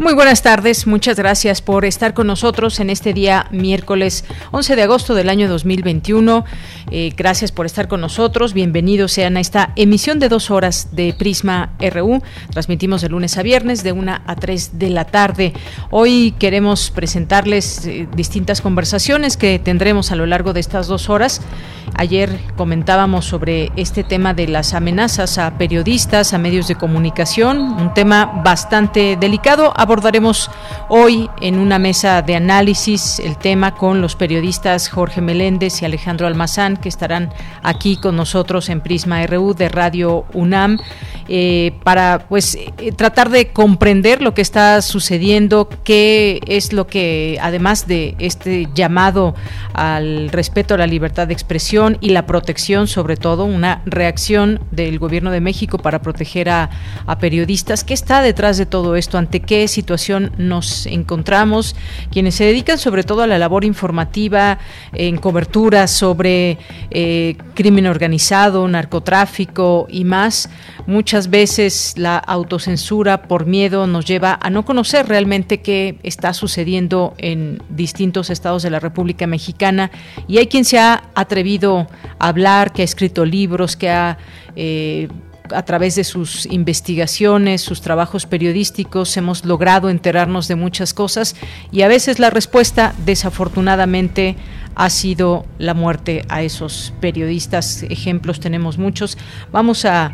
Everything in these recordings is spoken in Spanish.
Muy buenas tardes, muchas gracias por estar con nosotros en este día miércoles 11 de agosto del año 2021. Eh, gracias por estar con nosotros, bienvenidos sean a esta emisión de dos horas de Prisma RU. Transmitimos de lunes a viernes de una a 3 de la tarde. Hoy queremos presentarles eh, distintas conversaciones que tendremos a lo largo de estas dos horas. Ayer comentábamos sobre este tema de las amenazas a periodistas, a medios de comunicación, un tema bastante delicado. Abordaremos hoy en una mesa de análisis el tema con los periodistas Jorge Meléndez y Alejandro Almazán, que estarán aquí con nosotros en Prisma RU de Radio UNAM, eh, para pues eh, tratar de comprender lo que está sucediendo, qué es lo que, además de este llamado al respeto a la libertad de expresión, y la protección, sobre todo, una reacción del Gobierno de México para proteger a, periodistas. ¿Qué está detrás de todo esto? ¿Ante qué situación nos encontramos? Quienes se dedican sobre todo a la labor informativa, en cobertura sobre eh, crimen organizado, narcotráfico y más, muchas veces la autocensura por miedo nos lleva a no conocer realmente qué está sucediendo en distintos estados de la República Mexicana y hay quien se ha atrevido hablar, que ha escrito libros, que ha... Eh, a través de sus investigaciones, sus trabajos periodísticos, hemos logrado enterarnos de muchas cosas y a veces la respuesta, desafortunadamente, ha sido la muerte a esos periodistas. Ejemplos tenemos muchos. Vamos a,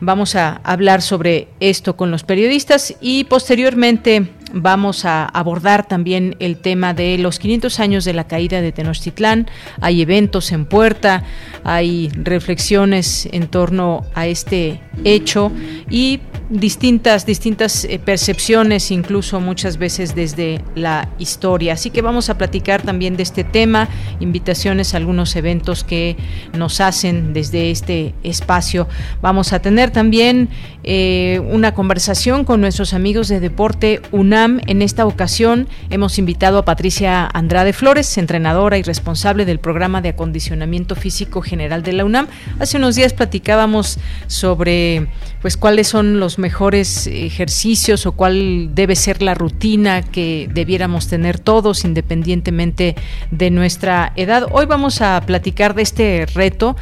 vamos a hablar sobre esto con los periodistas y posteriormente Vamos a abordar también el tema de los 500 años de la caída de Tenochtitlán. Hay eventos en puerta, hay reflexiones en torno a este hecho y distintas distintas eh, percepciones incluso muchas veces desde la historia. Así que vamos a platicar también de este tema, invitaciones a algunos eventos que nos hacen desde este espacio. Vamos a tener también eh, una conversación con nuestros amigos de Deporte UNAM. En esta ocasión hemos invitado a Patricia Andrade Flores, entrenadora y responsable del programa de acondicionamiento físico general de la UNAM. Hace unos días platicábamos sobre pues cuáles son los mejores ejercicios o cuál debe ser la rutina que debiéramos tener todos independientemente de nuestra edad. Hoy vamos a platicar de este reto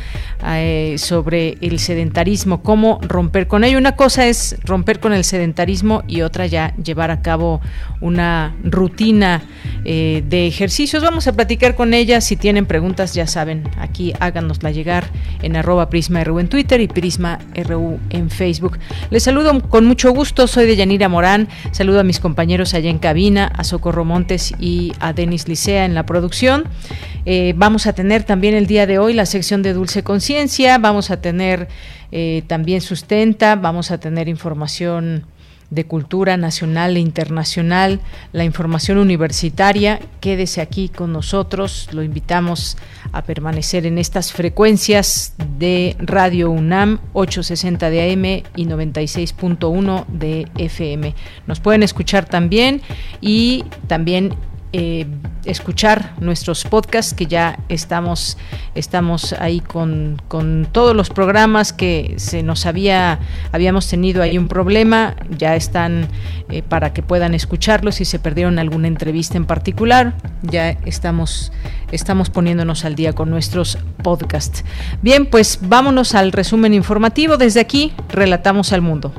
eh, sobre el sedentarismo, cómo romper con ello. Una cosa es romper con el sedentarismo y otra ya llevar a cabo una rutina eh, de ejercicios. Vamos a platicar con ella. Si tienen preguntas, ya saben, aquí háganosla llegar en arroba Prisma RU en Twitter y Prisma RU en Facebook. Les saludo con mucho gusto. Soy de Yanira Morán. Saludo a mis compañeros allá en cabina, a Socorro Montes y a Denis Licea en la producción. Eh, vamos a tener también el día de hoy la sección de Dulce Conciencia. Vamos a tener eh, también sustenta, vamos a tener información de cultura nacional e internacional, la información universitaria. Quédese aquí con nosotros, lo invitamos a permanecer en estas frecuencias de Radio UNAM 860 de AM y 96.1 de FM. Nos pueden escuchar también y también eh, escuchar nuestros podcasts que ya estamos estamos ahí con, con, todos los programas que se nos había habíamos tenido ahí un problema ya están eh, para que puedan escucharlos si se perdieron alguna entrevista en particular ya estamos estamos poniéndonos al día con nuestros podcasts. Bien pues vámonos al resumen informativo desde aquí relatamos al mundo.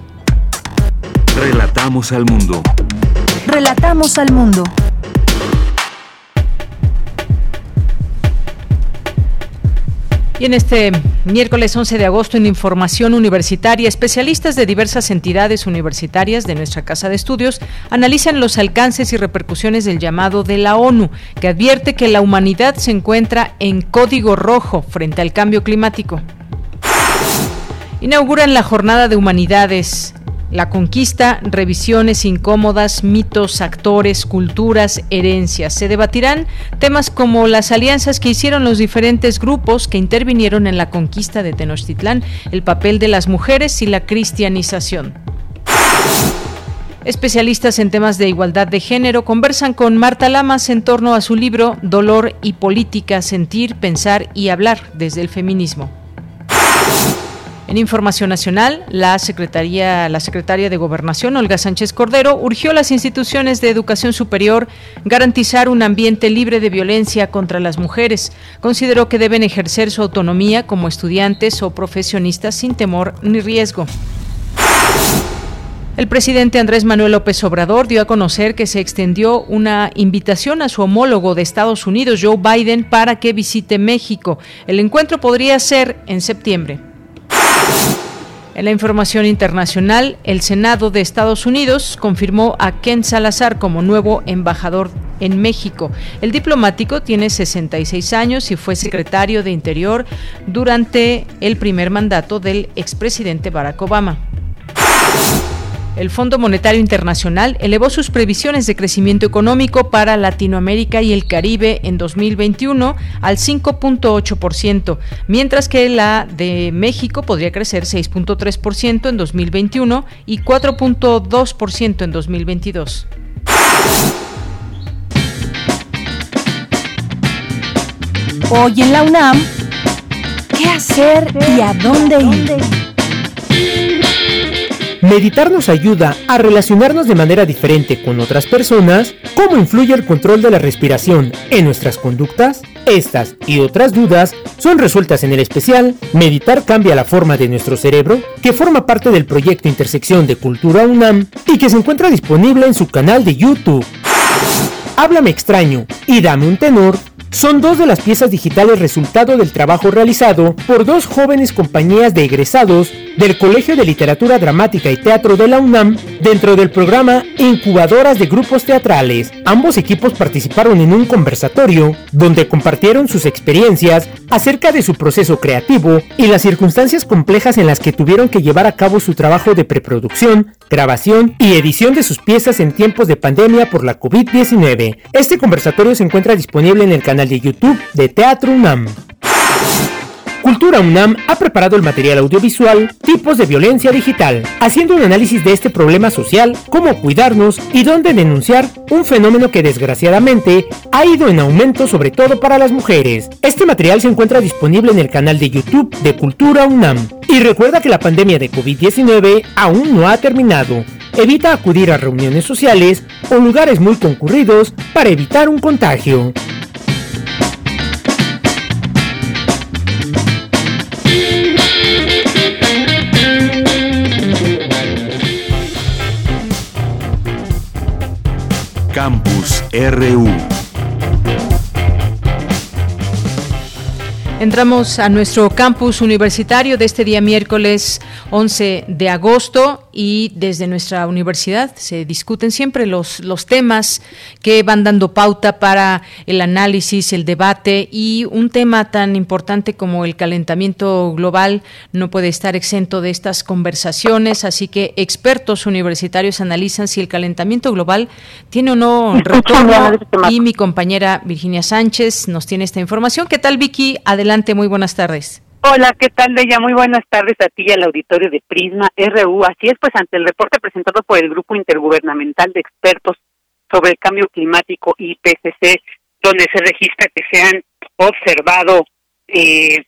Relatamos al mundo. Relatamos al mundo Y en este miércoles 11 de agosto en Información Universitaria, especialistas de diversas entidades universitarias de nuestra Casa de Estudios analizan los alcances y repercusiones del llamado de la ONU, que advierte que la humanidad se encuentra en código rojo frente al cambio climático. Inauguran la Jornada de Humanidades la conquista, revisiones incómodas, mitos, actores, culturas, herencias. Se debatirán temas como las alianzas que hicieron los diferentes grupos que intervinieron en la conquista de Tenochtitlán, el papel de las mujeres y la cristianización. Especialistas en temas de igualdad de género conversan con Marta Lamas en torno a su libro Dolor y Política, Sentir, Pensar y Hablar desde el Feminismo. En Información Nacional, la Secretaría, la Secretaria de Gobernación, Olga Sánchez Cordero, urgió a las instituciones de educación superior garantizar un ambiente libre de violencia contra las mujeres. Consideró que deben ejercer su autonomía como estudiantes o profesionistas sin temor ni riesgo. El presidente Andrés Manuel López Obrador dio a conocer que se extendió una invitación a su homólogo de Estados Unidos, Joe Biden, para que visite México. El encuentro podría ser en septiembre. En la información internacional, el Senado de Estados Unidos confirmó a Ken Salazar como nuevo embajador en México. El diplomático tiene 66 años y fue secretario de Interior durante el primer mandato del expresidente Barack Obama. El Fondo Monetario Internacional elevó sus previsiones de crecimiento económico para Latinoamérica y el Caribe en 2021 al 5.8%, mientras que la de México podría crecer 6.3% en 2021 y 4.2% en 2022. Hoy en la UNAM, ¿qué hacer y a dónde ir? Meditar nos ayuda a relacionarnos de manera diferente con otras personas. ¿Cómo influye el control de la respiración en nuestras conductas? Estas y otras dudas son resueltas en el especial Meditar cambia la forma de nuestro cerebro, que forma parte del proyecto Intersección de Cultura UNAM y que se encuentra disponible en su canal de YouTube. Háblame extraño y dame un tenor son dos de las piezas digitales resultado del trabajo realizado por dos jóvenes compañías de egresados del Colegio de Literatura Dramática y Teatro de la UNAM dentro del programa Incubadoras de Grupos Teatrales. Ambos equipos participaron en un conversatorio donde compartieron sus experiencias acerca de su proceso creativo y las circunstancias complejas en las que tuvieron que llevar a cabo su trabajo de preproducción, grabación y edición de sus piezas en tiempos de pandemia por la COVID-19. Este conversatorio se encuentra disponible en el canal de YouTube de Teatro UNAM. Cultura UNAM ha preparado el material audiovisual Tipos de Violencia Digital, haciendo un análisis de este problema social, cómo cuidarnos y dónde denunciar un fenómeno que desgraciadamente ha ido en aumento sobre todo para las mujeres. Este material se encuentra disponible en el canal de YouTube de Cultura UNAM. Y recuerda que la pandemia de COVID-19 aún no ha terminado. Evita acudir a reuniones sociales o lugares muy concurridos para evitar un contagio. Campus RU. Entramos a nuestro campus universitario de este día miércoles 11 de agosto y desde nuestra universidad se discuten siempre los, los temas que van dando pauta para el análisis, el debate y un tema tan importante como el calentamiento global no puede estar exento de estas conversaciones, así que expertos universitarios analizan si el calentamiento global tiene o no retorno y mi compañera Virginia Sánchez nos tiene esta información. ¿Qué tal Vicky? Adelante, muy buenas tardes. Hola, ¿qué tal, Deya? Muy buenas tardes a ti y al auditorio de Prisma RU. Así es, pues ante el reporte presentado por el Grupo Intergubernamental de Expertos sobre el Cambio Climático IPCC, donde se registra que se han observado eh,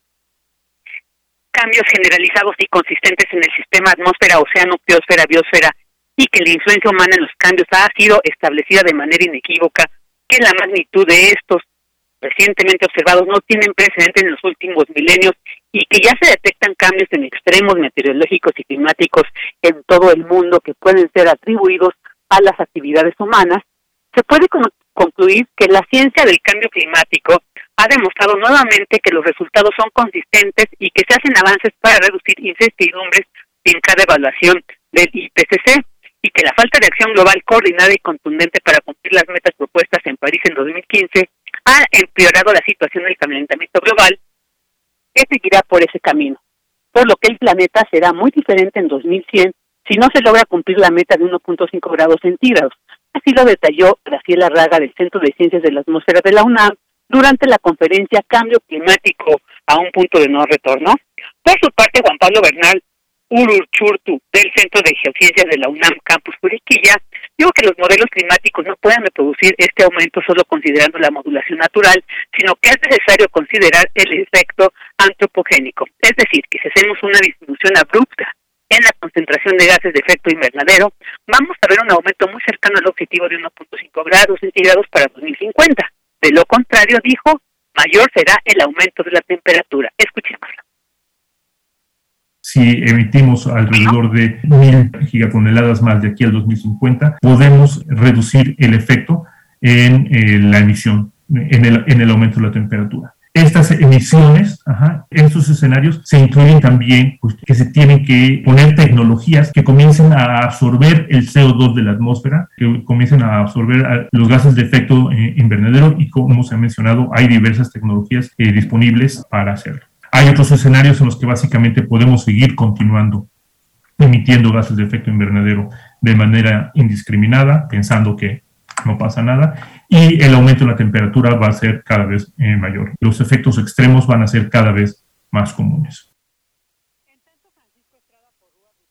cambios generalizados y consistentes en el sistema atmósfera, océano, biosfera, biosfera, y que la influencia humana en los cambios ha sido establecida de manera inequívoca, que la magnitud de estos recientemente observados no tienen precedente en los últimos milenios y que ya se detectan cambios en extremos meteorológicos y climáticos en todo el mundo que pueden ser atribuidos a las actividades humanas, se puede concluir que la ciencia del cambio climático ha demostrado nuevamente que los resultados son consistentes y que se hacen avances para reducir incertidumbres en cada evaluación del IPCC y que la falta de acción global coordinada y contundente para cumplir las metas propuestas en París en 2015 ha empeorado la situación del calentamiento global que seguirá por ese camino, por lo que el planeta será muy diferente en 2100 si no se logra cumplir la meta de 1.5 grados centígrados. Así lo detalló Graciela Raga del Centro de Ciencias de la Atmósfera de la UNAM durante la conferencia Cambio Climático a un punto de no retorno. Por su parte, Juan Pablo Bernal Ururchurtu del Centro de Geociencias de la UNAM Campus Puriquilla dijo que los modelos climáticos no pueden reproducir este aumento solo considerando la modulación natural, sino que es necesario considerar el efecto antropogénico. Es decir, que si hacemos una distribución abrupta en la concentración de gases de efecto invernadero, vamos a ver un aumento muy cercano al objetivo de 1.5 grados centígrados para 2050. De lo contrario, dijo, mayor será el aumento de la temperatura. Escuchémoslo. Si emitimos alrededor de mil gigatoneladas más de aquí al 2050, podemos reducir el efecto en eh, la emisión, en el, en el aumento de la temperatura estas emisiones, ajá, estos escenarios se incluyen también pues, que se tienen que poner tecnologías que comiencen a absorber el CO2 de la atmósfera, que comiencen a absorber los gases de efecto eh, invernadero y como se ha mencionado, hay diversas tecnologías eh, disponibles para hacerlo. Hay otros escenarios en los que básicamente podemos seguir continuando emitiendo gases de efecto invernadero de manera indiscriminada, pensando que no pasa nada, y el aumento de la temperatura va a ser cada vez eh, mayor. Los efectos extremos van a ser cada vez más comunes.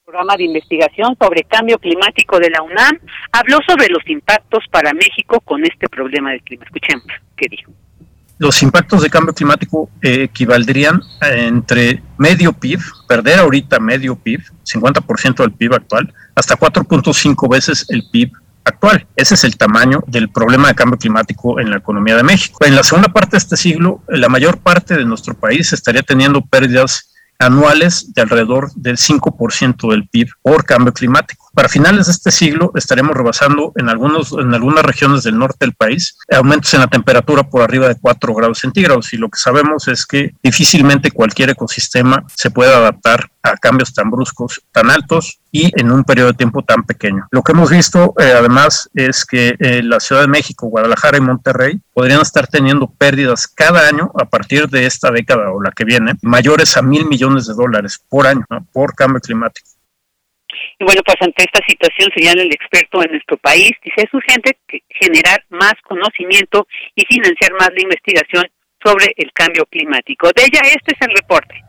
programa de investigación sobre cambio climático de la UNAM habló sobre los impactos para México con este problema del clima. Escuchemos qué dijo. Los impactos de cambio climático eh, equivaldrían entre medio PIB, perder ahorita medio PIB, 50% del PIB actual, hasta 4.5 veces el PIB actual. Ese es el tamaño del problema de cambio climático en la economía de México. En la segunda parte de este siglo, la mayor parte de nuestro país estaría teniendo pérdidas anuales de alrededor del 5% del PIB por cambio climático. Para finales de este siglo estaremos rebasando en, algunos, en algunas regiones del norte del país aumentos en la temperatura por arriba de 4 grados centígrados y lo que sabemos es que difícilmente cualquier ecosistema se puede adaptar a cambios tan bruscos, tan altos y en un periodo de tiempo tan pequeño. Lo que hemos visto eh, además es que eh, la Ciudad de México, Guadalajara y Monterrey podrían estar teniendo pérdidas cada año a partir de esta década o la que viene, mayores a mil millones de dólares por año por cambio climático. Y bueno, pues ante esta situación, señala el experto en nuestro país, dice es urgente generar más conocimiento y financiar más la investigación sobre el cambio climático. De ella, este es el reporte.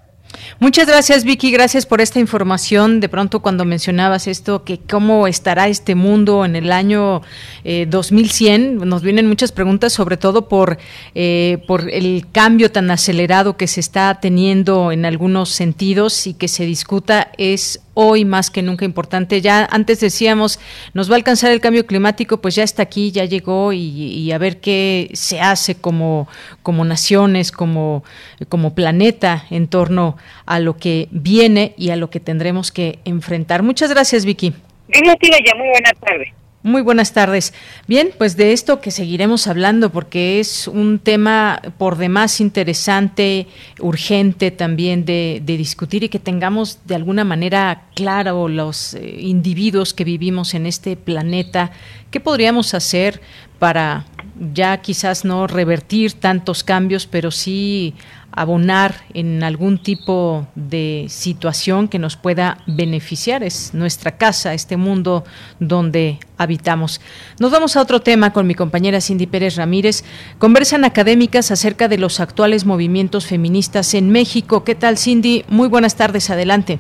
Muchas gracias Vicky, gracias por esta información. De pronto cuando mencionabas esto, que cómo estará este mundo en el año 2100, eh, nos vienen muchas preguntas, sobre todo por, eh, por el cambio tan acelerado que se está teniendo en algunos sentidos y que se discuta es hoy más que nunca importante. Ya antes decíamos, nos va a alcanzar el cambio climático, pues ya está aquí, ya llegó y, a ver qué se hace como, como naciones, como, como planeta en torno a lo que viene y a lo que tendremos que enfrentar. Muchas gracias, Vicky. Gracias, muy buena tarde. Muy buenas tardes. Bien, pues de esto que seguiremos hablando porque es un tema por demás interesante, urgente también de, discutir y que tengamos de alguna manera claro los eh, individuos que vivimos en este planeta, qué podríamos hacer para ya quizás no revertir tantos cambios, pero sí abonar en algún tipo de situación que nos pueda beneficiar. Es nuestra casa, este mundo donde habitamos. Nos vamos a otro tema con mi compañera Cindy Pérez Ramírez. Conversan académicas acerca de los actuales movimientos feministas en México. ¿Qué tal, Cindy? Muy buenas tardes, adelante.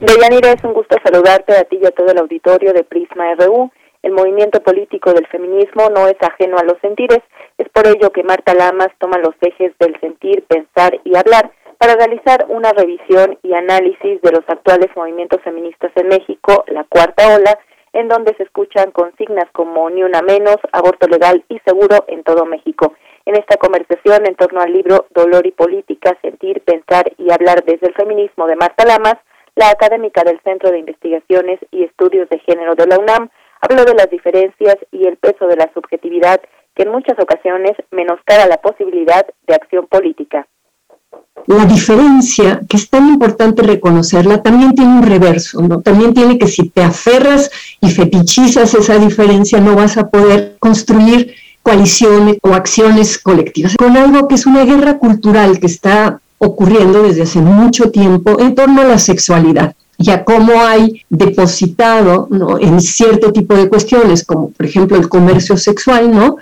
Deyanira, es un gusto saludarte a ti y a todo el auditorio de Prisma RU. El movimiento político del feminismo no es ajeno a los sentires es por ello que Marta Lamas toma los ejes del sentir, pensar y hablar para realizar una revisión y análisis de los actuales movimientos feministas en México, la cuarta ola, en donde se escuchan consignas como ni una menos, aborto legal y seguro en todo México. En esta conversación en torno al libro Dolor y Política, Sentir, Pensar y Hablar desde el Feminismo de Marta Lamas, la académica del Centro de Investigaciones y Estudios de Género de la UNAM habló de las diferencias y el peso de la subjetividad que en muchas ocasiones menoscaba la posibilidad de acción política. La diferencia, que es tan importante reconocerla, también tiene un reverso, ¿no? También tiene que si te aferras y fetichizas esa diferencia, no vas a poder construir coaliciones o acciones colectivas, con algo que es una guerra cultural que está ocurriendo desde hace mucho tiempo en torno a la sexualidad y a cómo hay depositado en cierto tipo de cuestiones, como por ejemplo el comercio sexual, ¿no?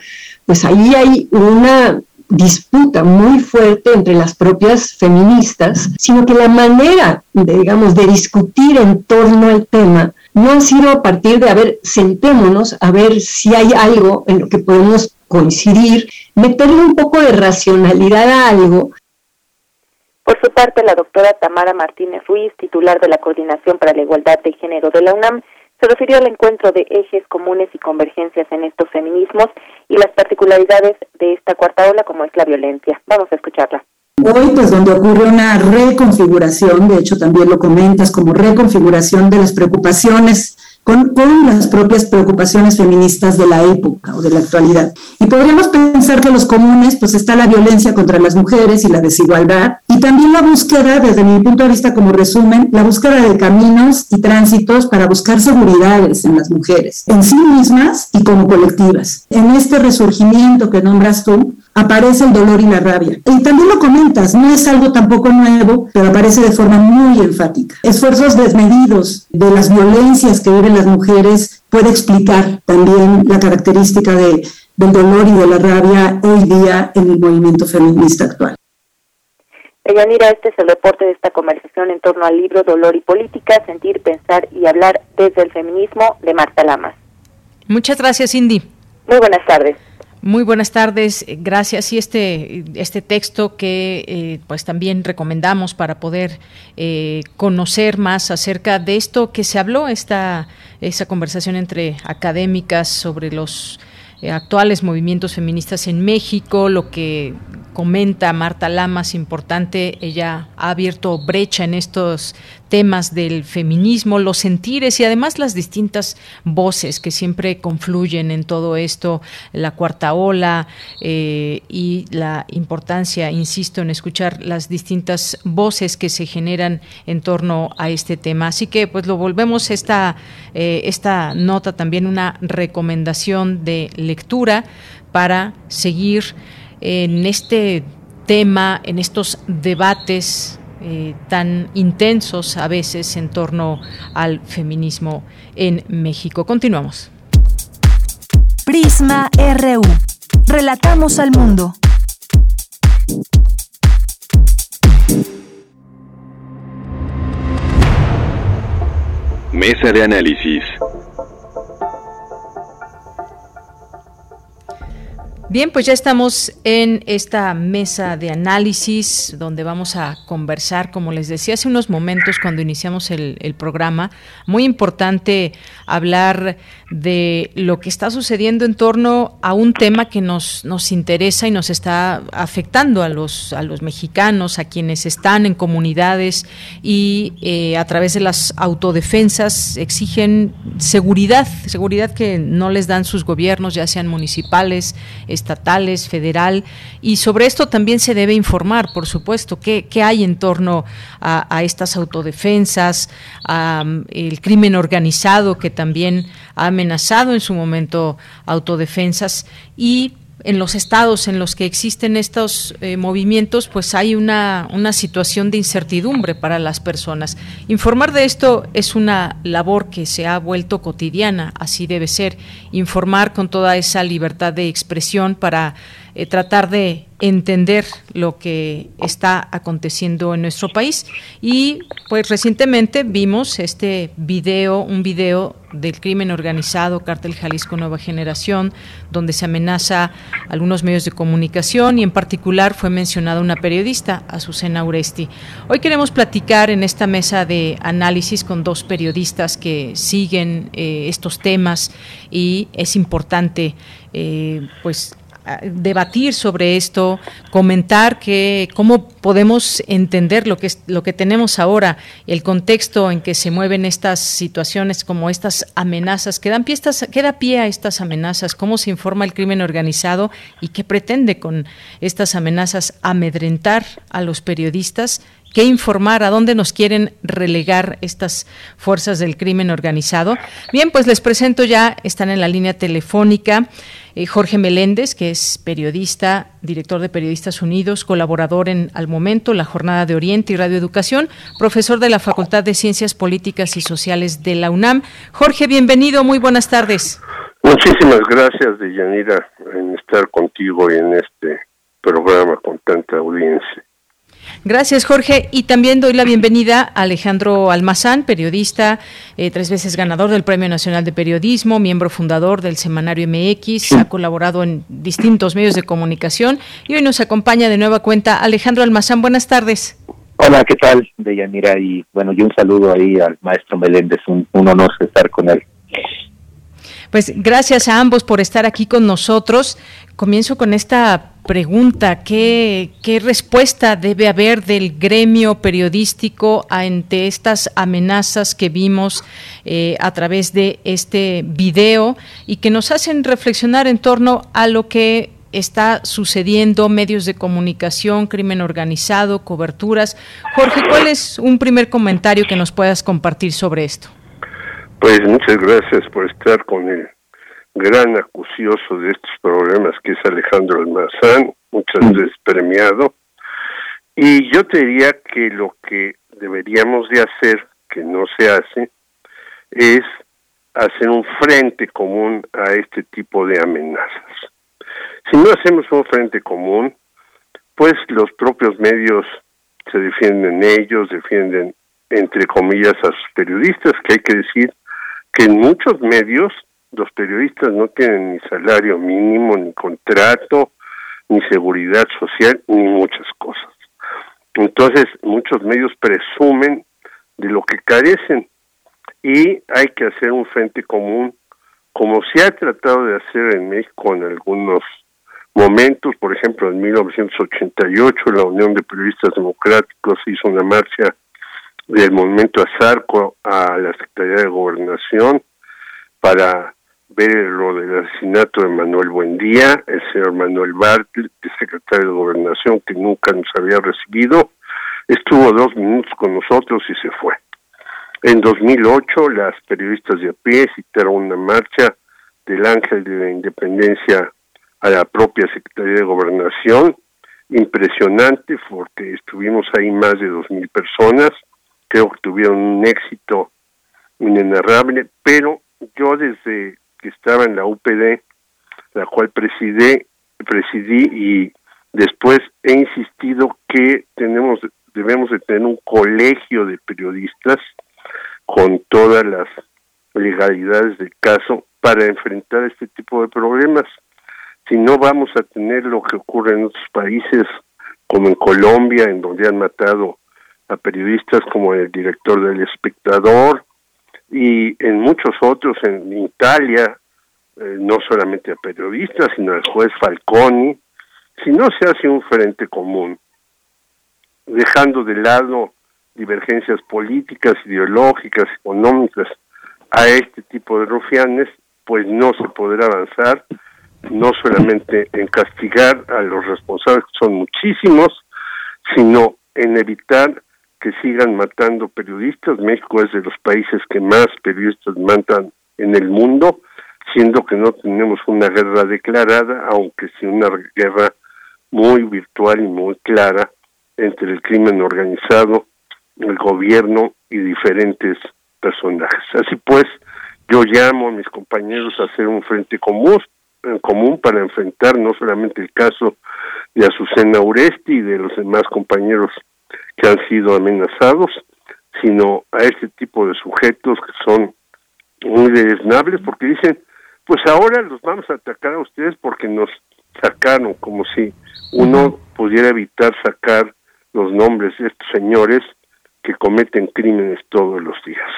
Pues ahí hay una disputa muy fuerte entre las propias feministas, sino que la manera, digamos, de discutir en torno al tema no ha sido a partir de, a ver, sentémonos a ver si hay algo en lo que podemos coincidir, meterle un poco de racionalidad a algo. Por su parte, la doctora Tamara Martínez Ruiz, titular de la Coordinación para la Igualdad de Género de la UNAM, se refirió al encuentro de ejes comunes y convergencias en estos feminismos y las particularidades de esta cuarta ola como es la violencia. Vamos a escucharla. Hoy, pues donde ocurre una reconfiguración, de hecho también lo comentas como reconfiguración de las preocupaciones con, las propias preocupaciones feministas de la época o de la actualidad. Y podríamos pensar que los comunes, pues está la violencia contra las mujeres y la desigualdad, y también la búsqueda, desde mi punto de vista como resumen, la búsqueda de caminos y tránsitos para buscar seguridades en las mujeres, en sí mismas y como colectivas. En este resurgimiento que nombras tú, aparece el dolor y la rabia. Y también lo comentas, no es algo tampoco nuevo, pero aparece de forma muy enfática. Esfuerzos desmedidos de las violencias que viven las mujeres puede explicar también la característica de, del dolor y de la rabia hoy día en el movimiento feminista actual. Deyanira, este es el reporte de esta conversación en torno al libro Dolor y Política, Sentir, Pensar y Hablar desde el Feminismo de Marta Lamas. Muchas gracias, Cindy. Muy buenas tardes. Muy buenas tardes, gracias. Y este, este texto que eh, pues también recomendamos para poder eh, conocer más acerca de esto que se habló, esta, esa conversación entre académicas sobre los eh, actuales movimientos feministas en México, lo que comenta Marta Lamas, importante, ella ha abierto brecha en estos temas del feminismo, los sentires y además las distintas voces que siempre confluyen en todo esto, la cuarta ola eh, y la importancia, insisto, en escuchar las distintas voces que se generan en torno a este tema. Así que pues lo volvemos esta, eh, esta nota también una recomendación de lectura para seguir en este tema, en estos debates eh, tan intensos a veces en torno al feminismo en México. Continuamos. Prisma RU. Relatamos al mundo. Mesa de análisis. Bien, pues ya estamos en esta mesa de análisis donde vamos a conversar, como les decía hace unos momentos cuando iniciamos el, programa, muy importante hablar de lo que está sucediendo en torno a un tema que nos, nos interesa y nos está afectando a los, a los mexicanos, a quienes están en comunidades y eh, a través de las autodefensas exigen seguridad, seguridad que no les dan sus gobiernos, ya sean municipales, estatales, federal, y sobre esto también se debe informar, por supuesto, qué, qué hay en torno a, estas autodefensas, a, el crimen organizado que también ha amenazado en su momento autodefensas y en los estados en los que existen estos eh, movimientos, pues hay una, una situación de incertidumbre para las personas. Informar de esto es una labor que se ha vuelto cotidiana, así debe ser. Informar con toda esa libertad de expresión para eh, tratar de entender lo que está aconteciendo en nuestro país. Y pues recientemente vimos este video, un video del crimen organizado, Cártel Jalisco Nueva Generación, donde se amenaza algunos medios de comunicación y en particular fue mencionada una periodista, Azucena Uresti. Hoy queremos platicar en esta mesa de análisis con dos periodistas que siguen eh, estos temas y es importante eh, pues debatir sobre esto, comentar que cómo podemos entender lo que es, lo que tenemos ahora, el contexto en que se mueven estas situaciones como estas amenazas, que dan da pie a estas amenazas, cómo se informa el crimen organizado y qué pretende con estas amenazas amedrentar a los periodistas qué informar, a dónde nos quieren relegar estas fuerzas del crimen organizado. Bien, pues les presento ya, están en la línea telefónica eh, Jorge Meléndez, que es periodista, director de Periodistas Unidos, colaborador en Al Momento, La Jornada de Oriente y Radio Educación, profesor de la Facultad de Ciencias Políticas y Sociales de la UNAM. Jorge, bienvenido, muy buenas tardes. Muchísimas gracias, Deyanira, en estar contigo y en este programa con tanta audiencia. Gracias, Jorge. Y también doy la bienvenida a Alejandro Almazán, periodista, eh, tres veces ganador del Premio Nacional de Periodismo, miembro fundador del Semanario MX, ha colaborado en distintos medios de comunicación y hoy nos acompaña de nueva cuenta Alejandro Almazán. Buenas tardes. Hola, ¿qué tal, Deyanira? Y bueno, y un saludo ahí al maestro Meléndez, un honor estar con él. Pues gracias a ambos por estar aquí con nosotros. Comienzo con esta pregunta, ¿qué, qué respuesta debe haber del gremio periodístico ante estas amenazas que vimos eh, a través de este video y que nos hacen reflexionar en torno a lo que está sucediendo, medios de comunicación, crimen organizado, coberturas. Jorge, ¿cuál es un primer comentario que nos puedas compartir sobre esto? Pues muchas gracias por estar con el gran acucioso de estos problemas que es Alejandro Almazán, muchas veces premiado. Y yo te diría que lo que deberíamos de hacer, que no se hace, es hacer un frente común a este tipo de amenazas. Si no hacemos un frente común, pues los propios medios se defienden ellos, defienden entre comillas a sus periodistas, que hay que decir que en muchos medios los periodistas no tienen ni salario mínimo, ni contrato, ni seguridad social, ni muchas cosas. Entonces, muchos medios presumen de lo que carecen y hay que hacer un frente común, como se ha tratado de hacer en México en algunos momentos, por ejemplo, en 1988 la Unión de Periodistas Democráticos hizo una marcha del movimiento Azarco a la Secretaría de Gobernación para ver lo del asesinato de Manuel Buendía, el señor Manuel Bartlett, el secretario de Gobernación, que nunca nos había recibido, estuvo dos minutos con nosotros y se fue. En 2008, las periodistas de a pie citaron una marcha del Ángel de la Independencia a la propia Secretaría de Gobernación, impresionante porque estuvimos ahí más de dos mil personas, creo que tuvieron un éxito inenarrable, pero yo desde que estaba en la UPD, la cual presidí, presidí y después he insistido que tenemos debemos de tener un colegio de periodistas con todas las legalidades del caso para enfrentar este tipo de problemas. Si no vamos a tener lo que ocurre en otros países, como en Colombia, en donde han matado a periodistas como el director del espectador y en muchos otros, en Italia, eh, no solamente a periodistas, sino al juez Falconi, si no se hace un frente común, dejando de lado divergencias políticas, ideológicas, económicas a este tipo de rufianes, pues no se podrá avanzar, no solamente en castigar a los responsables, que son muchísimos, sino en evitar que sigan matando periodistas. México es de los países que más periodistas matan en el mundo, siendo que no tenemos una guerra declarada, aunque sí una guerra muy virtual y muy clara entre el crimen organizado, el gobierno y diferentes personajes. Así pues, yo llamo a mis compañeros a hacer un frente común, común para enfrentar no solamente el caso de Azucena Uresti y de los demás compañeros que han sido amenazados, sino a este tipo de sujetos que son muy desnables porque dicen, pues ahora los vamos a atacar a ustedes porque nos sacaron, como si uno pudiera evitar sacar los nombres de estos señores que cometen crímenes todos los días.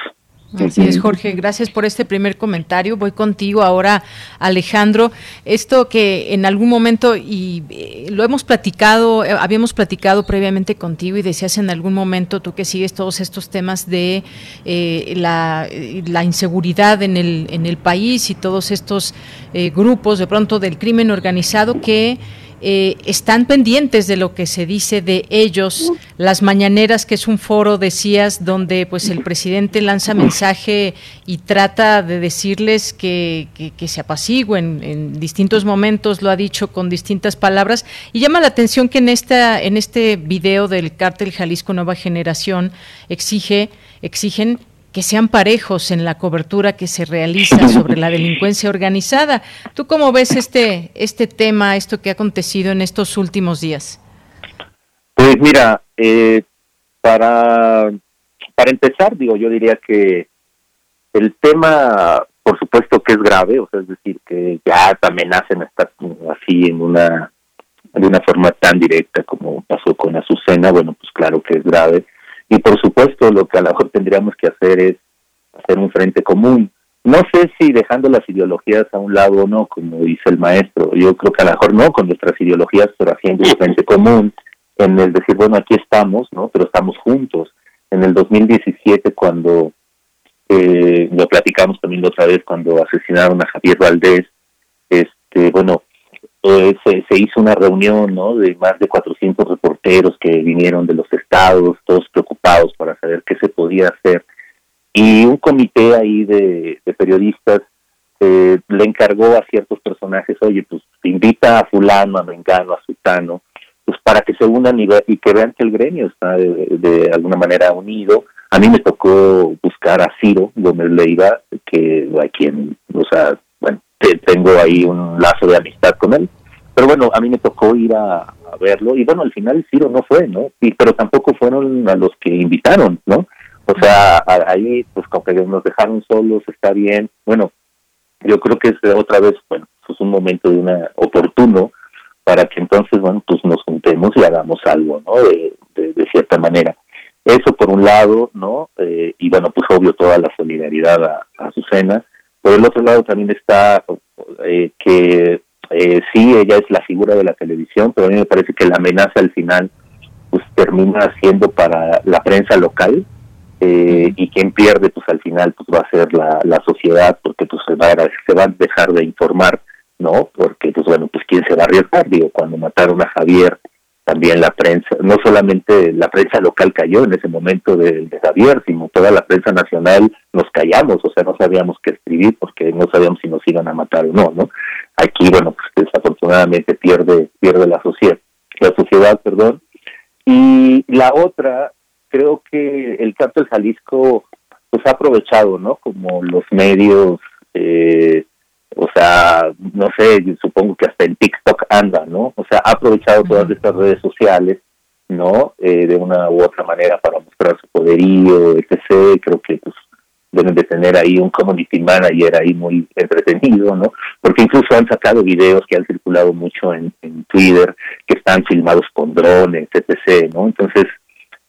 Así es, Jorge. Gracias por este primer comentario. Voy contigo ahora, Alejandro. Esto que en algún momento, y eh, lo hemos platicado, eh, habíamos platicado previamente contigo y decías en algún momento, tú que sigues todos estos temas de eh, la, inseguridad en el, en el país y todos estos grupos, de pronto del crimen organizado, que eh, están pendientes de lo que se dice de ellos. Las mañaneras, que es un foro, decías, donde pues el presidente lanza mensaje y trata de decirles que, que, se apaciguen en distintos momentos, lo ha dicho con distintas palabras. Y llama la atención que en, esta, en este video del cártel Jalisco Nueva Generación exige, exigen que sean parejos en la cobertura que se realiza sobre la delincuencia organizada. ¿Tú cómo ves este, este tema, esto que ha acontecido en estos últimos días? Pues mira, eh, para, para empezar, digo, yo diría que el tema, por supuesto que es grave, o sea, es decir, que ya amenacen estar así en una, de una forma tan directa como pasó con Azucena, bueno, pues claro que es grave y por supuesto, lo que a lo mejor tendríamos que hacer es hacer un frente común. No sé si dejando las ideologías a un lado o no, como dice el maestro. Yo creo que a lo mejor no con nuestras ideologías, pero haciendo un frente común en el decir, bueno, aquí estamos, ¿no? Pero estamos juntos. En el 2017, cuando eh, lo platicamos también la otra vez, cuando asesinaron a Javier Valdés, este, bueno, se, se, hizo una reunión ¿no? de más de 400 reporteros que vinieron de los estados, todos preocupados para saber qué se podía hacer. Y un comité ahí de, periodistas eh, le encargó a ciertos personajes, oye, pues invita a fulano, a mengano, a sutano, pues para que se unan y, que vean que el gremio está de, de, alguna manera unido. A mí me tocó buscar a Ciro Gómez Leiva, que a quien, o sea, tengo ahí un lazo de amistad con él. Pero bueno, a mí me tocó ir a, verlo y bueno, al final Ciro no fue, ¿no? Y, pero tampoco fueron a los que invitaron, ¿no? O sea, ahí pues como que nos dejaron solos, está bien. Bueno, yo creo que es otra vez, bueno, pues un momento de una oportuno para que entonces, bueno, pues nos juntemos y hagamos algo, ¿no? De, de, cierta manera. Eso por un lado, ¿no? Eh, y bueno, pues obvio toda la solidaridad a, a Azucena por el otro lado también está eh, que eh, sí, ella es la figura de la televisión, pero a mí me parece que la amenaza al final pues termina siendo para la prensa local eh, y quien pierde pues al final pues va a ser la, la sociedad porque pues se va, a, se va a dejar de informar, ¿no? Porque pues bueno, pues quién se va a arriesgar, digo, cuando mataron a Javier también la prensa, no solamente la prensa local cayó en ese momento de, Javier, sino toda la prensa nacional nos callamos, o sea, no sabíamos qué escribir porque no sabíamos si nos iban a matar o no, ¿no? Aquí, bueno, pues desafortunadamente pierde, pierde la sociedad, la sociedad, perdón. Y la otra, creo que el cártel Jalisco, pues ha aprovechado, ¿no? Como los medios, eh, o sea, no sé, supongo que hasta en TikTok anda, ¿no? O sea, ha aprovechado todas estas redes sociales, ¿no? Eh, de una u otra manera para mostrar su poderío, etc. Creo que pues deben de tener ahí un community manager ahí muy entretenido, ¿no? Porque incluso han sacado videos que han circulado mucho en, en Twitter, que están filmados con drones, etc., ¿no? Entonces,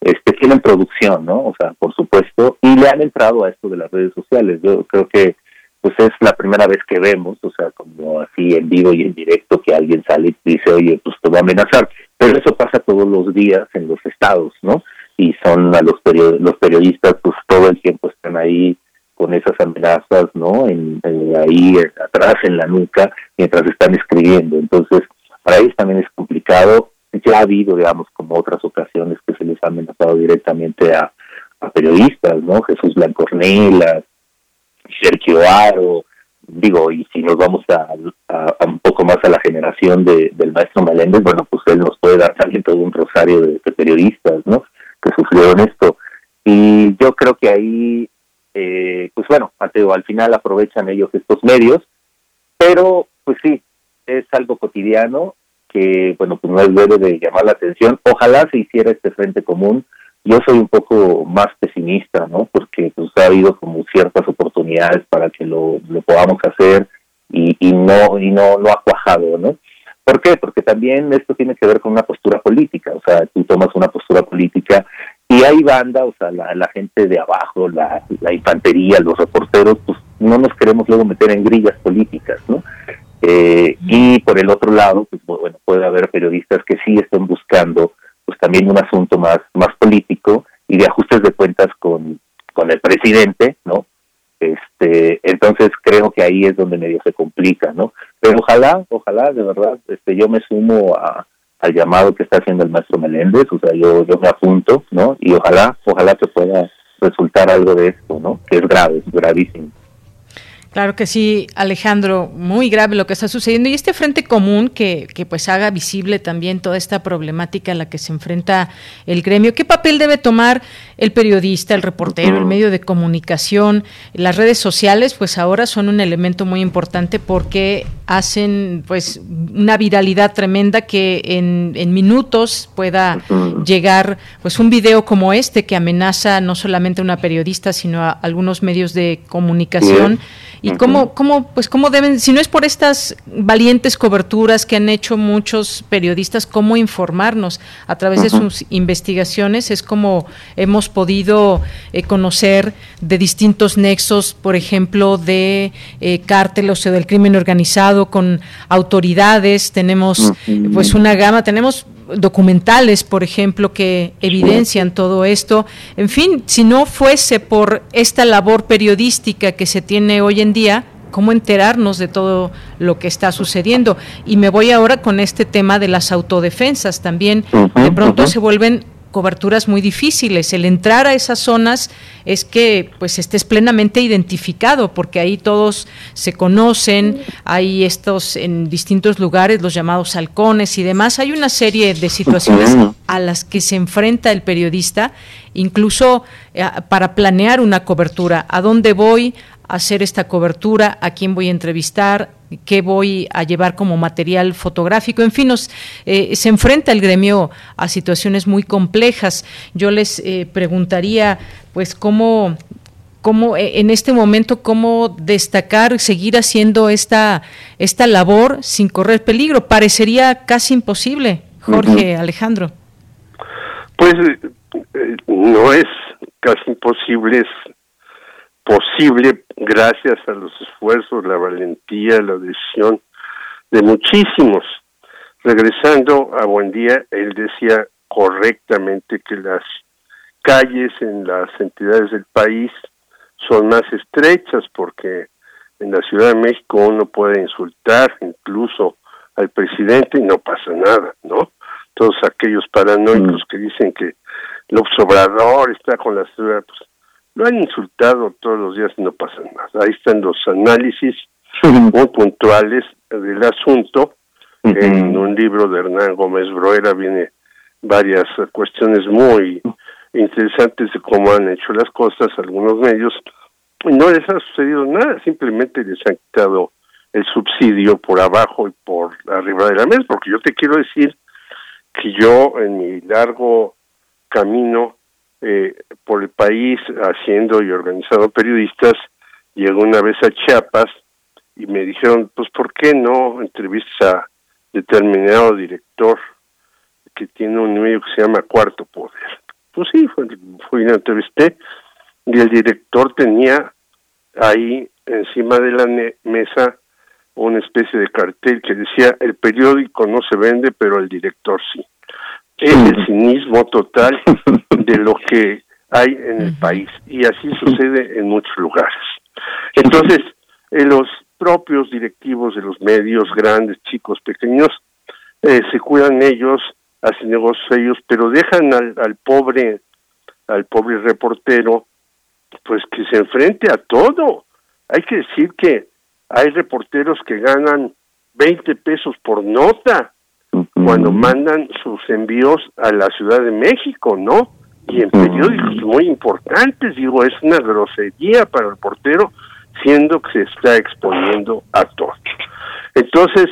este tienen producción, ¿no? O sea, por supuesto, y le han entrado a esto de las redes sociales. Yo creo que pues es la primera vez que vemos, o sea, como así en vivo y en directo, que alguien sale y dice, oye, pues te voy a amenazar. Pero eso pasa todos los días en los estados, ¿no? Y son a los, los periodistas, pues todo el tiempo están ahí con esas amenazas, ¿no? En, ahí atrás en la nuca, mientras están escribiendo. Entonces, para ellos también es complicado. Ya ha habido, digamos, como otras ocasiones que se les ha amenazado directamente a, a periodistas, ¿no? Jesús Blancornelas, Sergio Aro, digo, y si nos vamos a, un poco más a la generación de, del maestro Meléndez, bueno, pues él nos puede dar también todo un rosario de, periodistas, ¿no? Que sufrieron esto. Y yo creo que ahí, eh, pues bueno, Mateo, al final aprovechan ellos estos medios, pero pues sí, es algo cotidiano que, bueno, pues no debe de llamar la atención. Ojalá se hiciera este frente común yo soy un poco más pesimista, ¿no? Porque pues ha habido como ciertas oportunidades para que lo, podamos hacer y, y no y no no ha cuajado, ¿no? ¿Por qué? Porque también esto tiene que ver con una postura política, o sea, tú tomas una postura política y hay banda, o sea, la, gente de abajo, la, infantería, los reporteros, pues no nos queremos luego meter en grillas políticas, ¿no? Eh, y por el otro lado, pues bueno, puede haber periodistas que sí estén buscando pues también un asunto más, más político y de ajustes de cuentas con, con el presidente, ¿no? Este, entonces creo que ahí es donde medio se complica, ¿no? Pero ojalá, ojalá, de verdad, este, yo me sumo a, al llamado que está haciendo el maestro Meléndez, o sea, yo, yo me apunto, ¿no? Y ojalá, ojalá que pueda resultar algo de esto, ¿no? Que es grave, gravísimo. Claro que sí, Alejandro, muy grave lo que está sucediendo y este frente común que, que, pues haga visible también toda esta problemática a la que se enfrenta el gremio. ¿Qué papel debe tomar el periodista, el reportero, el medio de comunicación? Las redes sociales pues ahora son un elemento muy importante porque hacen pues una viralidad tremenda que en, en minutos pueda llegar pues un video como este que amenaza no solamente a una periodista sino a algunos medios de comunicación. Y cómo, cómo, pues cómo deben, si no es por estas valientes coberturas que han hecho muchos periodistas, cómo informarnos a través de sus investigaciones, es como hemos podido eh, conocer de distintos nexos, por ejemplo, de eh, cárteles o del crimen organizado con autoridades, tenemos pues una gama, tenemos documentales, por ejemplo, que evidencian todo esto. En fin, si no fuese por esta labor periodística que se tiene hoy en día, cómo enterarnos de todo lo que está sucediendo. Y me voy ahora con este tema de las autodefensas. También de pronto se vuelven coberturas muy difíciles. El entrar a esas zonas es que pues estés plenamente identificado, porque ahí todos se conocen, hay estos en distintos lugares, los llamados halcones y demás. Hay una serie de situaciones a las que se enfrenta el periodista, incluso eh, para planear una cobertura. ¿A dónde voy? Hacer esta cobertura, a quién voy a entrevistar, qué voy a llevar como material fotográfico. En fin, eh, se enfrenta el gremio a situaciones muy complejas. Yo les eh, preguntaría, pues, cómo cómo eh, en este momento cómo destacar seguir haciendo esta esta labor sin correr peligro parecería casi imposible Jorge Alejandro pues no es casi imposible es posible gracias a los esfuerzos, la valentía, la decisión de muchísimos. Regresando a Buen Día, él decía correctamente que las calles en las entidades del país son más estrechas porque en la Ciudad de México uno puede insultar incluso al presidente y no pasa nada, ¿no? Todos aquellos paranoicos mm. que dicen que el Obrador está con la ciudad, pues lo han insultado todos los días y no pasa nada. Ahí están los análisis muy puntuales del asunto. En un libro de Hernán Gómez Broera viene varias cuestiones muy interesantes de cómo han hecho las cosas algunos medios. Y no les ha sucedido nada, simplemente les han quitado el subsidio por abajo y por arriba de la mesa, porque yo te quiero decir que yo en mi largo camino eh, por el país haciendo y organizando periodistas, llegó una vez a Chiapas y me dijeron, pues ¿por qué no entrevistas a determinado director que tiene un medio que se llama Cuarto Poder? Pues sí, fui, fui y entrevisté y el director tenía ahí encima de la mesa una especie de cartel que decía el periódico no se vende pero el director sí es el cinismo total de lo que hay en el país y así sucede en muchos lugares. Entonces, en los propios directivos de los medios, grandes, chicos, pequeños, eh, se cuidan ellos, hacen negocios ellos, pero dejan al, al pobre, al pobre reportero, pues que se enfrente a todo. Hay que decir que hay reporteros que ganan 20 pesos por nota cuando mandan sus envíos a la Ciudad de México, ¿no? Y en periódicos muy importantes, digo, es una grosería para el portero, siendo que se está exponiendo a todo. Entonces,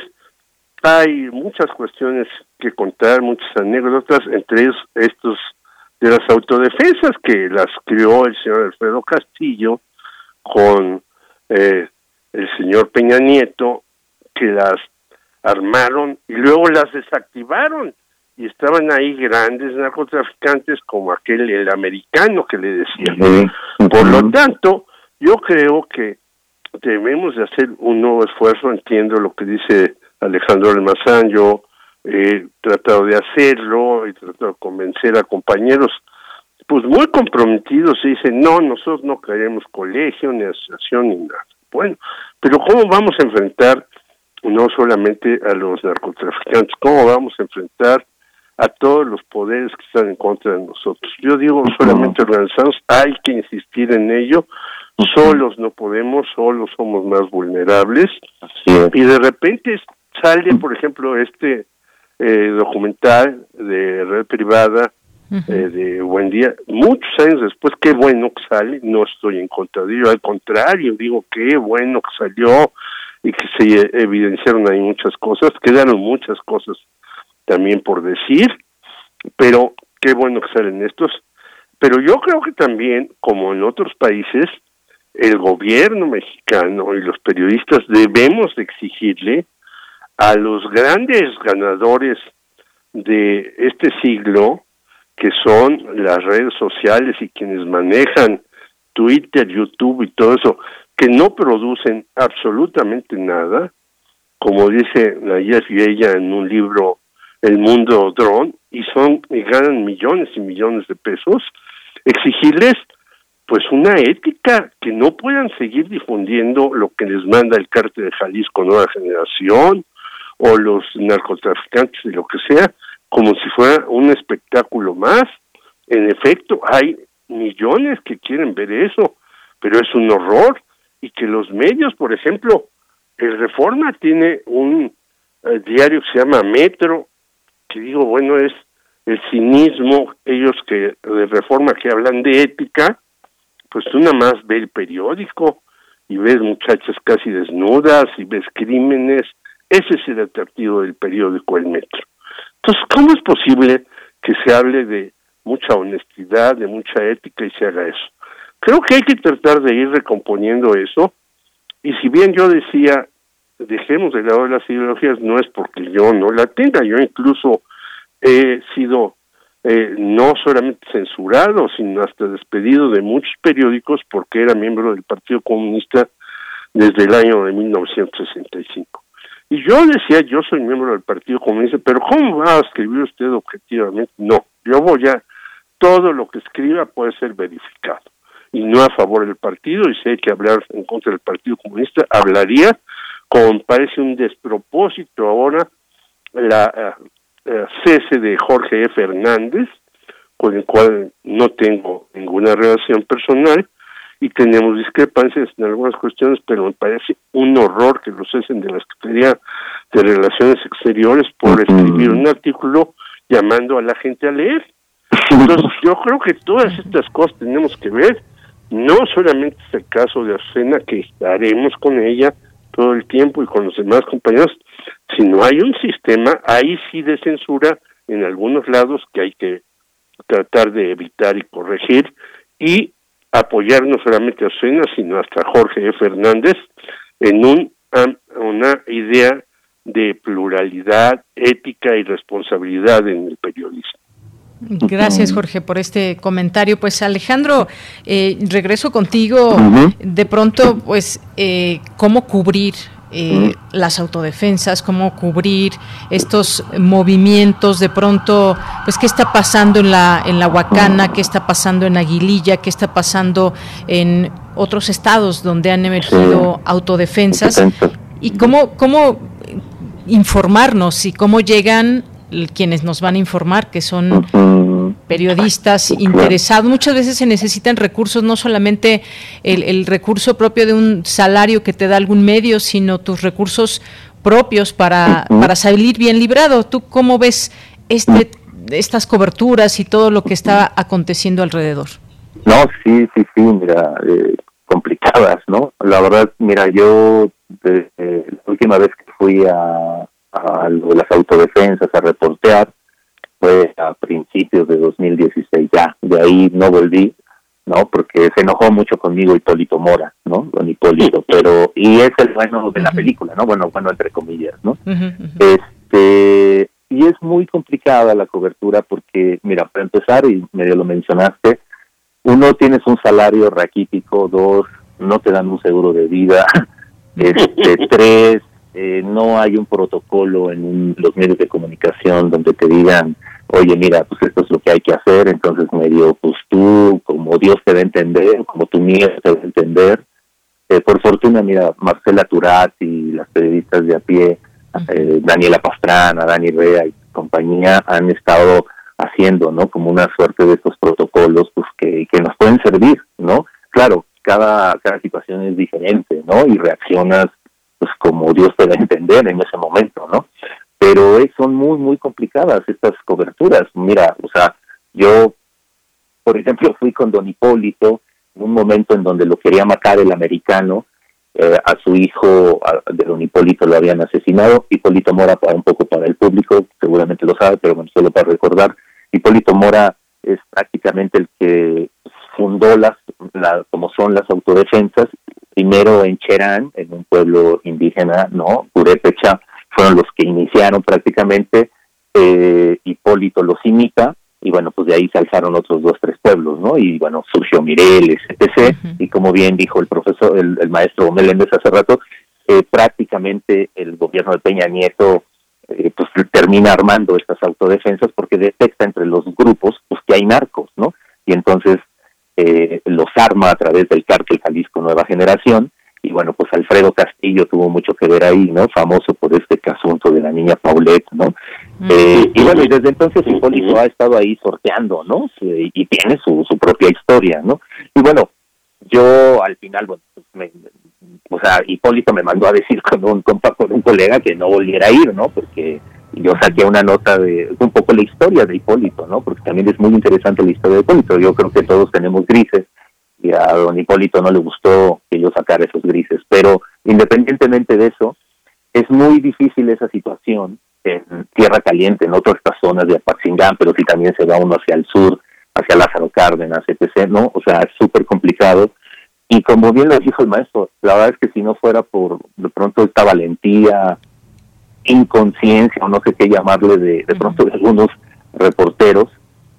hay muchas cuestiones que contar, muchas anécdotas, entre ellos estos de las autodefensas que las creó el señor Alfredo Castillo con eh, el señor Peña Nieto, que las armaron y luego las desactivaron. y estaban ahí grandes narcotraficantes como aquel, el americano que le decía. Por lo tanto, yo creo que debemos de hacer un nuevo esfuerzo, entiendo lo que dice Alejandro Almazán, yo he tratado de hacerlo, he tratado de convencer a compañeros pues muy comprometidos y dicen, no, nosotros no queremos colegio, ni asociación, ni nada. Bueno, pero ¿cómo vamos a enfrentar no solamente a los narcotraficantes, cómo vamos a enfrentar a todos los poderes que están en contra de nosotros? Yo digo, solamente organizados, hay que insistir en ello, solos no podemos, solos somos más vulnerables, y de repente sale, por ejemplo, este eh, documental de red privada, eh, de Buen Día, muchos años después, qué bueno que sale, no estoy en contra de ello, al contrario, digo, qué bueno que salió y que se evidenciaron ahí muchas cosas, quedaron muchas cosas también por decir, pero qué bueno que salen estos. Pero yo creo que también, como en otros países, el gobierno mexicano y los periodistas debemos exigirle a los grandes ganadores de este siglo, que son las redes sociales y quienes manejan Twitter, YouTube y todo eso, que no producen absolutamente nada, como dice la Jeff ella en un libro El mundo dron, y son y ganan millones y millones de pesos, exigirles pues una ética que no puedan seguir difundiendo lo que les manda el cártel de Jalisco Nueva Generación o los narcotraficantes y lo que sea, como si fuera un espectáculo más. En efecto, hay millones que quieren ver eso, pero es un horror y que los medios, por ejemplo, el Reforma tiene un eh, diario que se llama Metro, que digo, bueno, es el cinismo, ellos que de Reforma que hablan de ética, pues tú nada más ves el periódico y ves muchachas casi desnudas y ves crímenes, ese es el atractivo del periódico El Metro. Entonces, ¿cómo es posible que se hable de mucha honestidad, de mucha ética y se haga eso? Creo que hay que tratar de ir recomponiendo eso. Y si bien yo decía, dejemos de lado las ideologías, no es porque yo no la tenga. Yo incluso he sido eh, no solamente censurado, sino hasta despedido de muchos periódicos porque era miembro del Partido Comunista desde el año de 1965. Y yo decía, yo soy miembro del Partido Comunista, pero ¿cómo va a escribir usted objetivamente? No, yo voy a, todo lo que escriba puede ser verificado y no a favor del partido, y si hay que hablar en contra del Partido Comunista, hablaría, como parece un despropósito ahora, la eh, cese de Jorge F. Hernández, con el cual no tengo ninguna relación personal, y tenemos discrepancias en algunas cuestiones, pero me parece un horror que lo cesen de la Secretaría de Relaciones Exteriores por escribir un artículo llamando a la gente a leer. Entonces, yo creo que todas estas cosas tenemos que ver no solamente es el caso de Azucena, que estaremos con ella todo el tiempo y con los demás compañeros, sino hay un sistema ahí sí de censura en algunos lados que hay que tratar de evitar y corregir y apoyar no solamente a Azucena, sino hasta Jorge Fernández en un, una idea de pluralidad, ética y responsabilidad en el periodismo. Gracias, Jorge, por este comentario. Pues Alejandro, eh, regreso contigo. De pronto, pues, eh, ¿cómo cubrir eh, las autodefensas, cómo cubrir estos movimientos de pronto, pues qué está pasando en la en la Huacana, qué está pasando en Aguililla, qué está pasando en otros estados donde han emergido autodefensas. Y cómo cómo informarnos y cómo llegan quienes nos van a informar, que son periodistas interesados. Muchas veces se necesitan recursos, no solamente el, recurso propio de un salario que te da algún medio, sino tus recursos propios para, para salir bien librado. ¿Tú cómo ves este, estas coberturas y todo lo que está aconteciendo alrededor? No, sí, sí, sí, mira, eh, complicadas, ¿no? La verdad, mira, yo la última vez que fui a, a las autodefensas, a reportear, fue a principios de 2016 ya, de ahí no volví, ¿no? Porque se enojó mucho conmigo Hipólito Mora, ¿no? Don Hipólito, pero, y es el bueno de la película, ¿no? Bueno, bueno, entre comillas, ¿no? Este, y es muy complicada la cobertura porque, mira, para empezar, y medio lo mencionaste, uno tienes un salario raquítico, dos, no te dan un seguro de vida, este, tres, eh, no hay un protocolo en los medios de comunicación donde te digan, oye, mira, pues esto es lo que hay que hacer, entonces medio, pues tú, como Dios te va a entender, como tu miedo te va a entender. Eh, por fortuna, mira, Marcela Turat y las periodistas de a pie, eh, Daniela Pastrana, Dani Rea y compañía han estado haciendo, ¿no? Como una suerte de estos protocolos, pues que, que nos pueden servir, ¿no? Claro, cada, cada situación es diferente, ¿no? Y reaccionas, pues como Dios te va a entender en ese momento, ¿no? Pero son muy, muy complicadas estas coberturas. Mira, o sea, yo, por ejemplo, fui con Don Hipólito en un momento en donde lo quería matar el americano, eh, a su hijo de don Hipólito lo habían asesinado. Hipólito Mora, para un poco para el público, seguramente lo sabe, pero bueno, solo para recordar, Hipólito Mora es prácticamente el que fundó las, como son las autodefensas, primero en Cherán, en un pueblo indígena, ¿no? Purépecha, fueron los que iniciaron prácticamente, eh, Hipólito los imita, y bueno, pues de ahí se alzaron otros dos, tres pueblos, ¿no? Y bueno, surgió Mireles, etc. Y como bien dijo el profesor, el, maestro Meléndez hace rato, eh, prácticamente el gobierno de Peña Nieto eh, pues termina armando estas autodefensas porque detecta entre los grupos pues que hay narcos, ¿no? Y entonces eh, los arma a través del cártel Jalisco Nueva Generación y bueno, pues Alfredo Castillo tuvo mucho que ver ahí, ¿no? Famoso por este asunto de la niña Paulette, ¿no? Eh, y bueno, y desde entonces Hipólito ha estado ahí sorteando, ¿no? y tiene su, su propia historia, ¿no? Y bueno, yo al final, bueno, pues me, o sea, Hipólito me mandó a decir con un compa, con un colega que no volviera a ir, ¿no? Porque yo saqué una nota de un poco la historia de Hipólito, ¿no? Porque también es muy interesante la historia de Hipólito. Yo creo que todos tenemos grises y a don Hipólito no le gustó que yo sacara esos grises. Pero independientemente de eso, es muy difícil esa situación en Tierra Caliente, en otras zonas de Apatzingán, pero si también se va uno hacia el sur, hacia Lázaro Cárdenas, etc., ¿no? O sea, es súper complicado. Y como bien lo dijo el maestro, la verdad es que si no fuera por de pronto esta valentía, inconsciencia o no sé qué llamarle de, de pronto de algunos reporteros,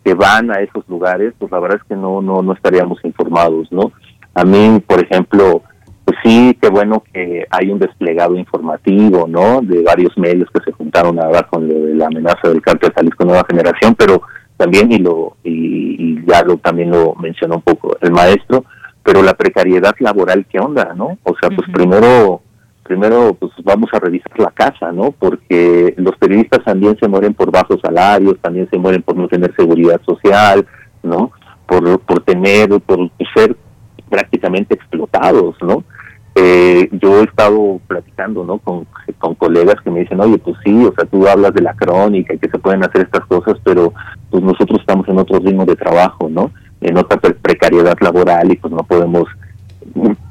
que van a esos lugares, pues la verdad es que no, no, no estaríamos informados, ¿no? A mí, por ejemplo, pues sí, qué bueno que hay un desplegado informativo, ¿no? De varios medios que se juntaron a hablar con lo de la amenaza del cártel Jalisco Nueva Generación, pero también, y lo y, ya lo también lo mencionó un poco el maestro, pero la precariedad laboral, ¿qué onda, no? O sea, pues primero primero pues vamos a revisar la casa, ¿no? Porque los periodistas también se mueren por bajos salarios, también se mueren por no tener seguridad social, ¿no? Por, por tener, por ser prácticamente explotados, ¿no? Eh, yo he estado platicando, ¿no? Con, con colegas que me dicen, oye, pues sí, o sea, tú hablas de la crónica y que se pueden hacer estas cosas, pero pues nosotros estamos en otro ritmo de trabajo, ¿no? En otra precariedad laboral y pues no podemos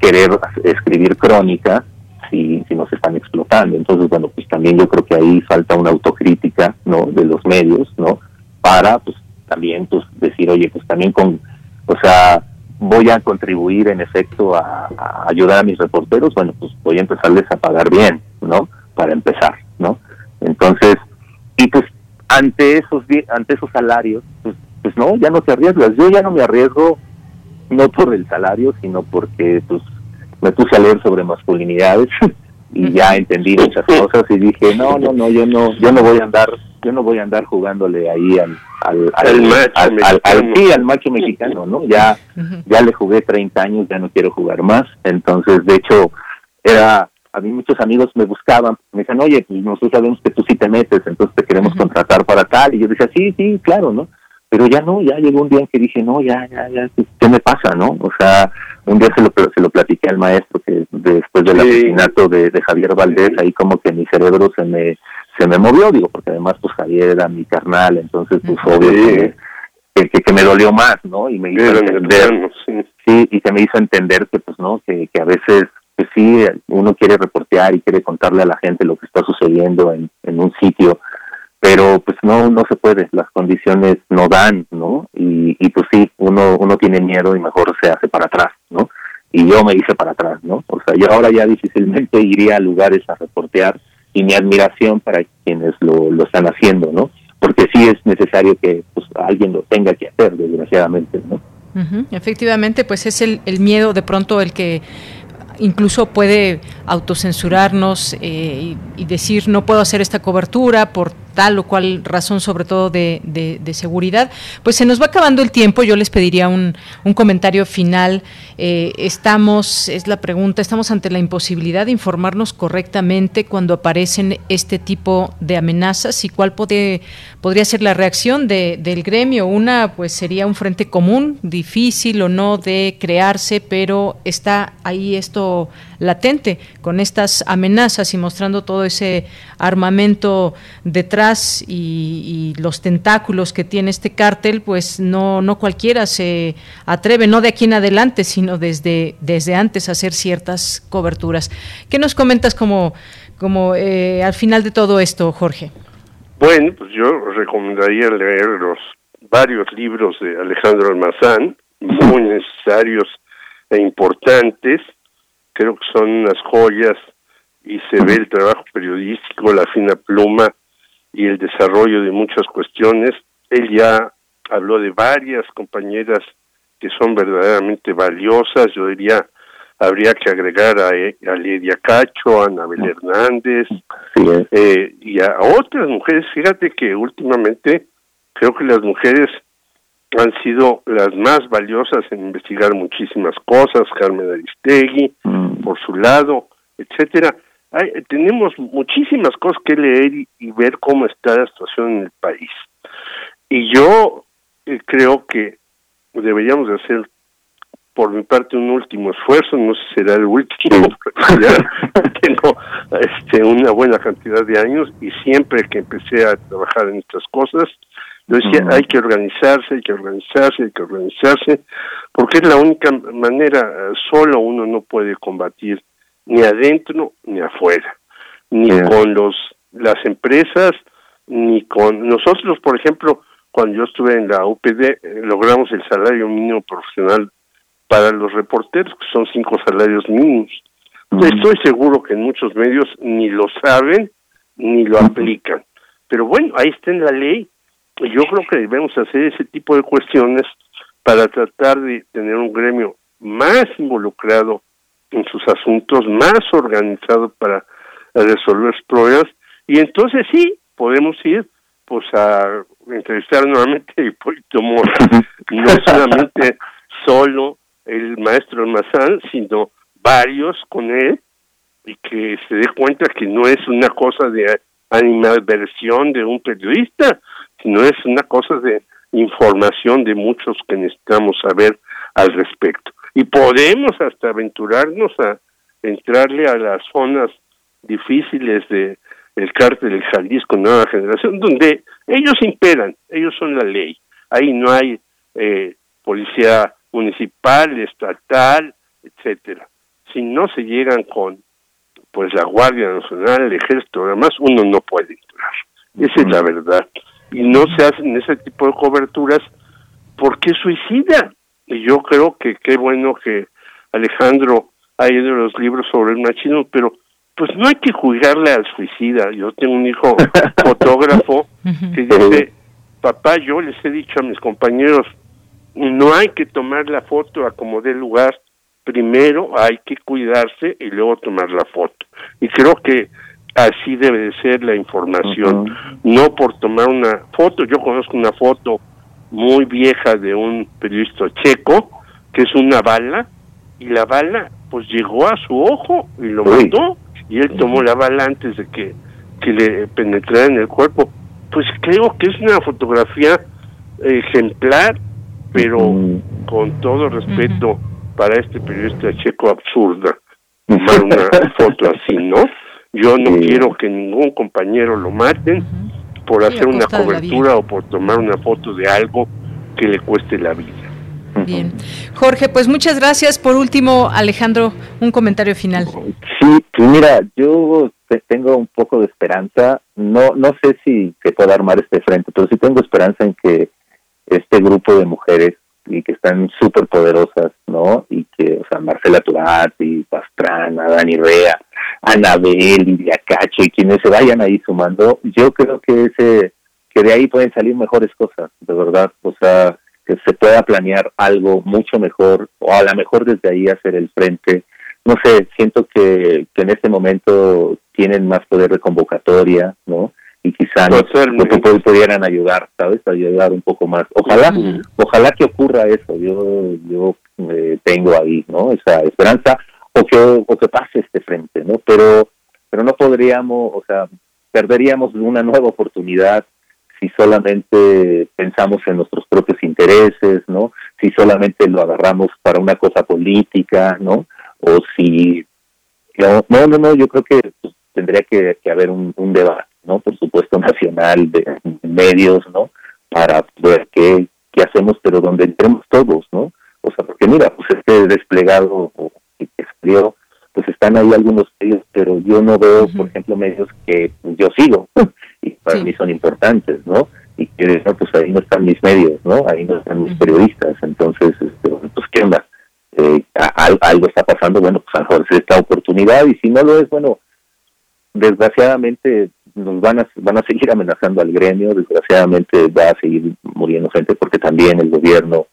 querer escribir crónica si, si nos están explotando. Entonces, bueno, pues también yo creo que ahí falta una autocrítica, ¿no? De los medios, ¿no? Para, pues, también, pues, decir, oye, pues también con, o sea, voy a contribuir en efecto a, ayudar a mis reporteros, bueno, pues voy a empezarles a pagar bien, ¿no? Para empezar, ¿no? Entonces, y pues ante esos ante esos salarios, pues, pues no, ya no te arriesgas. Yo ya no me arriesgo no por el salario, sino porque pues me puse a leer sobre masculinidades y ya entendí muchas cosas y dije no no no yo no yo no voy a andar yo no voy a andar jugándole ahí al al al, macho mexicano no ya ya le jugué 30 años ya no quiero jugar más entonces de hecho era a mí muchos amigos me buscaban me decían oye pues nosotros sabemos que tú sí te metes entonces te queremos contratar para tal y yo decía sí sí claro no pero ya no, ya llegó un día en que dije, no, ya, ya, ya, ¿qué me pasa, no? O sea, un día se lo, se lo platiqué al maestro que después del asesinato de, Javier Valdés, ahí como que mi cerebro se me se me movió, digo, porque además pues Javier era mi carnal, entonces pues obvio que, que, me dolió más, ¿no? Y me hizo entender, sí. y que me hizo entender que pues no, que, que a veces pues sí, uno quiere reportear y quiere contarle a la gente lo que está sucediendo en, en un sitio, pero pues no no se puede las condiciones no dan no y, y pues sí uno uno tiene miedo y mejor se hace para atrás no y yo me hice para atrás no o sea yo ahora ya difícilmente iría a lugares a reportear y mi admiración para quienes lo, lo están haciendo, ¿no? Porque sí es necesario que pues, alguien lo tenga que hacer, desgraciadamente, ¿no? Efectivamente, pues es el, el miedo de pronto el que incluso puede autocensurarnos eh, y, decir no puedo hacer esta cobertura por tal o cual razón, sobre todo de, seguridad. Pues se nos va acabando el tiempo, yo les pediría un, comentario final. Eh, estamos, es la pregunta, estamos ante la imposibilidad de informarnos correctamente cuando aparecen este tipo de amenazas y cuál puede, podría ser la reacción del gremio. Una, pues sería un frente común, difícil o no de crearse, pero está ahí esto latente con estas amenazas y mostrando todo ese armamento detrás y, los tentáculos que tiene este cártel, pues no, no cualquiera se atreve, no de aquí en adelante, sino desde, desde antes a hacer ciertas coberturas. ¿Qué nos comentas como, como eh, al final de todo esto, Jorge? Bueno, pues yo recomendaría leer los varios libros de Alejandro Almazán, muy necesarios e importantes, creo que son unas joyas y se ve el trabajo periodístico, la fina pluma y el desarrollo de muchas cuestiones. Él ya habló de varias compañeras que son verdaderamente valiosas, yo diría, habría que agregar a, a Lidia Cacho, a Anabel Hernández eh, y a otras mujeres. Fíjate que últimamente creo que las mujeres han sido las más valiosas en investigar muchísimas cosas, Carmen Aristegui, mm. por su lado, etcétera. Hay, tenemos muchísimas cosas que leer y, ver cómo está la situación en el país. Y yo eh, creo que deberíamos de hacer por mi parte un último esfuerzo, no sé si será el último, tengo este, una buena cantidad de años y siempre que empecé a trabajar en estas cosas, yo decía, hay que organizarse, hay que organizarse, hay que organizarse, porque es la única manera, eh, solo uno no puede combatir ni adentro ni afuera, ni con los las empresas, ni con nosotros, por ejemplo, cuando yo estuve en la UPD, eh, logramos el salario mínimo profesional para los reporteros, que son cinco salarios mínimos. Estoy seguro que en muchos medios ni lo saben ni lo aplican. Pero bueno, ahí está en la ley yo creo que debemos hacer ese tipo de cuestiones para tratar de tener un gremio más involucrado en sus asuntos, más organizado para resolver problemas. Y entonces sí podemos ir pues a entrevistar nuevamente a Hipólito Mora, no solamente solo el maestro Almazán, sino varios con él y que se dé cuenta que no es una cosa de animadversión de un periodista, sino es una cosa de información de muchos que necesitamos saber al respecto. Y podemos hasta aventurarnos a entrarle a las zonas difíciles de el cártel del Jalisco Nueva Generación, donde ellos imperan, ellos son la ley. Ahí no hay eh, policía municipal, estatal, etcétera. Si no se llegan con pues la Guardia Nacional, el Ejército, además uno no puede entrar. Esa es la verdad y no se hacen ese tipo de coberturas porque suicida. Y yo creo que qué bueno que Alejandro ha ido los libros sobre el machismo, pero pues no hay que juzgarle al suicida. Yo tengo un hijo fotógrafo que dice, papá, yo les he dicho a mis compañeros, no hay que tomar la foto a como dé lugar, primero hay que cuidarse y luego tomar la foto. Y creo que así debe de ser la información, no por tomar una foto. Yo conozco una foto muy vieja de un periodista checo, que es una bala, y la bala pues llegó a su ojo y lo mató, y él tomó la bala antes de que, que le penetrara en el cuerpo. Pues creo que es una fotografía ejemplar, pero con todo respeto para este periodista checo absurda tomar una foto así, ¿no? Yo no quiero que ningún compañero lo maten por hacer una cobertura o por tomar una foto de algo que le cueste la vida. Bien. Jorge, pues muchas gracias. Por último, Alejandro, un comentario final. Sí, pues mira, yo tengo un poco de esperanza. No, no sé si se pueda armar este frente, pero sí tengo esperanza en que este grupo de mujeres y que están súper poderosas, ¿no? Y que, o sea, Marcela Turat y Pastrana, Dani Rea, Anabel, y Acacho y quienes se vayan ahí sumando, yo creo que ese que de ahí pueden salir mejores cosas, de verdad, o sea, que se pueda planear algo mucho mejor o a lo mejor desde ahí hacer el frente. No sé, siento que, que en este momento tienen más poder de convocatoria, ¿no? Y quizá no, pudieran ayudar, ¿sabes? Ayudar un poco más. Ojalá, ojalá que ocurra eso. Yo, yo eh, tengo ahí, ¿no? Esa esperanza o que, o que pase este frente, ¿no? Pero, pero no podríamos, o sea, perderíamos una nueva oportunidad si solamente pensamos en nuestros propios intereses, ¿no? Si solamente lo agarramos para una cosa política, ¿no? O si... No, no, no, yo creo que pues, tendría que, haber un, debate, ¿no? Por supuesto, nacional, de, medios, ¿no? Para ver qué, qué hacemos, pero donde entremos todos, ¿no? O sea, porque mira, pues este desplegado que escribió pues están ahí algunos medios, pero yo no veo, por ejemplo, medios que yo sigo y para mí son importantes, ¿no? Y que no, pues ahí no están mis medios, ¿no? Ahí no están mis periodistas, entonces, este, pues qué onda, eh, algo está pasando, bueno, pues a lo mejor es esta oportunidad y si no lo es, bueno, desgraciadamente nos van a van a seguir amenazando al gremio, desgraciadamente va a seguir muriendo gente porque también el gobierno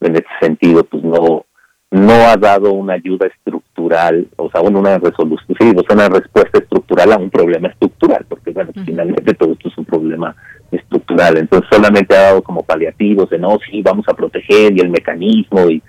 en ese sentido pues no no ha dado una ayuda estructural, o sea, una resolución, sí, o sea, una respuesta estructural a un problema estructural, porque bueno, finalmente todo esto es un problema estructural, entonces solamente ha dado como paliativos de no, sí, vamos a proteger y el mecanismo y,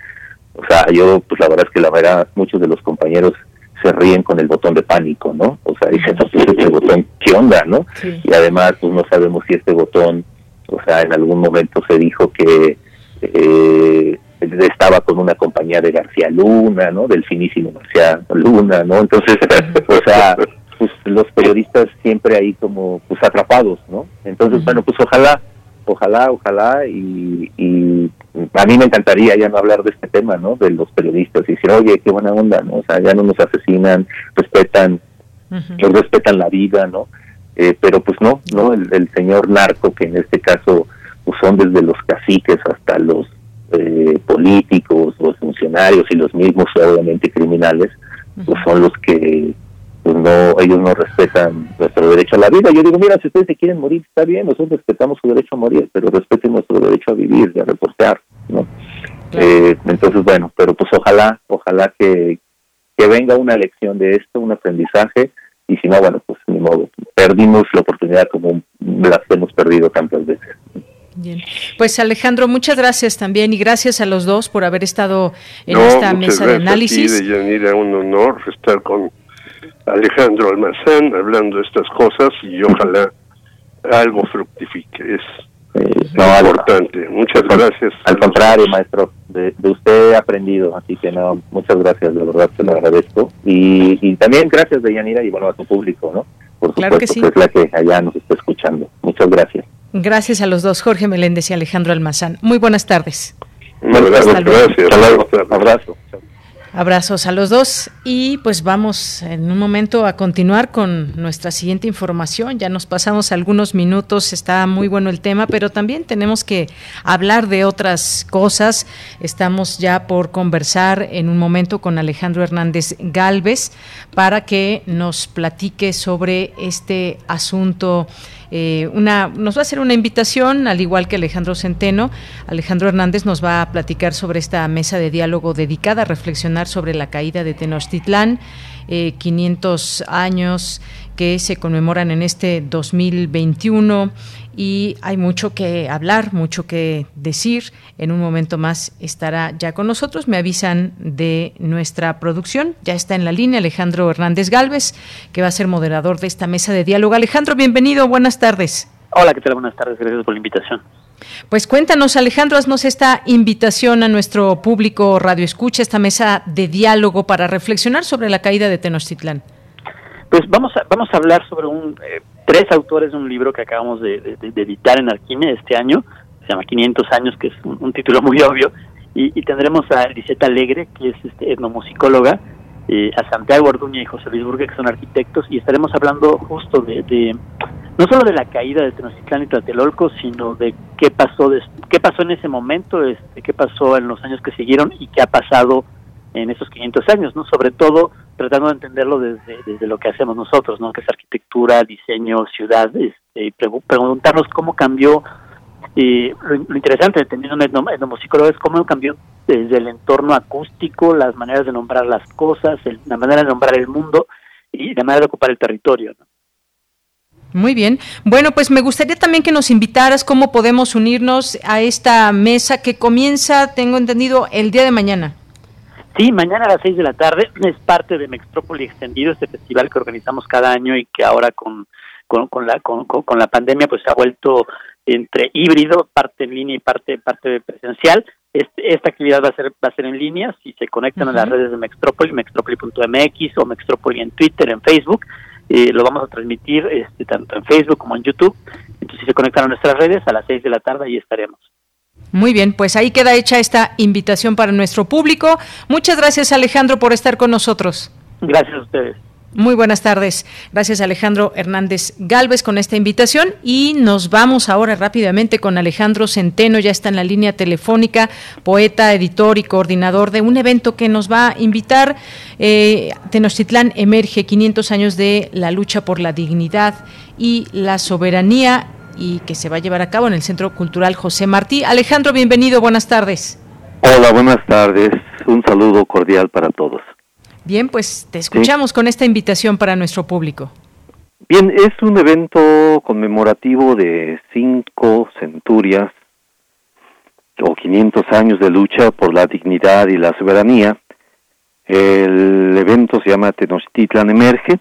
o sea, yo, pues la verdad es que la verdad, muchos de los compañeros se ríen con el botón de pánico, ¿no? O sea, dicen, no, pues este botón, ¿qué onda, no? Y además, pues no sabemos si este botón, o sea, en algún momento se dijo que eh, estaba con una compañía de García Luna, ¿no? Del finísimo García Luna, ¿no? Entonces, o sea, pues los periodistas siempre ahí como pues atrapados, ¿no? Entonces, bueno, pues ojalá, ojalá, ojalá y, y a mí me encantaría ya no hablar de este tema, ¿no? De los periodistas y decir, oye, qué buena onda, ¿no? O sea, ya no nos asesinan, respetan, nos respetan la vida, ¿no? Eh, pero pues no, ¿no? El, el señor narco, que en este caso pues son desde los caciques hasta los eh, políticos, los funcionarios y los mismos obviamente criminales, pues son los que pues no ellos no respetan nuestro derecho a la vida. Yo digo, mira, si ustedes se quieren morir, está bien, nosotros respetamos su derecho a morir, pero respeten nuestro derecho a vivir a reportear, ¿no? Eh, entonces, bueno, pero pues ojalá, ojalá que, que venga una lección de esto, un aprendizaje, y si no, bueno, pues ni modo, perdimos la oportunidad como las hemos perdido tantas veces. Bien, pues Alejandro, muchas gracias también y gracias a los dos por haber estado en esta mesa de análisis. A de un honor estar con Alejandro Almazán hablando de estas cosas y ojalá algo fructifique. Es importante. Muchas gracias. Al contrario, maestro, de, usted he aprendido, así que no, muchas gracias, de verdad te lo agradezco. Y, y también gracias, de Yanira, y bueno, a tu público, ¿no? Por supuesto, que, sí. que es la que allá nos está escuchando. Muchas gracias. Gracias a los dos, Jorge Meléndez y Alejandro Almazán. Muy buenas tardes. Gracias. Abrazo. Abrazos a los dos y pues vamos en un momento a continuar con nuestra siguiente información. Ya nos pasamos algunos minutos, está muy bueno el tema, pero también tenemos que hablar de otras cosas. Estamos ya por conversar en un momento con Alejandro Hernández Galvez para que nos platique sobre este asunto eh, una, nos va a hacer una invitación, al igual que Alejandro Centeno. Alejandro Hernández nos va a platicar sobre esta mesa de diálogo dedicada a reflexionar sobre la caída de Tenochtitlán, 500 eh, años que se conmemoran en este 2021 y hay mucho que hablar, mucho que decir. En un momento más estará ya con nosotros. Me avisan de nuestra producción. Ya está en la línea Alejandro Hernández Galvez, que va a ser moderador de esta mesa de diálogo. Alejandro, bienvenido. Buenas tardes. Hola, ¿qué tal? Buenas tardes. Gracias por la invitación. Pues cuéntanos, Alejandro, haznos esta invitación a nuestro público Radio Escucha, esta mesa de diálogo para reflexionar sobre la caída de Tenochtitlán. Pues vamos a, vamos a hablar sobre un, eh, tres autores de un libro que acabamos de, editar en Alquimia este año, se llama 500 años, que es un, título muy obvio, y, tendremos a Liseta Alegre, que es este, etnomusicóloga, eh, a Santiago Orduña y José Luis Burgue, que son arquitectos, y estaremos hablando justo de, no solo de la caída de Tenochtitlán y Tlatelolco, sino de qué pasó, de, qué pasó en ese momento, este, qué pasó en los años que siguieron y qué ha pasado en esos 500 años, ¿no? Sobre todo tratando de entenderlo desde, desde lo que hacemos nosotros, ¿no? que es arquitectura, diseño, ciudad, este, preguntarnos cómo cambió y lo, interesante, teniendo un etnomusicólogo, es cómo cambió desde el entorno acústico, las maneras de nombrar las cosas, la manera de nombrar el mundo y la manera de ocupar el territorio. Muy bien. Bueno, pues me gustaría también que nos invitaras cómo podemos unirnos a esta mesa que comienza, tengo entendido, el día de mañana. Sí, mañana a las seis de la tarde es parte de Mextrópoli Extendido, este festival que organizamos cada año y que ahora con, con, la, con, con, la pandemia pues se ha vuelto entre híbrido, parte en línea y parte, parte presencial. Este, esta actividad va a ser va a ser en línea si se conectan a las redes de Mextrópoli, mextropoli.mx o Mextrópoli en Twitter, en Facebook. Eh, lo vamos a transmitir este, tanto en Facebook como en YouTube. Entonces, si se conectan a nuestras redes, a las 6 de la tarde ahí estaremos. Muy bien, pues ahí queda hecha esta invitación para nuestro público. Muchas gracias Alejandro por estar con nosotros. Gracias a ustedes. Muy buenas tardes. Gracias Alejandro Hernández Galvez con esta invitación y nos vamos ahora rápidamente con Alejandro Centeno, ya está en la línea telefónica, poeta, editor y coordinador de un evento que nos va a invitar. Eh, Tenochtitlán emerge 500 años de la lucha por la dignidad y la soberanía y que se va a llevar a cabo en el Centro Cultural José Martí. Alejandro, bienvenido, buenas tardes. Hola, buenas tardes. Un saludo cordial para todos. Bien, pues te escuchamos con esta invitación para nuestro público. Bien, es un evento conmemorativo de cinco centurias o 500 años de lucha por la dignidad y la soberanía. El evento se llama Tenochtitlan Emerge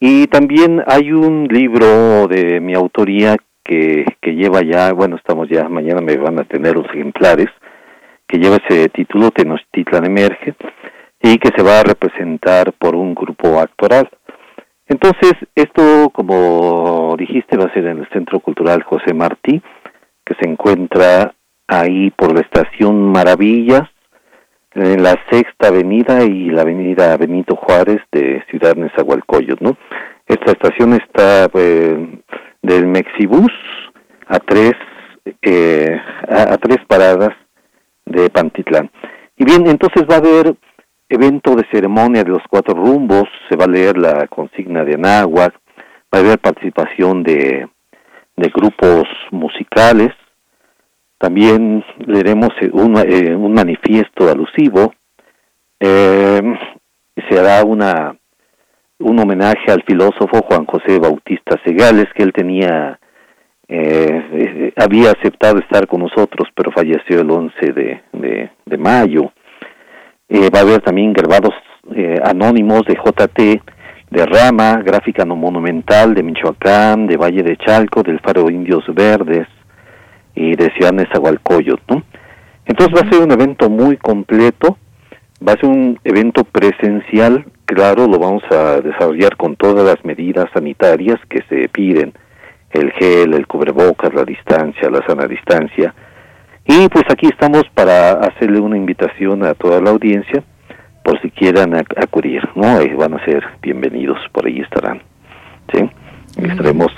y también hay un libro de mi autoría que, que lleva ya, bueno, estamos ya, mañana me van a tener los ejemplares, que lleva ese título Tenochtitlan Emerge y que se va a representar por un grupo actoral. Entonces, esto, como dijiste, va a ser en el Centro Cultural José Martí, que se encuentra ahí por la estación Maravillas, en la Sexta Avenida y la Avenida Benito Juárez de Ciudad Nezahualcóyotl, ¿no? Esta estación está pues, del Mexibus a tres eh, a tres paradas de Pantitlán. Y bien, entonces va a haber evento de ceremonia de los cuatro rumbos, se va a leer la consigna de Anáhuac, va a haber participación de, de grupos musicales, también leeremos un, eh, un manifiesto alusivo, eh, se hará una un homenaje al filósofo Juan José Bautista Segales, que él tenía, eh, había aceptado estar con nosotros, pero falleció el 11 de, de, de mayo. Eh, va a haber también grabados eh, anónimos de JT, de Rama, gráfica no monumental de Michoacán, de Valle de Chalco, del Faro Indios Verdes y de Ciudad Nezahualcóyotl, ¿no? Entonces va a ser un evento muy completo, va a ser un evento presencial, claro, lo vamos a desarrollar con todas las medidas sanitarias que se piden, el gel, el cubrebocas, la distancia, la sana distancia, y pues aquí estamos para hacerle una invitación a toda la audiencia por si quieran acudir, ¿no? van a ser bienvenidos, por ahí estarán, ¿sí? Estaremos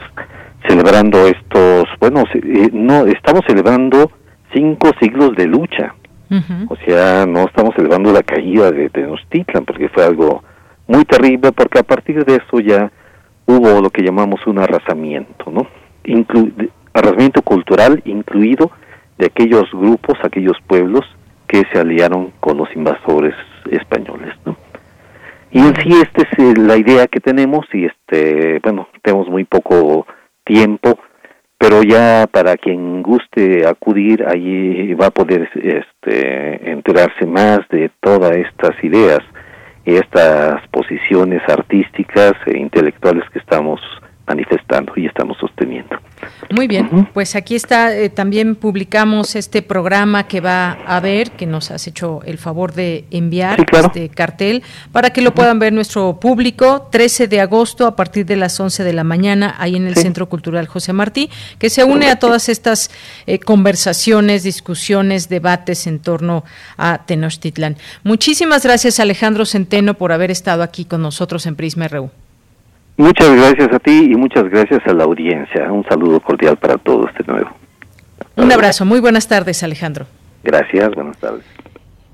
celebrando estos, bueno, eh, no, estamos celebrando cinco siglos de lucha, o sea, no estamos celebrando la caída de Tenochtitlan, porque fue algo muy terrible, porque a partir de eso ya hubo lo que llamamos un arrasamiento, ¿no? arrasamiento cultural incluido de aquellos grupos, aquellos pueblos que se aliaron con los invasores españoles, ¿no? Y en sí esta es eh, la idea que tenemos y este, bueno, tenemos muy poco tiempo, pero ya para quien guste acudir allí va a poder este, enterarse más de todas estas ideas estas posiciones artísticas e intelectuales que estamos manifestando y estamos sosteniendo. Muy bien, pues aquí está, eh, también publicamos este programa que va a haber, que nos has hecho el favor de enviar, este cartel, para que lo puedan ver nuestro público, 13 de agosto a partir de las 11 de la mañana, ahí en el Centro Cultural José Martí, que se une a todas estas eh, conversaciones, discusiones, debates en torno a Tenochtitlán. Muchísimas gracias Alejandro Centeno por haber estado aquí con nosotros en Prisma RU. Muchas gracias a ti y muchas gracias a la audiencia. Un saludo cordial para todos de nuevo. Un abrazo. Muy buenas tardes, Alejandro. Gracias, buenas tardes.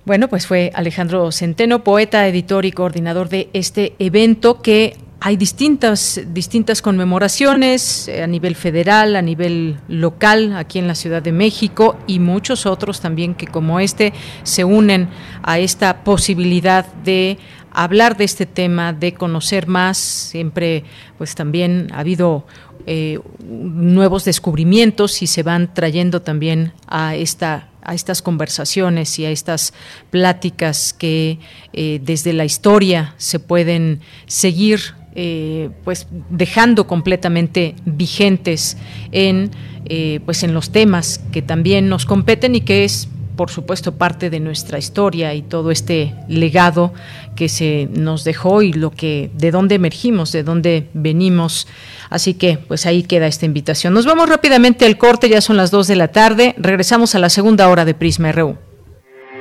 Bueno, pues fue Alejandro Centeno, poeta, editor y coordinador de este evento que hay distintas, distintas conmemoraciones eh, a nivel federal, a nivel local, aquí en la Ciudad de México y muchos otros también que como este se unen a esta posibilidad de hablar de este tema, de conocer más. Siempre, pues también ha habido eh, nuevos descubrimientos y se van trayendo también a esta a estas conversaciones y a estas pláticas que eh, desde la historia se pueden seguir eh, pues dejando completamente vigentes en eh, pues en los temas que también nos competen y que es por supuesto parte de nuestra historia y todo este legado que se nos dejó y lo que de dónde emergimos, de dónde venimos. Así que pues ahí queda esta invitación. Nos vamos rápidamente al corte, ya son las 2 de la tarde. Regresamos a la segunda hora de Prisma RU.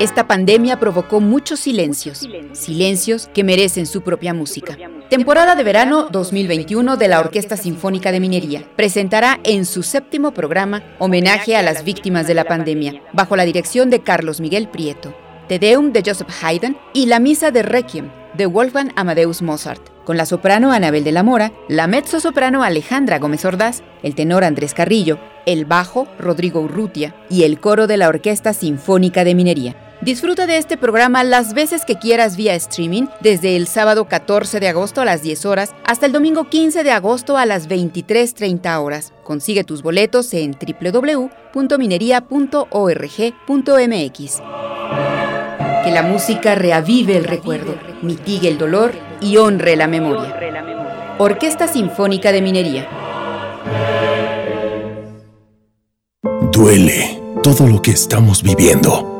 Esta pandemia provocó muchos silencios, silencios que merecen su propia música. Temporada de verano 2021 de la Orquesta Sinfónica de Minería presentará en su séptimo programa homenaje a las víctimas de la pandemia, bajo la dirección de Carlos Miguel Prieto, Te Deum de Joseph Haydn y la Misa de Requiem de Wolfgang Amadeus Mozart, con la soprano Anabel de la Mora, la mezzo-soprano Alejandra Gómez Ordaz, el tenor Andrés Carrillo, el bajo Rodrigo Urrutia y el coro de la Orquesta Sinfónica de Minería. Disfruta de este programa las veces que quieras vía streaming, desde el sábado 14 de agosto a las 10 horas hasta el domingo 15 de agosto a las 23.30 horas. Consigue tus boletos en www.minería.org.mx. Que la música reavive el recuerdo, mitigue el dolor y honre la memoria. Orquesta Sinfónica de Minería. Duele todo lo que estamos viviendo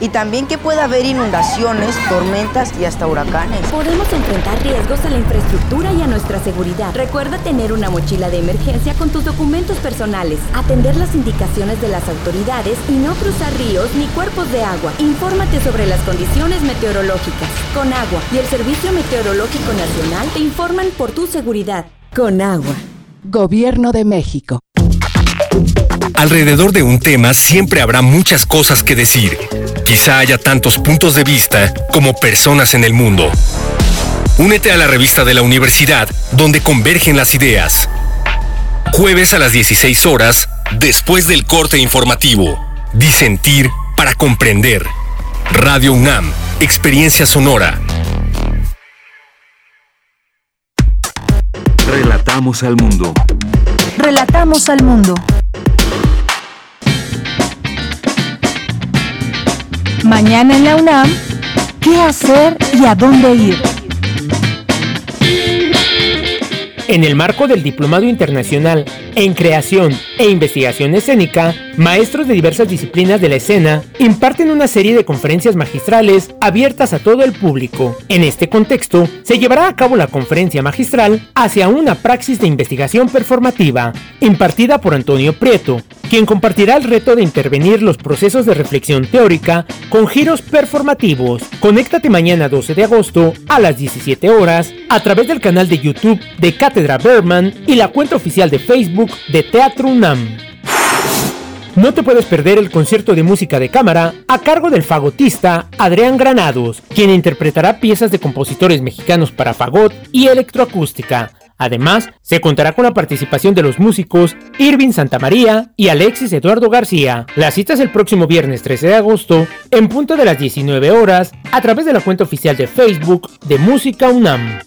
Y también que puede haber inundaciones, tormentas y hasta huracanes. Podemos enfrentar riesgos a la infraestructura y a nuestra seguridad. Recuerda tener una mochila de emergencia con tus documentos personales, atender las indicaciones de las autoridades y no cruzar ríos ni cuerpos de agua. Infórmate sobre las condiciones meteorológicas. Con agua y el Servicio Meteorológico Nacional te informan por tu seguridad. Con agua. Gobierno de México. Alrededor de un tema siempre habrá muchas cosas que decir. Quizá haya tantos puntos de vista como personas en el mundo. Únete a la revista de la universidad donde convergen las ideas. Jueves a las 16 horas, después del corte informativo. Disentir para comprender. Radio UNAM, Experiencia Sonora. Relatamos al mundo. Relatamos al mundo. Mañana en la UNAM, ¿qué hacer y a dónde ir? En el marco del Diplomado Internacional en Creación e Investigación Escénica, maestros de diversas disciplinas de la escena imparten una serie de conferencias magistrales abiertas a todo el público. En este contexto, se llevará a cabo la conferencia magistral hacia una praxis de investigación performativa, impartida por Antonio Prieto, quien compartirá el reto de intervenir los procesos de reflexión teórica con giros performativos. Conéctate mañana 12 de agosto a las 17 horas a través del canal de YouTube de Cátedra Berman y la cuenta oficial de Facebook de Teatro UNAM. No te puedes perder el concierto de música de cámara a cargo del fagotista Adrián Granados, quien interpretará piezas de compositores mexicanos para fagot y electroacústica. Además, se contará con la participación de los músicos Irving Santamaría y Alexis Eduardo García. La cita es el próximo viernes 13 de agosto, en punto de las 19 horas, a través de la cuenta oficial de Facebook de Música UNAM.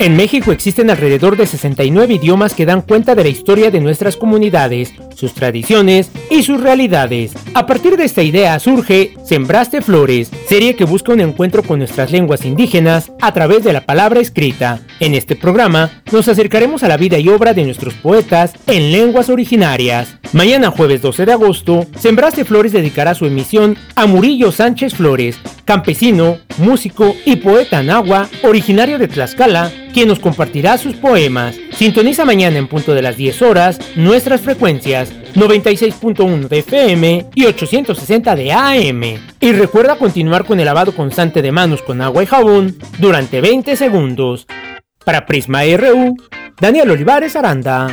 En México existen alrededor de 69 idiomas que dan cuenta de la historia de nuestras comunidades, sus tradiciones y sus realidades. A partir de esta idea surge Sembraste Flores, serie que busca un encuentro con nuestras lenguas indígenas a través de la palabra escrita. En este programa nos acercaremos a la vida y obra de nuestros poetas en lenguas originarias. Mañana jueves 12 de agosto, Sembraste Flores dedicará su emisión a Murillo Sánchez Flores, campesino, músico y poeta nahua originario de Tlaxcala, quien nos compartirá sus poemas. Sintoniza mañana en punto de las 10 horas nuestras frecuencias 96.1 de FM y 860 de AM. Y recuerda continuar con el lavado constante de manos con agua y jabón durante 20 segundos. Para Prisma RU, Daniel Olivares Aranda.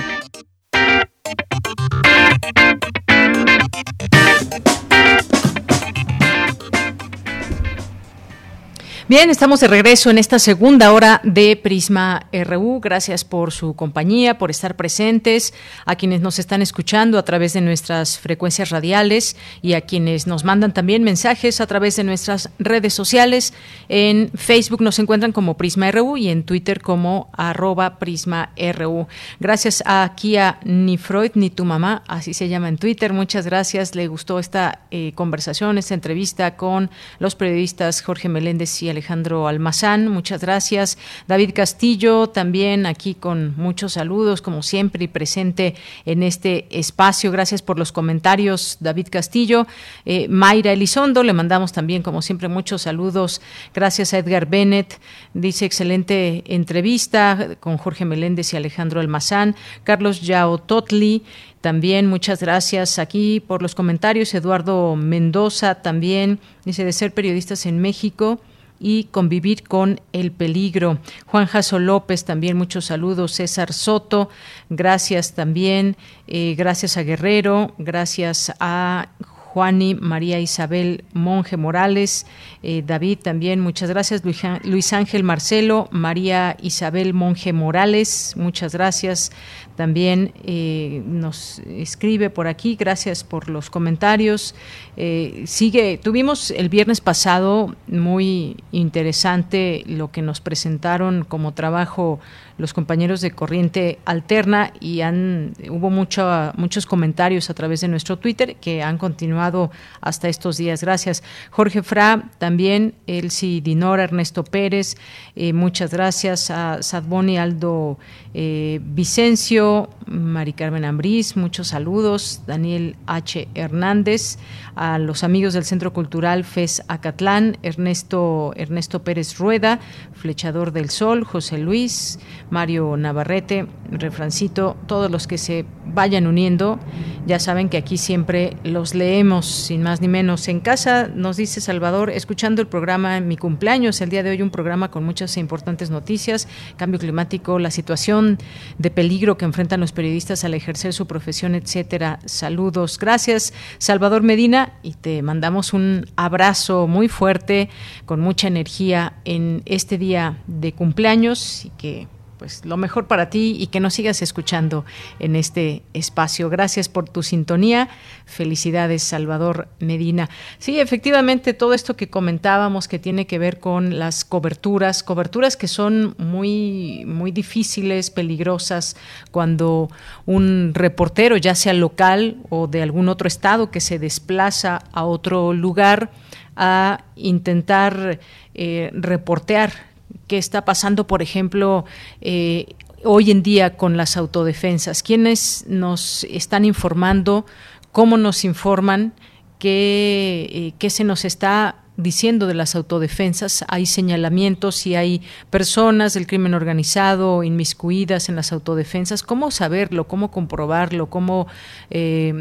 Bien, estamos de regreso en esta segunda hora de Prisma RU. Gracias por su compañía, por estar presentes, a quienes nos están escuchando a través de nuestras frecuencias radiales y a quienes nos mandan también mensajes a través de nuestras redes sociales. En Facebook nos encuentran como Prisma RU y en Twitter como arroba Prisma RU. Gracias a Kia Ni Freud ni tu mamá, así se llama en Twitter. Muchas gracias. Le gustó esta eh, conversación, esta entrevista con los periodistas Jorge Meléndez y Alejandro Alejandro Almazán, muchas gracias. David Castillo, también aquí con muchos saludos, como siempre, y presente en este espacio. Gracias por los comentarios, David Castillo. Eh, Mayra Elizondo, le mandamos también, como siempre, muchos saludos. Gracias a Edgar Bennett, dice excelente entrevista con Jorge Meléndez y Alejandro Almazán. Carlos Yao Totli. También muchas gracias aquí por los comentarios. Eduardo Mendoza también dice de ser periodistas en México y convivir con el peligro. Juan Jaso López, también muchos saludos. César Soto, gracias también. Eh, gracias a Guerrero, gracias a Juani, María Isabel Monje Morales, eh, David también, muchas gracias, Luis Ángel Marcelo, María Isabel Monje Morales, muchas gracias, también eh, nos escribe por aquí, gracias por los comentarios. Eh, sigue, tuvimos el viernes pasado muy interesante lo que nos presentaron como trabajo los compañeros de Corriente Alterna y han hubo mucho, muchos comentarios a través de nuestro Twitter que han continuado hasta estos días. Gracias. Jorge Fra, también Elsie Dinora, Ernesto Pérez, eh, muchas gracias a Sadboni Aldo eh, Vicencio, Mari Carmen Ambrís, muchos saludos, Daniel H. Hernández, a los amigos del Centro Cultural FES Acatlán, Ernesto, Ernesto Pérez Rueda, Flechador del Sol, José Luis, Mario Navarrete, Refrancito, todos los que se vayan uniendo, ya saben que aquí siempre los leemos, sin más ni menos. En casa, nos dice Salvador, escuchando el programa en mi cumpleaños, el día de hoy un programa con muchas importantes noticias, cambio climático, la situación de peligro que enfrentan los periodistas al ejercer su profesión, etcétera. Saludos. Gracias, Salvador Medina, y te mandamos un abrazo muy fuerte, con mucha energía en este día de cumpleaños y que pues lo mejor para ti y que nos sigas escuchando en este espacio. Gracias por tu sintonía. Felicidades, Salvador Medina. Sí, efectivamente, todo esto que comentábamos que tiene que ver con las coberturas, coberturas que son muy, muy difíciles, peligrosas, cuando un reportero, ya sea local o de algún otro estado, que se desplaza a otro lugar a intentar eh, reportear qué está pasando, por ejemplo, eh, hoy en día con las autodefensas. ¿Quiénes nos están informando? ¿Cómo nos informan? ¿Qué, eh, qué se nos está diciendo de las autodefensas, hay señalamientos y hay personas del crimen organizado inmiscuidas en las autodefensas. ¿Cómo saberlo? ¿Cómo comprobarlo? ¿Cómo eh,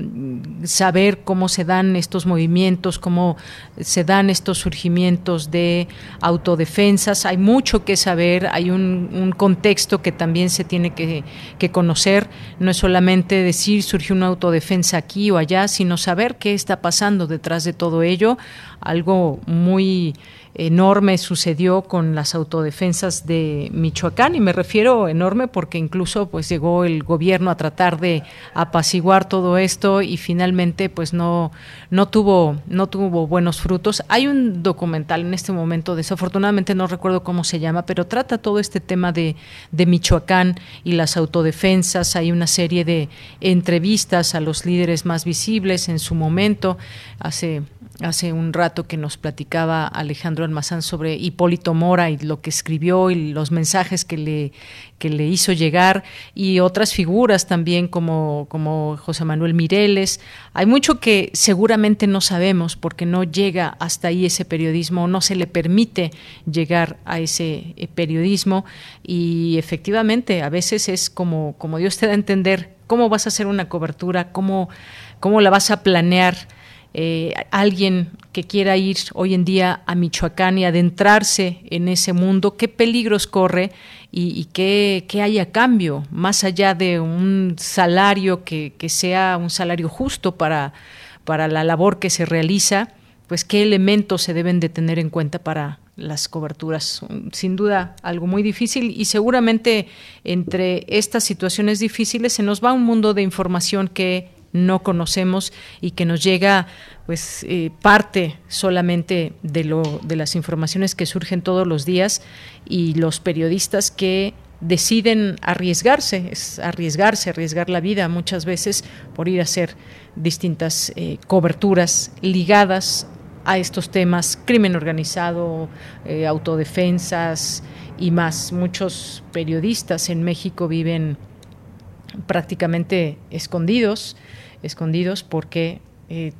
saber cómo se dan estos movimientos? ¿Cómo se dan estos surgimientos de autodefensas? Hay mucho que saber, hay un, contexto que también se tiene que, que conocer. No es solamente decir surgió una autodefensa aquí o allá, sino saber qué está pasando detrás de todo ello algo muy enorme sucedió con las autodefensas de Michoacán y me refiero enorme porque incluso pues llegó el gobierno a tratar de apaciguar todo esto y finalmente pues no no tuvo no tuvo buenos frutos. Hay un documental en este momento desafortunadamente no recuerdo cómo se llama, pero trata todo este tema de de Michoacán y las autodefensas, hay una serie de entrevistas a los líderes más visibles en su momento hace hace un rato que nos platicaba Alejandro Almazán sobre Hipólito Mora y lo que escribió y los mensajes que le, que le hizo llegar y otras figuras también como, como José Manuel Mireles. Hay mucho que seguramente no sabemos porque no llega hasta ahí ese periodismo, no se le permite llegar a ese eh, periodismo y efectivamente a veces es como, como Dios te da a entender cómo vas a hacer una cobertura, cómo, cómo la vas a planear eh, alguien que quiera ir hoy en día a Michoacán y adentrarse en ese mundo, qué peligros corre y, qué, hay a cambio, más allá de un salario que, sea un salario justo para, para la labor que se realiza, pues qué elementos se deben de tener en cuenta para las coberturas. Sin duda, algo muy difícil y seguramente entre estas situaciones difíciles se nos va un mundo de información que no conocemos y que nos llega pues eh, parte solamente de lo de las informaciones que surgen todos los días y los periodistas que deciden arriesgarse, es arriesgarse, arriesgar la vida muchas veces por ir a hacer distintas eh, coberturas ligadas a estos temas, crimen organizado, eh, autodefensas y más. Muchos periodistas en México viven prácticamente escondidos, escondidos porque eh,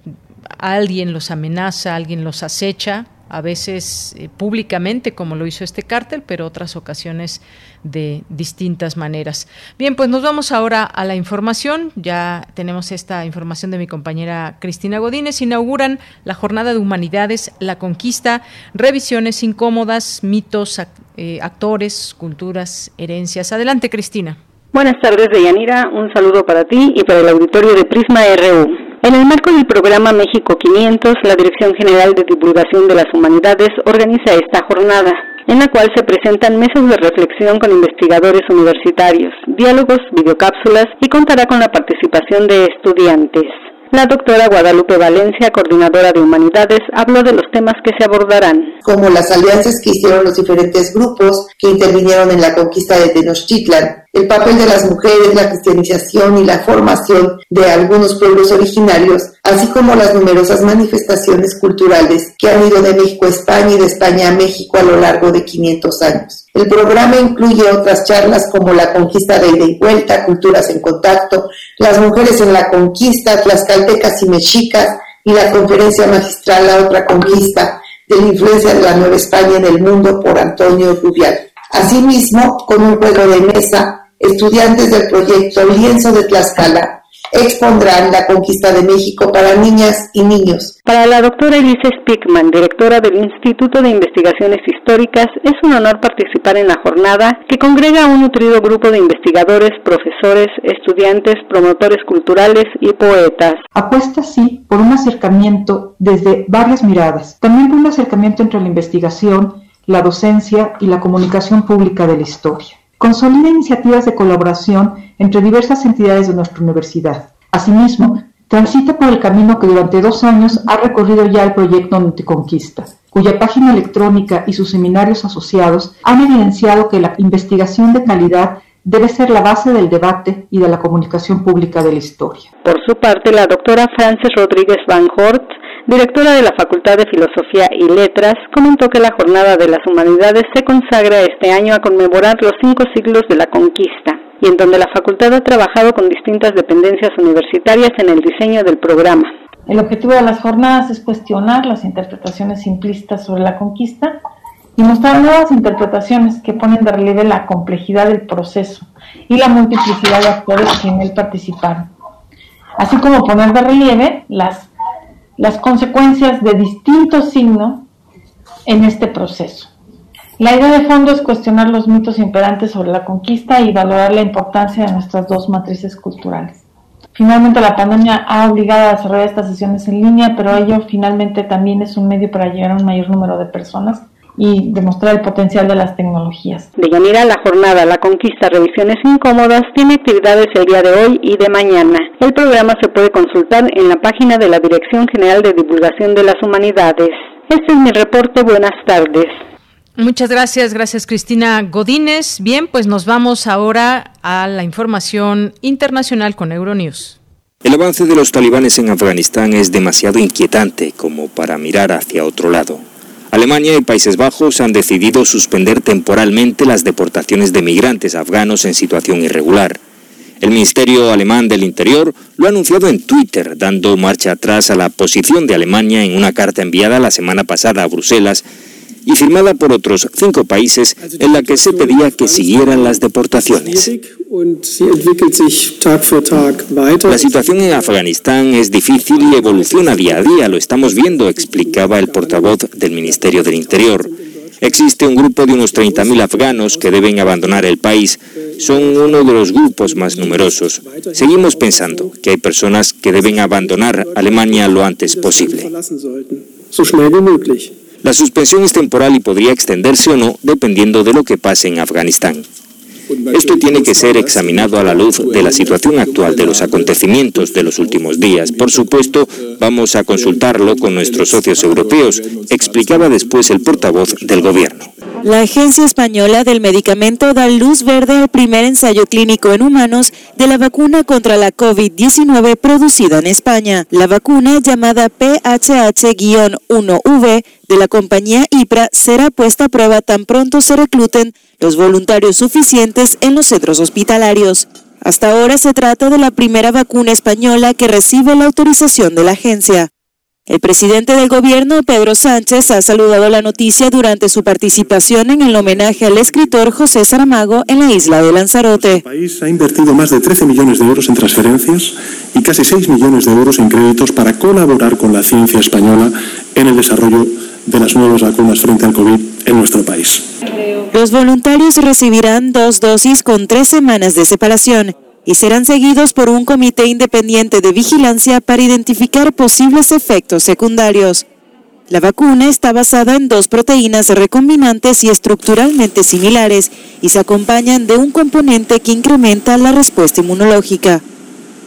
alguien los amenaza, alguien los acecha, a veces eh, públicamente como lo hizo este cártel, pero otras ocasiones de distintas maneras. Bien, pues nos vamos ahora a la información. Ya tenemos esta información de mi compañera Cristina Godínez. Inauguran la Jornada de Humanidades, la conquista, revisiones incómodas, mitos, eh, actores, culturas, herencias. Adelante, Cristina. Buenas tardes, Deyanira. Un saludo para ti y para el auditorio de Prisma RU. En el marco del programa México 500, la Dirección General de Divulgación de las Humanidades organiza esta jornada, en la cual se presentan mesas de reflexión con investigadores universitarios, diálogos, videocápsulas y contará con la participación de estudiantes. La doctora Guadalupe Valencia, coordinadora de Humanidades, habló de los temas que se abordarán. Como las alianzas que hicieron los diferentes grupos que intervinieron en la conquista de Tenochtitlan, el papel de las mujeres, la cristianización y la formación de algunos pueblos originarios, así como las numerosas manifestaciones culturales que han ido de México a España y de España a México a lo largo de 500 años. El programa incluye otras charlas como la conquista de ida y vuelta, culturas en contacto, las mujeres en la conquista, las caltecas y mexicas y la conferencia magistral La otra conquista de la influencia de la Nueva España en el mundo por Antonio Rubial. Asimismo, con un juego de mesa, estudiantes del proyecto Lienzo de Tlaxcala expondrán la conquista de México para niñas y niños. Para la doctora Elise Spickman, directora del Instituto de Investigaciones Históricas, es un honor participar en la jornada que congrega a un nutrido grupo de investigadores, profesores, estudiantes, promotores culturales y poetas. Apuesta sí por un acercamiento desde varias miradas, también por un acercamiento entre la investigación, la docencia y la comunicación pública de la historia. Consolida iniciativas de colaboración entre diversas entidades de nuestra universidad. Asimismo, transita por el camino que durante dos años ha recorrido ya el proyecto Conquista, cuya página electrónica y sus seminarios asociados han evidenciado que la investigación de calidad debe ser la base del debate y de la comunicación pública de la historia. Por su parte, la doctora Frances Rodríguez Van Hort directora de la Facultad de Filosofía y Letras, comentó que la Jornada de las Humanidades se consagra este año a conmemorar los cinco siglos de la conquista y en donde la facultad ha trabajado con distintas dependencias universitarias en el diseño del programa. El objetivo de las jornadas es cuestionar las interpretaciones simplistas sobre la conquista y mostrar nuevas interpretaciones que ponen de relieve la complejidad del proceso y la multiplicidad de actores que en él participaron, así como poner de relieve las las consecuencias de distintos signos en este proceso. La idea de fondo es cuestionar los mitos imperantes sobre la conquista y valorar la importancia de nuestras dos matrices culturales. Finalmente la pandemia ha obligado a desarrollar estas sesiones en línea, pero ello finalmente también es un medio para llegar a un mayor número de personas y demostrar el potencial de las tecnologías. De Yanira, la jornada La Conquista Revisiones Incómodas tiene actividades el día de hoy y de mañana. El programa se puede consultar en la página de la Dirección General de Divulgación de las Humanidades. Este es mi reporte. Buenas tardes. Muchas gracias, gracias Cristina Godínez. Bien, pues nos vamos ahora a la información internacional con Euronews. El avance de los talibanes en Afganistán es demasiado inquietante como para mirar hacia otro lado. Alemania y Países Bajos han decidido suspender temporalmente las deportaciones de migrantes afganos en situación irregular. El Ministerio Alemán del Interior lo ha anunciado en Twitter, dando marcha atrás a la posición de Alemania en una carta enviada la semana pasada a Bruselas y firmada por otros cinco países en la que se pedía que siguieran las deportaciones. La situación en Afganistán es difícil y evoluciona día a día, lo estamos viendo, explicaba el portavoz del Ministerio del Interior. Existe un grupo de unos 30.000 afganos que deben abandonar el país. Son uno de los grupos más numerosos. Seguimos pensando que hay personas que deben abandonar Alemania lo antes posible. La suspensión es temporal y podría extenderse o no dependiendo de lo que pase en Afganistán. Esto tiene que ser examinado a la luz de la situación actual de los acontecimientos de los últimos días. Por supuesto, vamos a consultarlo con nuestros socios europeos, explicaba después el portavoz del gobierno. La Agencia Española del Medicamento da luz verde al primer ensayo clínico en humanos de la vacuna contra la COVID-19 producida en España. La vacuna llamada PHH-1V de la compañía IPRA será puesta a prueba tan pronto se recluten los voluntarios suficientes en los centros hospitalarios. Hasta ahora se trata de la primera vacuna española que recibe la autorización de la agencia. El presidente del gobierno, Pedro Sánchez, ha saludado la noticia durante su participación en el homenaje al escritor José Saramago en la isla de Lanzarote. El país ha invertido más de 13 millones de euros en transferencias y casi 6 millones de euros en créditos para colaborar con la ciencia española en el desarrollo de las nuevas vacunas frente al COVID en nuestro país. Los voluntarios recibirán dos dosis con tres semanas de separación y serán seguidos por un comité independiente de vigilancia para identificar posibles efectos secundarios. La vacuna está basada en dos proteínas recombinantes y estructuralmente similares y se acompañan de un componente que incrementa la respuesta inmunológica.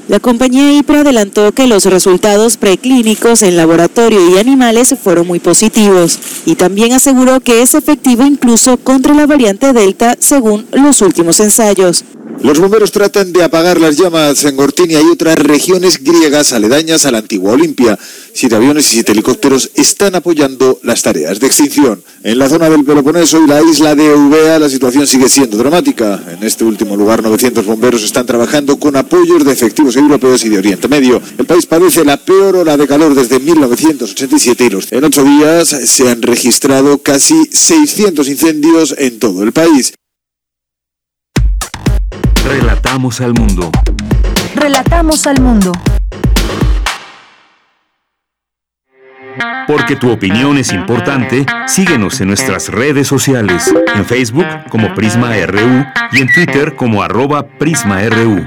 La compañía IPRA adelantó que los resultados preclínicos en laboratorio y animales fueron muy positivos y también aseguró que es efectivo incluso contra la variante Delta según los últimos ensayos. Los bomberos tratan de apagar las llamas en Gortinia y otras regiones griegas aledañas a la antigua Olimpia. Siete aviones y siete helicópteros están apoyando las tareas de extinción. En la zona del Peloponeso y la isla de Eubea la situación sigue siendo dramática. En este último lugar 900 bomberos están trabajando con apoyos de efectivos europeos y de Oriente Medio. El país padece la peor ola de calor desde 1987 y en ocho días se han registrado casi 600 incendios en todo el país. Relatamos al mundo. Relatamos al mundo. Porque tu opinión es importante, síguenos en nuestras redes sociales, en Facebook como Prisma RU y en Twitter como arroba PrismaRU.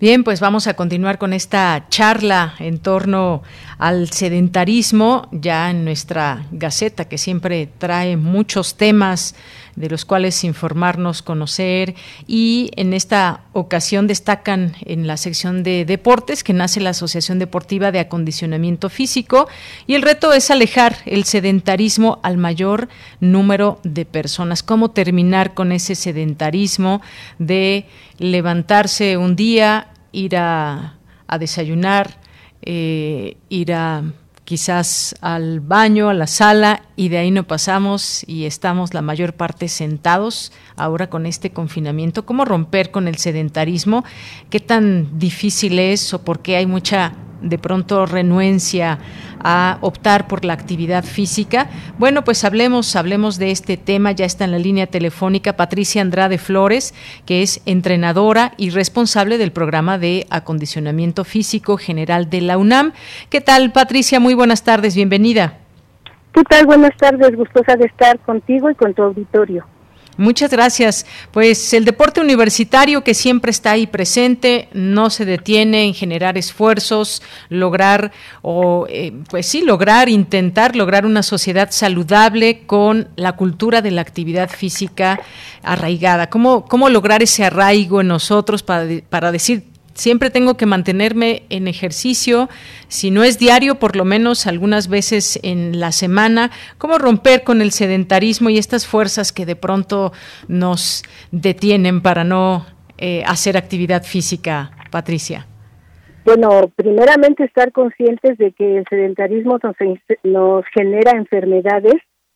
Bien, pues vamos a continuar con esta charla en torno al sedentarismo, ya en nuestra Gaceta, que siempre trae muchos temas de los cuales informarnos, conocer y en esta ocasión destacan en la sección de deportes que nace la Asociación Deportiva de Acondicionamiento Físico y el reto es alejar el sedentarismo al mayor número de personas. ¿Cómo terminar con ese sedentarismo de levantarse un día, ir a, desayunar, eh, ir a quizás al baño, a la sala, y de ahí no pasamos y estamos la mayor parte sentados ahora con este confinamiento. ¿Cómo romper con el sedentarismo? ¿Qué tan difícil es o por qué hay mucha de pronto renuencia a optar por la actividad física. Bueno, pues hablemos, hablemos de este tema. Ya está en la línea telefónica Patricia Andrade Flores, que es entrenadora y responsable del programa de acondicionamiento físico general de la UNAM. ¿Qué tal, Patricia? Muy buenas tardes, bienvenida. ¿Qué tal? Buenas tardes, gustosa de estar contigo y con tu auditorio. Muchas gracias. Pues el deporte universitario que siempre está ahí presente, no se detiene en generar esfuerzos, lograr o eh, pues sí, lograr, intentar lograr una sociedad saludable con la cultura de la actividad física arraigada. ¿Cómo, cómo lograr ese arraigo en nosotros para, para decir siempre tengo que mantenerme en ejercicio, si no es diario, por lo menos algunas veces en la semana, cómo romper con el sedentarismo y estas fuerzas que de pronto nos detienen para no eh, hacer actividad física, Patricia. Bueno, primeramente estar conscientes de que el sedentarismo nos, genera enfermedades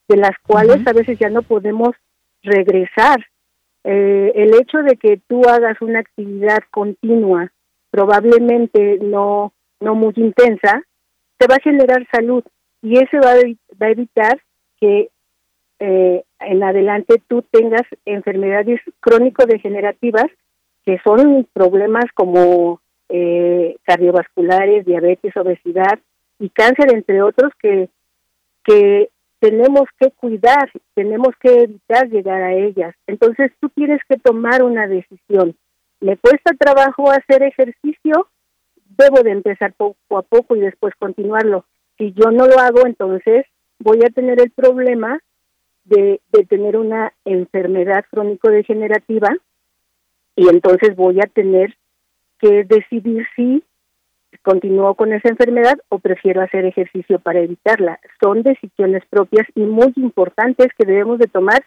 de las cuales a veces ya no podemos regresar. Eh, el hecho de que tú hagas una actividad continua probablemente no, no muy intensa, te va a generar salud y eso va a, evitar que eh, en adelante tú tengas enfermedades crónico-degenerativas que son problemas como eh, cardiovasculares, diabetes, obesidad y cáncer, entre otros, que, que tenemos que cuidar, tenemos que evitar llegar a ellas. Entonces tú tienes que tomar una decisión me cuesta trabajo hacer ejercicio, debo de empezar poco a poco y después continuarlo. Si yo no lo hago, entonces voy a tener el problema de, de tener una enfermedad crónico-degenerativa y entonces voy a tener que decidir si continúo con esa enfermedad o prefiero hacer ejercicio para evitarla. Son decisiones propias y muy importantes que debemos de tomar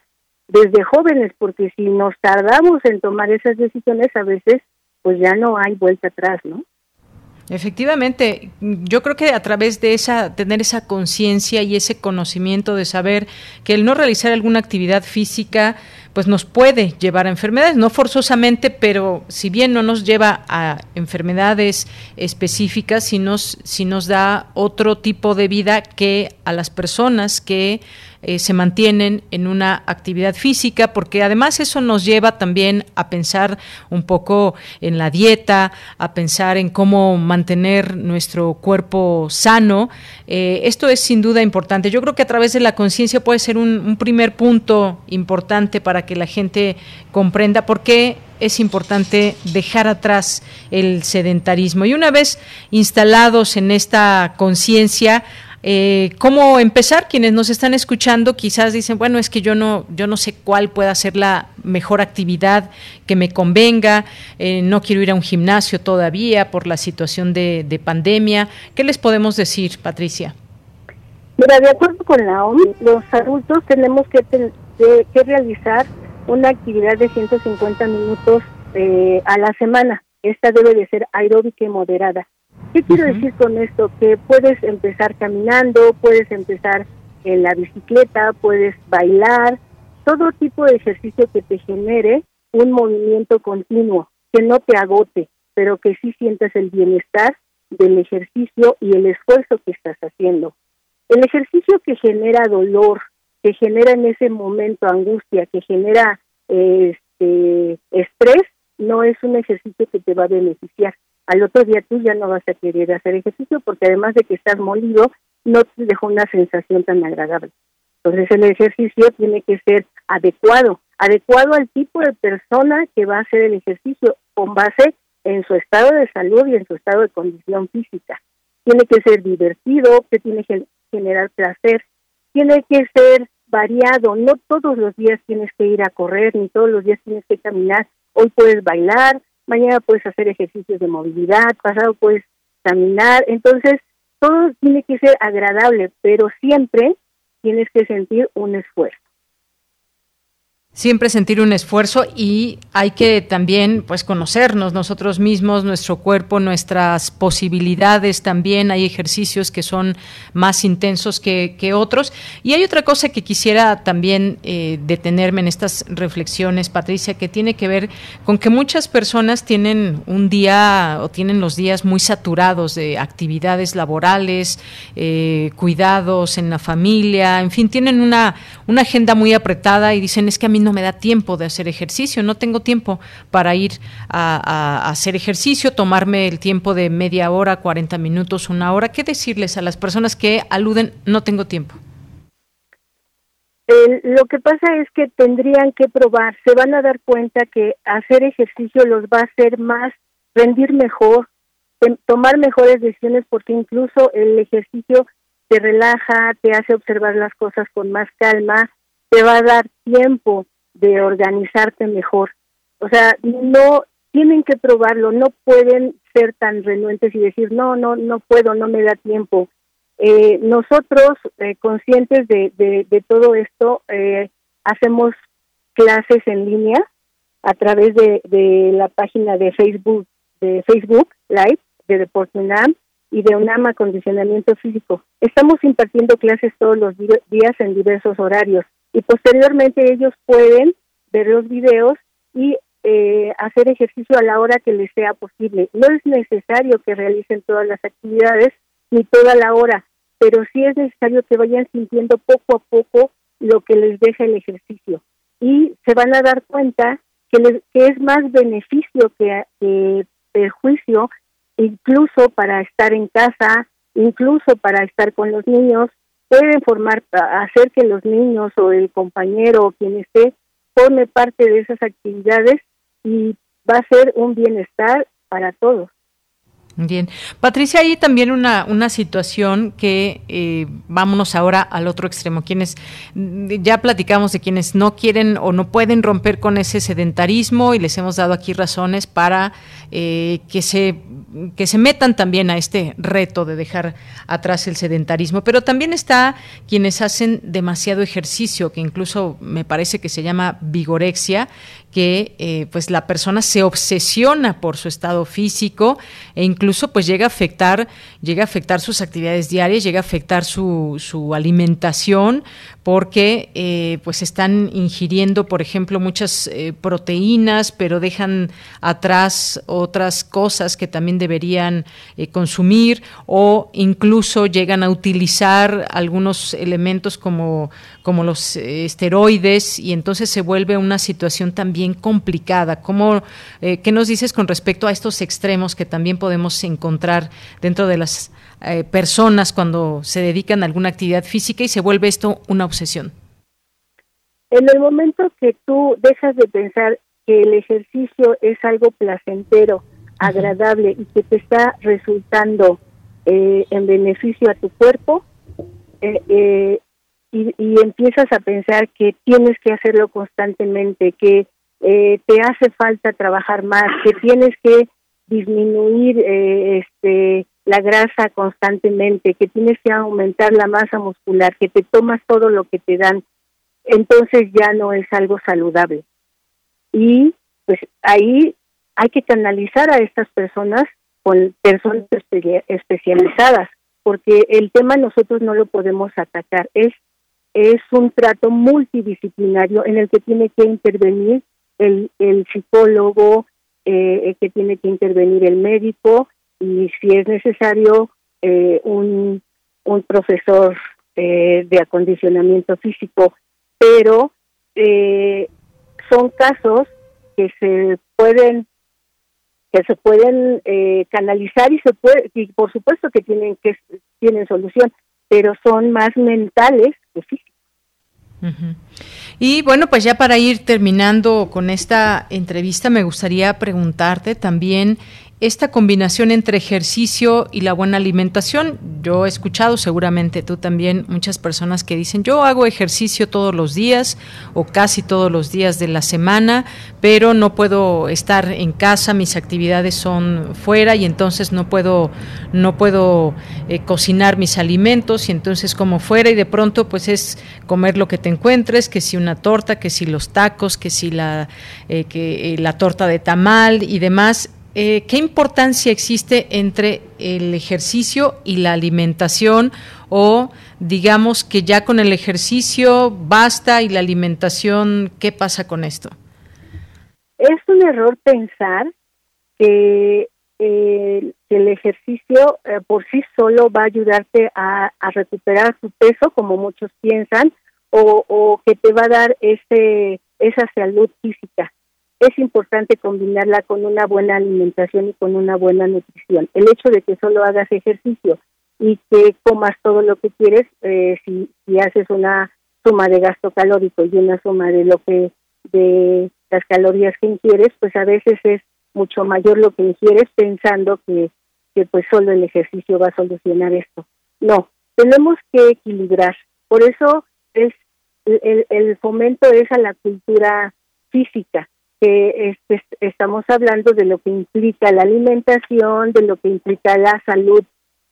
desde jóvenes, porque si nos tardamos en tomar esas decisiones, a veces pues ya no hay vuelta atrás, ¿no? Efectivamente, yo creo que a través de esa tener esa conciencia y ese conocimiento de saber que el no realizar alguna actividad física pues nos puede llevar a enfermedades, no forzosamente, pero si bien no nos lleva a enfermedades específicas, si nos si nos da otro tipo de vida que a las personas que eh, se mantienen en una actividad física, porque además eso nos lleva también a pensar un poco en la dieta, a pensar en cómo mantener nuestro cuerpo sano. Eh, esto es sin duda importante. Yo creo que a través de la conciencia puede ser un, un primer punto importante para que la gente comprenda por qué es importante dejar atrás el sedentarismo. Y una vez instalados en esta conciencia, eh, cómo empezar. Quienes nos están escuchando quizás dicen, bueno, es que yo no, yo no sé cuál pueda ser la mejor actividad que me convenga, eh, no quiero ir a un gimnasio todavía por la situación de, pandemia. ¿Qué les podemos decir, Patricia? Mira, de acuerdo con la OMS, los adultos tenemos que, que realizar una actividad de 150 minutos eh, a la semana. Esta debe de ser aeróbica y moderada. ¿Qué quiero decir con esto? Que puedes empezar caminando, puedes empezar en la bicicleta, puedes bailar, todo tipo de ejercicio que te genere un movimiento continuo, que no te agote, pero que sí sientas el bienestar del ejercicio y el esfuerzo que estás haciendo. El ejercicio que genera dolor, que genera en ese momento angustia, que genera este estrés, no es un ejercicio que te va a beneficiar al otro día tú ya no vas a querer hacer ejercicio porque además de que estás molido, no te dejó una sensación tan agradable. Entonces el ejercicio tiene que ser adecuado, adecuado al tipo de persona que va a hacer el ejercicio con base en su estado de salud y en su estado de condición física. Tiene que ser divertido, que tiene que generar placer, tiene que ser variado, no todos los días tienes que ir a correr, ni todos los días tienes que caminar, hoy puedes bailar, mañana puedes hacer ejercicios de movilidad, pasado puedes caminar, entonces todo tiene que ser agradable, pero siempre tienes que sentir un esfuerzo siempre sentir un esfuerzo y hay que también pues conocernos nosotros mismos, nuestro cuerpo, nuestras posibilidades también. Hay ejercicios que son más intensos que, que otros. Y hay otra cosa que quisiera también eh, detenerme en estas reflexiones, Patricia, que tiene que ver con que muchas personas tienen un día o tienen los días muy saturados de actividades laborales, eh, cuidados en la familia, en fin, tienen una, una agenda muy apretada y dicen es que a mí me da tiempo de hacer ejercicio, no tengo tiempo para ir a, hacer ejercicio, tomarme el tiempo de media hora, 40 minutos, una hora. ¿Qué decirles a las personas que aluden no tengo tiempo? lo que pasa es que tendrían que probar, se van a dar cuenta que hacer ejercicio los va a hacer más, rendir mejor, tomar mejores decisiones porque incluso el ejercicio te relaja, te hace observar las cosas con más calma, te va a dar tiempo de organizarte mejor. O sea, no tienen que probarlo, no pueden ser tan renuentes y decir, no, no, no puedo, no me da tiempo. Eh, nosotros, eh, conscientes de, de, todo esto, eh, hacemos clases en línea a través de, de la página de Facebook, de Facebook Live de Deporte UNAM y de UNAM Acondicionamiento Físico. Estamos impartiendo clases todos los días en diversos horarios y posteriormente ellos pueden ver los videos y eh, hacer ejercicio a la hora que les sea posible. No es necesario que realicen todas las actividades ni toda la hora, pero sí es necesario que vayan sintiendo poco a poco lo que les deja el ejercicio y se van a dar cuenta que, que es más beneficio que, que perjuicio incluso para estar en casa, incluso para estar con los niños, pueden formar, hacer que los niños o el compañero o quien esté forme parte de esas actividades y va a ser un bienestar para todos. Bien. Patricia, hay también una, una situación que eh, vámonos ahora al otro extremo. Quienes ya platicamos de quienes no quieren o no pueden romper con ese sedentarismo y les hemos dado aquí razones para eh, que se que se metan también a este reto de dejar atrás el sedentarismo. Pero también está quienes hacen demasiado ejercicio, que incluso me parece que se llama vigorexia, que eh, pues la persona se obsesiona por su estado físico e incluso pues llega a afectar, llega a afectar sus actividades diarias, llega a afectar su, su alimentación, porque eh, pues están ingiriendo, por ejemplo, muchas eh, proteínas, pero dejan atrás otras cosas que también deberían consumir o incluso llegan a utilizar algunos elementos como, como los esteroides y entonces se vuelve una situación también complicada. ¿Cómo, ¿Qué nos dices con respecto a estos extremos que también podemos encontrar dentro de las eh, personas cuando se dedican a alguna actividad física y se vuelve esto una obsesión? En el momento que tú dejas de pensar que el ejercicio es algo placentero, agradable y que te está resultando eh, en beneficio a tu cuerpo, eh, y, y, empiezas a pensar que tienes que hacerlo constantemente, que te hace falta trabajar más, que tienes que disminuir este la grasa constantemente, que tienes que aumentar la masa muscular, que te tomas todo lo que te dan, entonces ya no es algo saludable. Y pues ahí hay que canalizar a estas personas con personas especializadas, porque el tema nosotros no lo podemos atacar, es es un trato multidisciplinario en el que tiene que intervenir el, el psicólogo, eh, que tiene que intervenir el médico, y si es necesario eh, un, un profesor eh, de acondicionamiento físico, pero eh, son casos que se pueden que se pueden canalizar y se puede y por supuesto que tienen que tienen solución, pero son más mentales que Y bueno, pues ya para ir terminando con esta entrevista, me gustaría preguntarte también esta combinación entre ejercicio y la buena alimentación. Yo he escuchado, seguramente tú también, muchas personas que dicen, yo hago ejercicio todos los días o casi todos los días de la semana, pero no puedo estar en casa, mis actividades son fuera y entonces no puedo, no puedo eh, cocinar mis alimentos y entonces como fuera y de pronto pues es comer lo que te encuentres, que si una torta, que si los tacos, que si la, eh, que, eh, la torta de tamal y demás eh, ¿qué importancia existe entre el ejercicio y la alimentación? O digamos que ya con el ejercicio basta y la alimentación, ¿qué pasa con esto? Es un error pensar que, eh, el ejercicio eh, por sí solo va a ayudarte a, recuperar tu peso, como muchos piensan, o, o que te va a dar ese, esa salud física es importante combinarla con una buena alimentación y con una buena nutrición. El hecho de que solo hagas ejercicio y que comas todo lo que quieres, eh, si, si haces una suma de gasto calórico y una suma de lo que de las calorías que ingieres, pues a veces es mucho mayor lo que ingieres pensando que, que pues solo el ejercicio va a solucionar esto. No, tenemos que equilibrar. Por eso es el, el fomento es a la cultura física, que este, estamos hablando de lo que implica la alimentación, de lo que implica la salud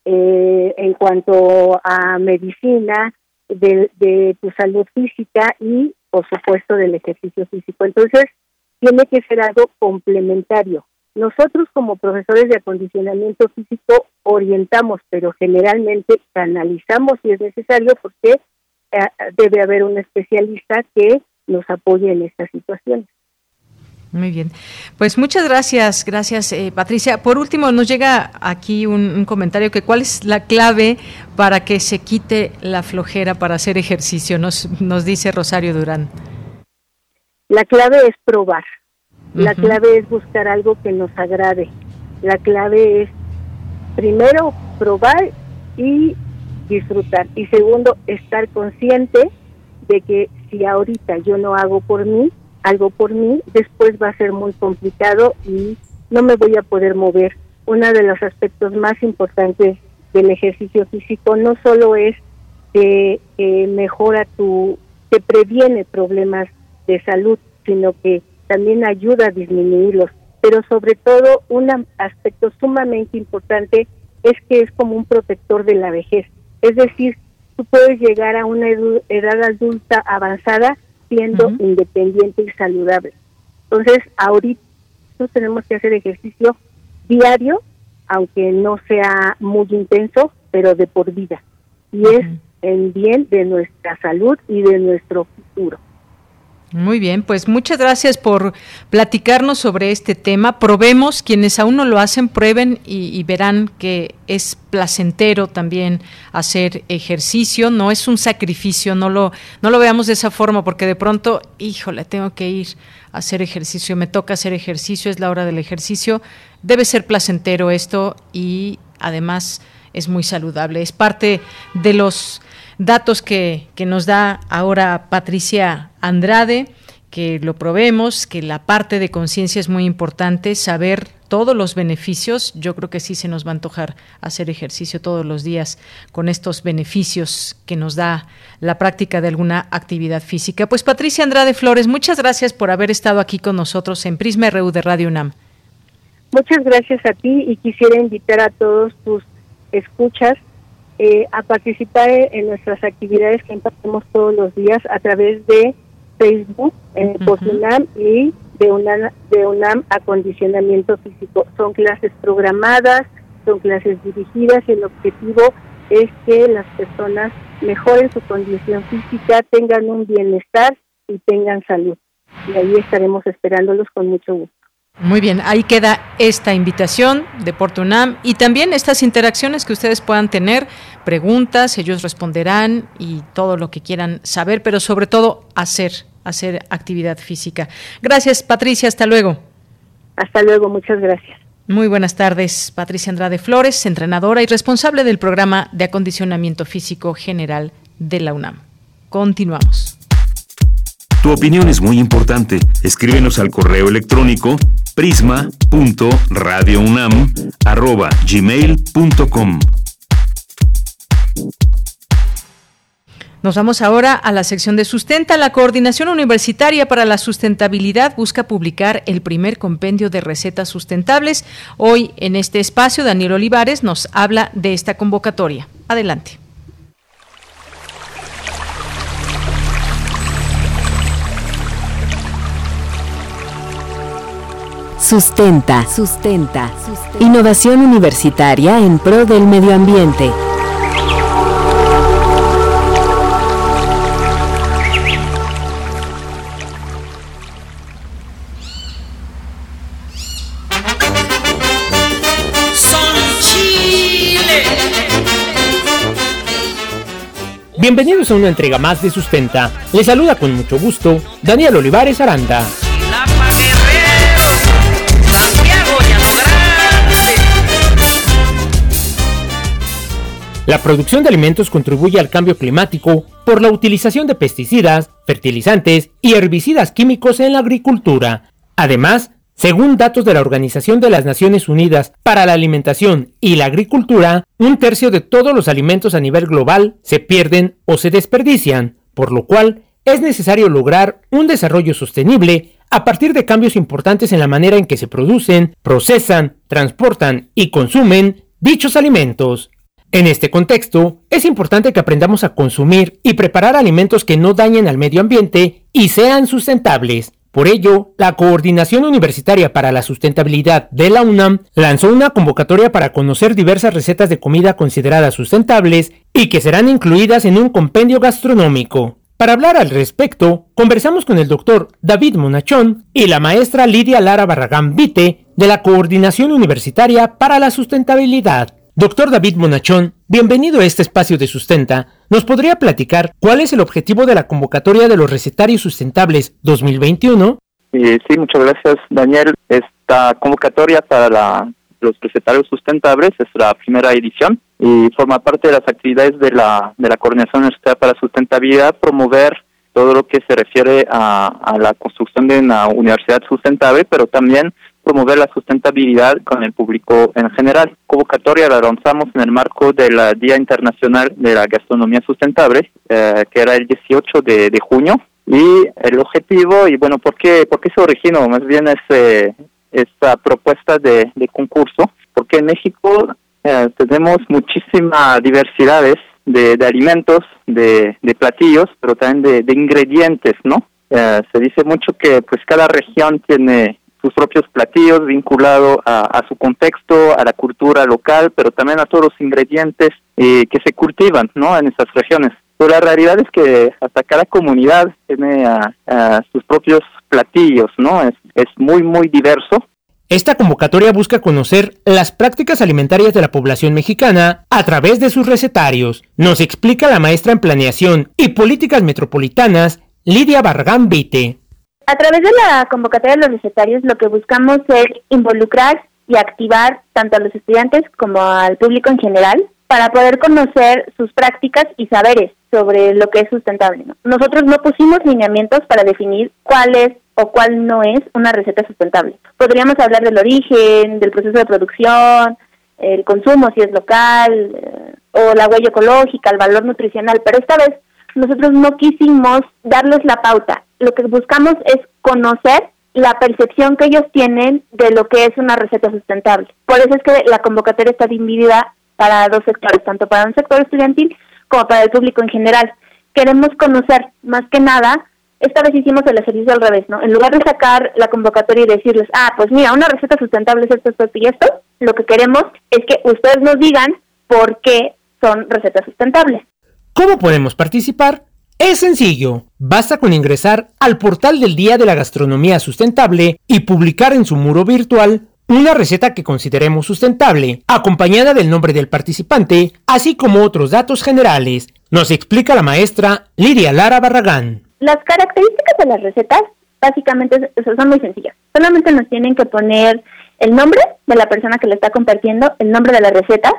eh, en cuanto a medicina, de, de tu salud física y, por supuesto, del ejercicio físico. Entonces, tiene que ser algo complementario. Nosotros como profesores de acondicionamiento físico orientamos, pero generalmente canalizamos si es necesario porque eh, debe haber un especialista que nos apoye en estas situaciones. Muy bien. Pues muchas gracias, gracias eh, Patricia. Por último, nos llega aquí un, comentario que cuál es la clave para que se quite la flojera para hacer ejercicio, nos, nos dice Rosario Durán. La clave es probar, la clave es buscar algo que nos agrade, la clave es primero probar y disfrutar y segundo estar consciente de que si ahorita yo no hago por mí, algo por mí, después va a ser muy complicado y no me voy a poder mover. Uno de los aspectos más importantes del ejercicio físico no solo es que mejora tu, que previene problemas de salud, sino que también ayuda a disminuirlos. Pero sobre todo, un aspecto sumamente importante es que es como un protector de la vejez. Es decir, tú puedes llegar a una edad adulta avanzada siendo independiente y saludable. Entonces, ahorita tenemos que hacer ejercicio diario, aunque no sea muy intenso, pero de por vida. Y es en bien de nuestra salud y de nuestro futuro. Muy bien, pues muchas gracias por platicarnos sobre este tema. Probemos, quienes aún no lo hacen, prueben y, verán que es placentero también hacer ejercicio, no es un sacrificio, no lo, no lo veamos de esa forma, porque de pronto, híjole, tengo que ir a hacer ejercicio, me toca hacer ejercicio, es la hora del ejercicio. Debe ser placentero esto y además es muy saludable. Es parte de los datos que, que nos da ahora Patricia Andrade que lo probemos, que la parte de conciencia es muy importante, saber todos los beneficios. Yo creo que sí se nos va a antojar hacer ejercicio todos los días con estos beneficios que nos da la práctica de alguna actividad física. Pues Patricia Andrade Flores, muchas gracias por haber estado aquí con nosotros en Prisma RU de Radio UNAM. Muchas gracias a ti y quisiera invitar a todos tus escuchas eh, a participar en nuestras actividades que impartimos todos los días a través de Facebook, en UNAM y de UNAM, de UNAM Acondicionamiento Físico. Son clases programadas, son clases dirigidas y el objetivo es que las personas mejoren su condición física, tengan un bienestar y tengan salud. Y ahí estaremos esperándolos con mucho gusto. Muy bien, ahí queda esta invitación de UNAM y también estas interacciones que ustedes puedan tener, preguntas, ellos responderán y todo lo que quieran saber, pero sobre todo hacer, hacer actividad física. Gracias, Patricia, hasta luego. Hasta luego, muchas gracias. Muy buenas tardes, Patricia Andrade Flores, entrenadora y responsable del programa de acondicionamiento físico general de la UNAM. Continuamos. Tu opinión es muy importante. Escríbenos al correo electrónico prisma.radiounam@gmail.com. Nos vamos ahora a la sección de Sustenta. La Coordinación Universitaria para la Sustentabilidad busca publicar el primer compendio de recetas sustentables. Hoy en este espacio, Daniel Olivares nos habla de esta convocatoria. Adelante. Sustenta. Sustenta. Innovación universitaria en pro del medio ambiente. Bienvenidos a una entrega más de Sustenta. Les saluda con mucho gusto Daniel Olivares Aranda. La producción de alimentos contribuye al cambio climático por la utilización de pesticidas, fertilizantes y herbicidas químicos en la agricultura. Además, según datos de la Organización de las Naciones Unidas para la Alimentación y la Agricultura, un tercio de todos los alimentos a nivel global se pierden o se desperdician, por lo cual es necesario lograr un desarrollo sostenible a partir de cambios importantes en la manera en que se producen, procesan, transportan y consumen dichos alimentos. En este contexto, es importante que aprendamos a consumir y preparar alimentos que no dañen al medio ambiente y sean sustentables, por ello, la Coordinación Universitaria para la Sustentabilidad de la UNAM lanzó una convocatoria para conocer diversas recetas de comida consideradas sustentables y que serán incluidas en un compendio gastronómico. Para hablar al respecto, conversamos con el doctor David Monachón y la maestra Lidia Lara Barragán Vite de la Coordinación Universitaria para la Sustentabilidad. Doctor David Monachón, bienvenido a este espacio de Sustenta. ¿Nos podría platicar cuál es el objetivo de la convocatoria de los recetarios sustentables 2021? Eh, sí, muchas gracias, Daniel. Esta convocatoria para los recetarios sustentables es la primera edición y forma parte de las actividades de la, de la Coordinación Universitaria para la Sustentabilidad, promover todo lo que se refiere a la construcción de una universidad sustentable, pero también promover la sustentabilidad con el público en general. Convocatoria la lanzamos en el marco del Día Internacional de la Gastronomía Sustentable, eh, que era el 18 de, junio. Y el objetivo, y bueno, ¿por qué, por qué se originó? Más bien es eh, esta propuesta de, concurso, porque en México eh, tenemos muchísimas diversidades de, alimentos, de, platillos, pero también de, ingredientes, ¿no? se dice mucho que pues cada región tiene sus propios platillos vinculado a, su contexto, a la cultura local, pero también a todos los ingredientes eh, que se cultivan ¿no? en esas regiones. Pero la realidad es que hasta cada comunidad tiene sus propios platillos, ¿no? Es, es muy, muy diverso. Esta convocatoria busca conocer las prácticas alimentarias de la población mexicana a través de sus recetarios. Nos explica la maestra en planeación y políticas metropolitanas, Lidia Barragán Vite. A través de la convocatoria de los recetarios lo que buscamos es involucrar y activar tanto a los estudiantes como al público en general para poder conocer sus prácticas y saberes sobre lo que es sustentable. Nosotros no pusimos lineamientos para definir cuál es o cuál no es una receta sustentable. Podríamos hablar del origen, del proceso de producción, el consumo si es local, eh, o la huella ecológica, el valor nutricional, pero esta vez nosotros no quisimos darles la pauta. Lo que buscamos es conocer la percepción que ellos tienen de lo que es una receta sustentable. Por eso es que la convocatoria está dividida para dos sectores, tanto para un sector estudiantil como para el público en general. Queremos conocer más que nada, esta vez hicimos el ejercicio al revés, ¿no? En lugar de sacar la convocatoria y decirles, ah, pues mira, una receta sustentable es esto, esto y esto, lo que queremos es que ustedes nos digan por qué son recetas sustentables. ¿Cómo podemos participar? Es sencillo, basta con ingresar al portal del Día de la Gastronomía Sustentable y publicar en su muro virtual una receta que consideremos sustentable, acompañada del nombre del participante, así como otros datos generales. Nos explica la maestra Lidia Lara Barragán. Las características de las recetas básicamente son muy sencillas. Solamente nos tienen que poner el nombre de la persona que le está compartiendo, el nombre de la receta,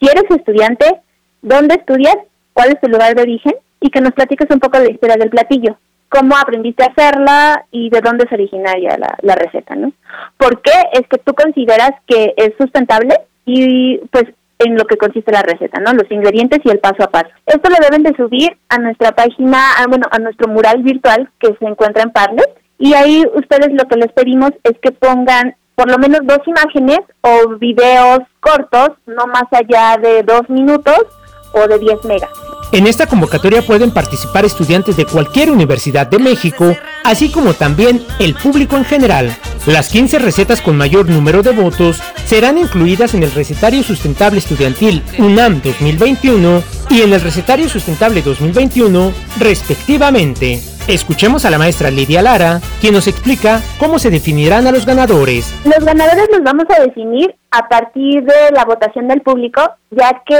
si eres estudiante, dónde estudias cuál es tu lugar de origen y que nos platiques un poco de la historia del platillo, cómo aprendiste a hacerla y de dónde es originaria la, receta, ¿no? ¿Por qué es que tú consideras que es sustentable y pues en lo que consiste la receta, ¿no? Los ingredientes y el paso a paso. Esto lo deben de subir a nuestra página, bueno, a nuestro mural virtual que se encuentra en Parlet y ahí ustedes lo que les pedimos es que pongan por lo menos dos imágenes o videos cortos, no más allá de dos minutos, o de 10 megas. En esta convocatoria pueden participar estudiantes de cualquier universidad de México, así como también el público en general. Las 15 recetas con mayor número de votos serán incluidas en el Recetario Sustentable Estudiantil UNAM 2021 y en el Recetario Sustentable 2021, respectivamente. Escuchemos a la maestra Lidia Lara, quien nos explica cómo se definirán a los ganadores. Los ganadores los vamos a definir a partir de la votación del público, ya que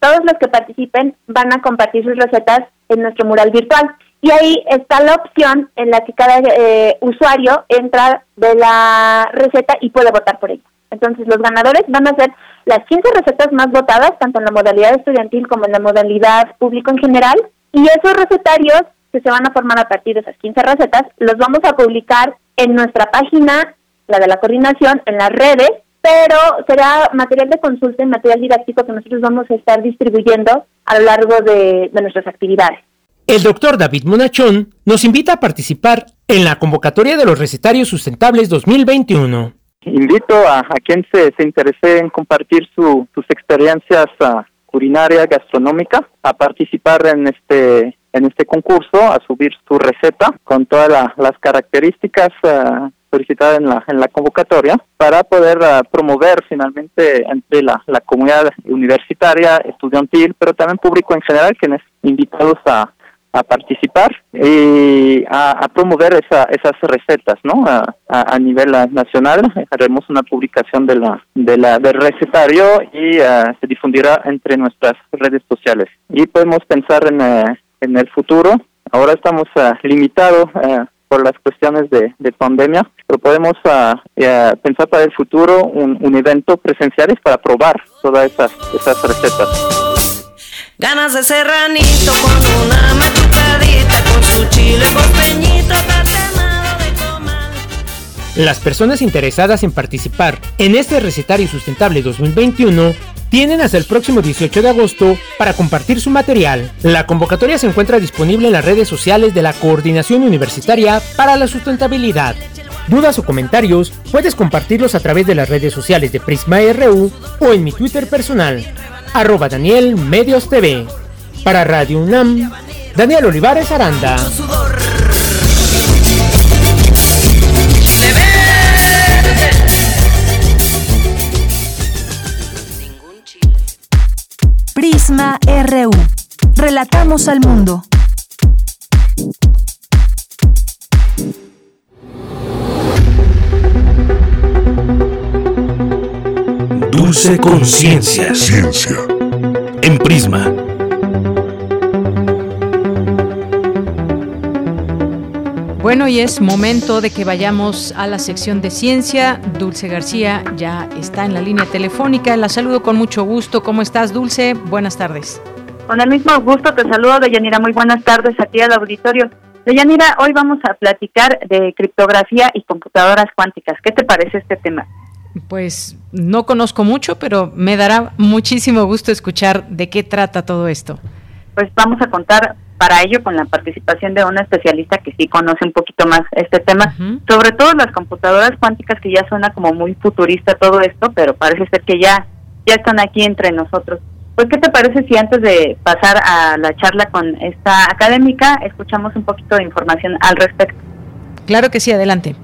todos los que participen van a compartir sus recetas en nuestro mural virtual. Y ahí está la opción en la que cada eh, usuario entra de la receta y puede votar por ella. Entonces los ganadores van a ser las 15 recetas más votadas, tanto en la modalidad estudiantil como en la modalidad público en general, y esos recetarios que se van a formar a partir de esas 15 recetas, los vamos a publicar en nuestra página, la de la coordinación, en las redes, pero será material de consulta y material didáctico que nosotros vamos a estar distribuyendo a lo largo de, nuestras actividades. El doctor David Monachón nos invita a participar en la convocatoria de los recetarios sustentables 2021. Invito a, quien se, se, interese en compartir sus experiencias uh, culinaria gastronómica a participar en este en este concurso a subir su receta con todas las características uh, solicitadas en la, en la convocatoria para poder uh, promover finalmente entre la, la comunidad universitaria, estudiantil, pero también público en general, quienes invitados a, a participar y a, promover esa, esas recetas no a, a, nivel nacional haremos una publicación de la de la del recetario y uh, se difundirá entre nuestras redes sociales. Y podemos pensar en, uh, en el futuro. Ahora estamos uh, limitados por las cuestiones de, de, pandemia, pero podemos pensar para el futuro un, un evento presencial para probar todas esas, esas recetas. Ganas de serranito con una machucadita, con su chile costeñito de comal. Las personas interesadas en participar en este recetario sustentable 2021 tienen hasta el próximo 18 de agosto para compartir su material. La convocatoria se encuentra disponible en las redes sociales de la Coordinación Universitaria para la Sustentabilidad. Dudas o comentarios puedes compartirlos a través de las redes sociales de Prisma RU o en mi Twitter personal, arroba Daniel Medios TV. Para Radio UNAM, Daniel Olivares Aranda. Prisma RU. Relatamos al mundo. Dulce Conciencia. Ciencia. En Prisma. Bueno, y es momento de que vayamos a la sección de ciencia. Dulce García ya está en la línea telefónica. La saludo con mucho gusto. ¿Cómo estás, Dulce? Buenas tardes. Con el mismo gusto te saludo, Deyanira. Muy buenas tardes a ti al auditorio. Deyanira, hoy vamos a platicar de criptografía y computadoras cuánticas. ¿Qué te parece este tema? Pues no conozco mucho, pero me dará muchísimo gusto escuchar de qué trata todo esto. Pues vamos a contar para ello con la participación de una especialista que sí conoce un poquito más este tema, sobre todo las computadoras cuánticas que ya suena como muy futurista todo esto, pero parece ser que ya ya están aquí entre nosotros. Pues qué te parece si antes de pasar a la charla con esta académica escuchamos un poquito de información al respecto. Claro que sí, adelante.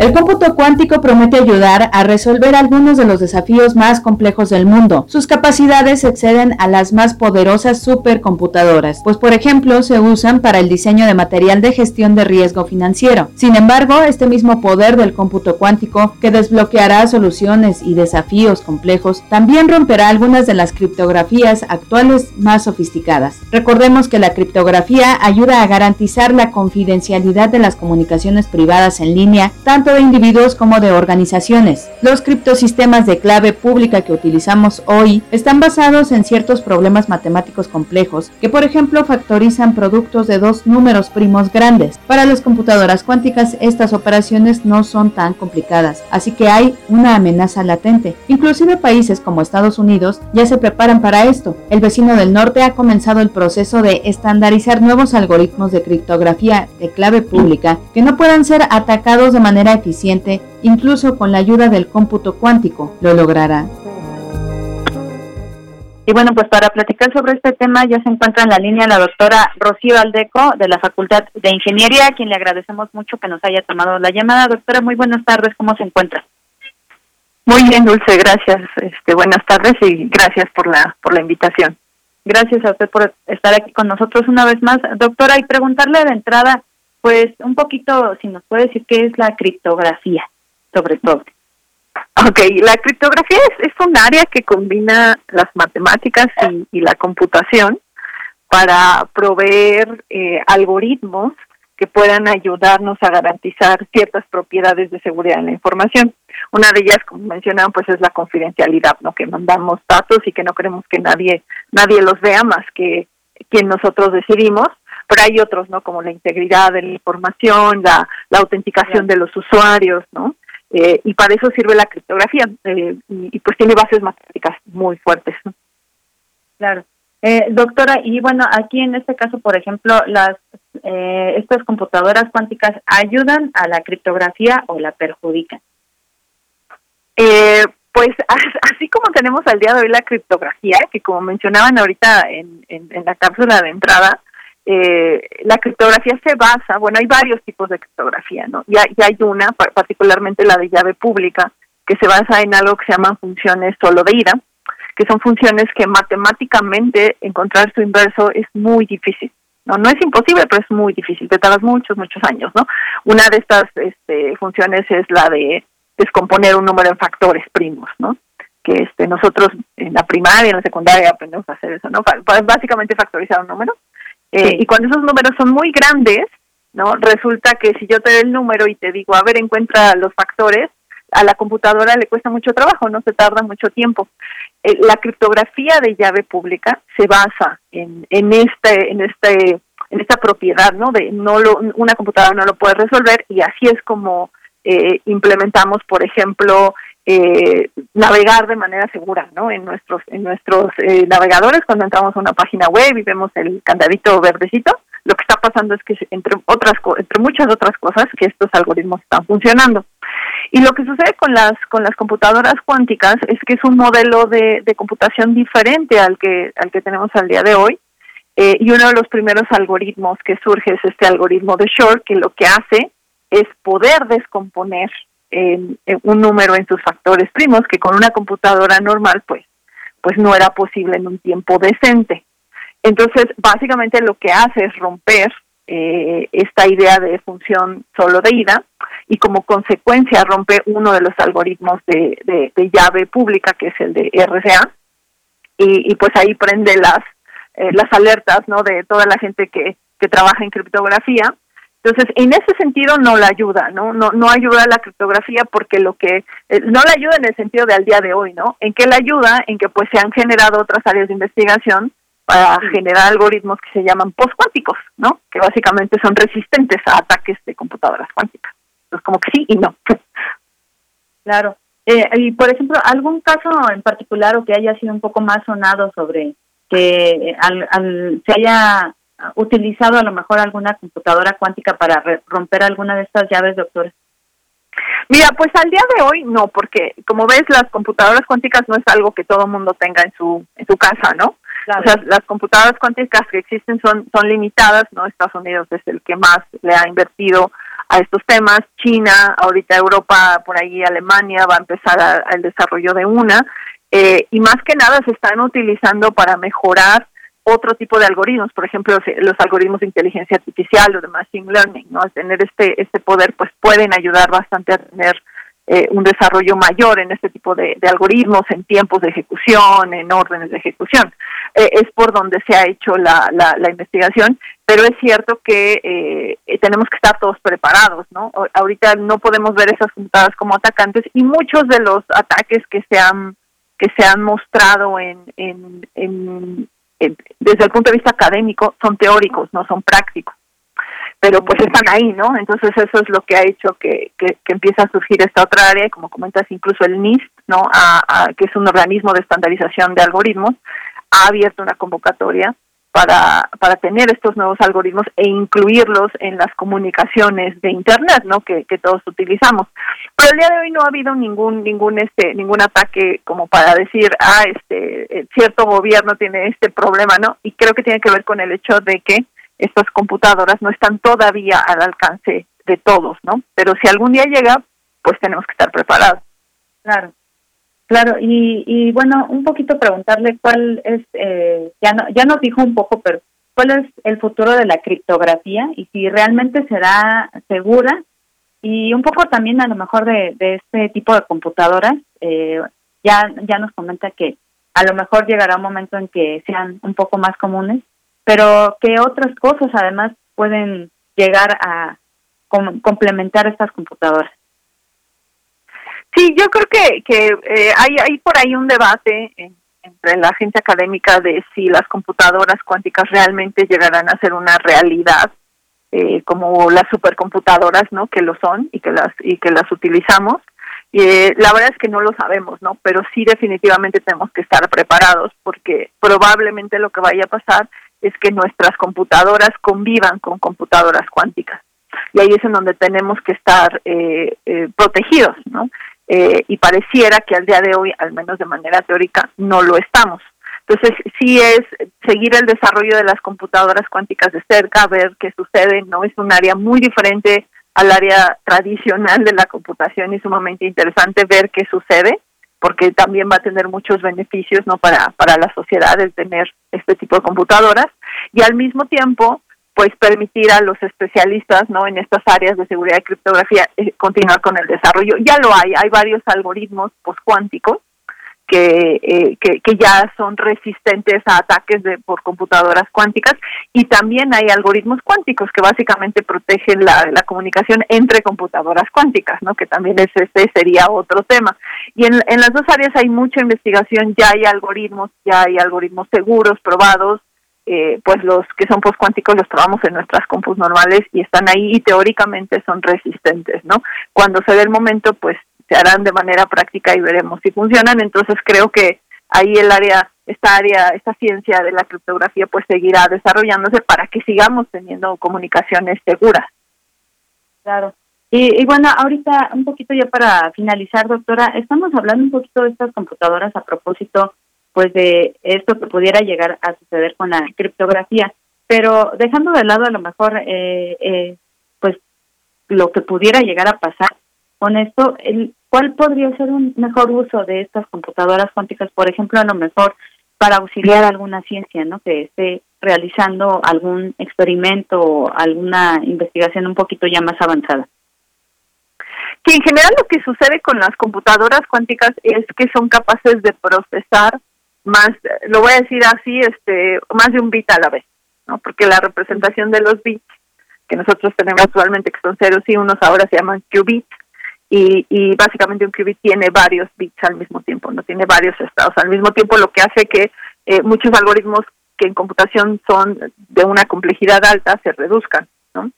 El cómputo cuántico promete ayudar a resolver algunos de los desafíos más complejos del mundo. Sus capacidades exceden a las más poderosas supercomputadoras, pues por ejemplo se usan para el diseño de material de gestión de riesgo financiero. Sin embargo, este mismo poder del cómputo cuántico, que desbloqueará soluciones y desafíos complejos, también romperá algunas de las criptografías actuales más sofisticadas. Recordemos que la criptografía ayuda a garantizar la confidencialidad de las comunicaciones privadas en línea, tanto de individuos como de organizaciones. Los criptosistemas de clave pública que utilizamos hoy están basados en ciertos problemas matemáticos complejos que, por ejemplo, factorizan productos de dos números primos grandes. Para las computadoras cuánticas estas operaciones no son tan complicadas, así que hay una amenaza latente. Inclusive países como Estados Unidos ya se preparan para esto. El vecino del norte ha comenzado el proceso de estandarizar nuevos algoritmos de criptografía de clave pública que no puedan ser atacados de manera eficiente, incluso con la ayuda del cómputo cuántico, lo logrará. Y bueno, pues para platicar sobre este tema ya se encuentra en la línea la doctora Rocío Aldeco de la Facultad de Ingeniería, a quien le agradecemos mucho que nos haya tomado la llamada. Doctora, muy buenas tardes, ¿cómo se encuentra? Muy bien, Dulce, gracias. Este, buenas tardes y gracias por la por la invitación. Gracias a usted por estar aquí con nosotros una vez más. Doctora, y preguntarle de entrada, pues un poquito, si nos puede decir qué es la criptografía, sobre todo. Ok, la criptografía es, es un área que combina las matemáticas y, la computación para proveer eh, algoritmos que puedan ayudarnos a garantizar ciertas propiedades de seguridad en la información. Una de ellas, como mencionaban, pues es la confidencialidad, ¿no? Que mandamos datos y que no queremos que nadie nadie los vea más que quien nosotros decidimos, pero hay otros, ¿no? Como la integridad de la información, la, la autenticación de los usuarios, ¿no? Eh, y para eso sirve la criptografía eh, y, pues tiene bases matemáticas muy fuertes. ¿no? Claro. Eh, doctora, y bueno, aquí en este caso, por ejemplo, las eh, estas computadoras cuánticas ayudan a la criptografía o la perjudican. Eh, pues así como tenemos al día de hoy la criptografía, que como mencionaban ahorita en, en, en la cápsula de entrada, eh, la criptografía se basa, bueno, hay varios tipos de criptografía, ¿no? Y hay, hay una, particularmente la de llave pública, que se basa en algo que se llaman funciones solo de ida, que son funciones que matemáticamente encontrar su inverso es muy difícil. No, no es imposible, pero es muy difícil, te tardas muchos, muchos años, ¿no? Una de estas este, funciones es la de descomponer un número en factores primos, ¿no? Que este, nosotros en la primaria, en la secundaria aprendemos a hacer eso, ¿no? Básicamente factorizar un número eh, y cuando esos números son muy grandes, ¿no? Resulta que si yo te doy el número y te digo, a ver, encuentra los factores, a la computadora le cuesta mucho trabajo, no se tarda mucho tiempo. Eh, la criptografía de llave pública se basa en, en este, en este, en esta propiedad, ¿no? De no lo, una computadora no lo puede resolver y así es como eh, implementamos, por ejemplo, eh, navegar de manera segura, ¿no? En nuestros en nuestros eh, navegadores cuando entramos a una página web y vemos el candadito verdecito, lo que está pasando es que entre otras entre muchas otras cosas que estos algoritmos están funcionando. Y lo que sucede con las con las computadoras cuánticas es que es un modelo de, computación diferente al que al que tenemos al día de hoy. Eh, y uno de los primeros algoritmos que surge es este algoritmo de Shor, que lo que hace es poder descomponer un número en sus factores primos que con una computadora normal pues pues no era posible en un tiempo decente. Entonces, básicamente lo que hace es romper eh, esta idea de función solo de ida y como consecuencia rompe uno de los algoritmos de, de, llave pública que es el de RCA y, y pues ahí prende las eh, las alertas no de toda la gente que, que trabaja en criptografía entonces, en ese sentido no la ayuda, ¿no? No, no ayuda a la criptografía porque lo que, eh, no la ayuda en el sentido de al día de hoy, ¿no? ¿En qué la ayuda? En que pues se han generado otras áreas de investigación para generar algoritmos que se llaman postcuánticos, ¿no? Que básicamente son resistentes a ataques de computadoras cuánticas. Entonces, como que sí y no. Claro. Eh, y, por ejemplo, ¿algún caso en particular o que haya sido un poco más sonado sobre que al, al, se haya utilizado a lo mejor alguna computadora cuántica para romper alguna de estas llaves, doctor? Mira, pues al día de hoy no, porque como ves, las computadoras cuánticas no es algo que todo mundo tenga en su en su casa, ¿no? O sea, las computadoras cuánticas que existen son son limitadas, ¿no? Estados Unidos es el que más le ha invertido a estos temas, China, ahorita Europa, por ahí Alemania va a empezar el desarrollo de una, eh, y más que nada se están utilizando para mejorar otro tipo de algoritmos, por ejemplo, los algoritmos de inteligencia artificial o de machine learning, ¿no? Al tener este este poder, pues pueden ayudar bastante a tener eh, un desarrollo mayor en este tipo de, algoritmos, en tiempos de ejecución, en órdenes de ejecución. Eh, es por donde se ha hecho la, la, investigación, pero es cierto que eh, tenemos que estar todos preparados, ¿no? Ahorita no podemos ver esas computadoras como atacantes y muchos de los ataques que se han que se han mostrado en, en, en eh, desde el punto de vista académico son teóricos, no son prácticos. Pero pues están ahí, ¿no? Entonces eso es lo que ha hecho que, que, empiece a surgir esta otra área, como comentas, incluso el NIST, ¿no? A, que es un organismo de estandarización de algoritmos, ha abierto una convocatoria para, para tener estos nuevos algoritmos e incluirlos en las comunicaciones de internet no que, todos utilizamos. Pero el día de hoy no ha habido ningún ningún este ningún ataque como para decir ah este cierto gobierno tiene este problema no y creo que tiene que ver con el hecho de que estas computadoras no están todavía al alcance de todos no pero si algún día llega pues tenemos que estar preparados. Claro Claro, y, y bueno, un poquito preguntarle cuál es, eh, ya, no, ya nos dijo un poco, pero cuál es el futuro de la criptografía y si realmente será segura y un poco también a lo mejor de, este tipo de computadoras. Eh, ya, ya nos comenta que a lo mejor llegará un momento en que sean un poco más comunes, pero qué otras cosas además pueden llegar a complementar estas computadoras. Sí, yo creo que, eh, hay, hay por ahí un debate entre la gente académica de si las computadoras cuánticas realmente llegarán a ser una realidad eh, como las supercomputadoras, ¿no? Que lo son y que las y que las utilizamos. Y eh, la verdad es que no lo sabemos, ¿no? Pero sí definitivamente tenemos que estar preparados porque probablemente lo que vaya a pasar es que nuestras computadoras convivan con computadoras cuánticas. Y ahí es en donde tenemos que estar eh, eh, protegidos, ¿no? Eh, y pareciera que al día de hoy, al menos de manera teórica, no lo estamos. Entonces, sí es seguir el desarrollo de las computadoras cuánticas de cerca, ver qué sucede, ¿no? Es un área muy diferente al área tradicional de la computación y sumamente interesante ver qué sucede porque también va a tener muchos beneficios no para para la sociedad el tener este tipo de computadoras y al mismo tiempo pues permitir a los especialistas no en estas áreas de seguridad y criptografía eh, continuar con el desarrollo ya lo hay hay varios algoritmos postcuánticos que, eh, que, ya son resistentes a ataques de, por computadoras cuánticas y también hay algoritmos cuánticos que básicamente protegen la, la comunicación entre computadoras cuánticas, ¿no? que también ese, sería otro tema. Y en, en las dos áreas hay mucha investigación, ya hay algoritmos, ya hay algoritmos seguros, probados, eh, pues los que son postcuánticos los probamos en nuestras compus normales y están ahí y teóricamente son resistentes, ¿no? Cuando se dé el momento, pues se harán de manera práctica y veremos si funcionan. Entonces creo que ahí el área, esta área, esta ciencia de la criptografía pues seguirá desarrollándose para que sigamos teniendo comunicaciones seguras. Claro. Y, y, bueno, ahorita un poquito ya para finalizar, doctora, estamos hablando un poquito de estas computadoras a propósito pues de esto que pudiera llegar a suceder con la criptografía, pero dejando de lado a lo mejor eh, eh, pues lo que pudiera llegar a pasar, con esto, ¿cuál podría ser un mejor uso de estas computadoras cuánticas? Por ejemplo, a lo mejor para auxiliar alguna ciencia, ¿no? Que esté realizando algún experimento o alguna investigación un poquito ya más avanzada. Sí, en general lo que sucede con las computadoras cuánticas es que son capaces de procesar más, lo voy a decir así, este, más de un bit a la vez, ¿no? Porque la representación de los bits que nosotros tenemos actualmente, que son ceros y unos, ahora se llaman qubits, y, y básicamente un qubit tiene varios bits al mismo tiempo, no tiene varios estados al mismo tiempo, lo que hace que eh, muchos algoritmos que en computación son de una complejidad alta se reduzcan. ¿no?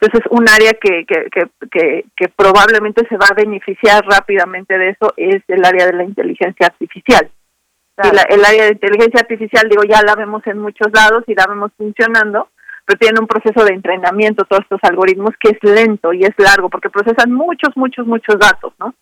Entonces, un área que, que, que, que, probablemente se va a beneficiar rápidamente de eso es el área de la inteligencia artificial. Y la, el área de inteligencia artificial, digo, ya la vemos en muchos lados y la vemos funcionando, pero tienen un proceso de entrenamiento todos estos algoritmos que es lento y es largo porque procesan muchos, muchos, muchos datos, ¿no?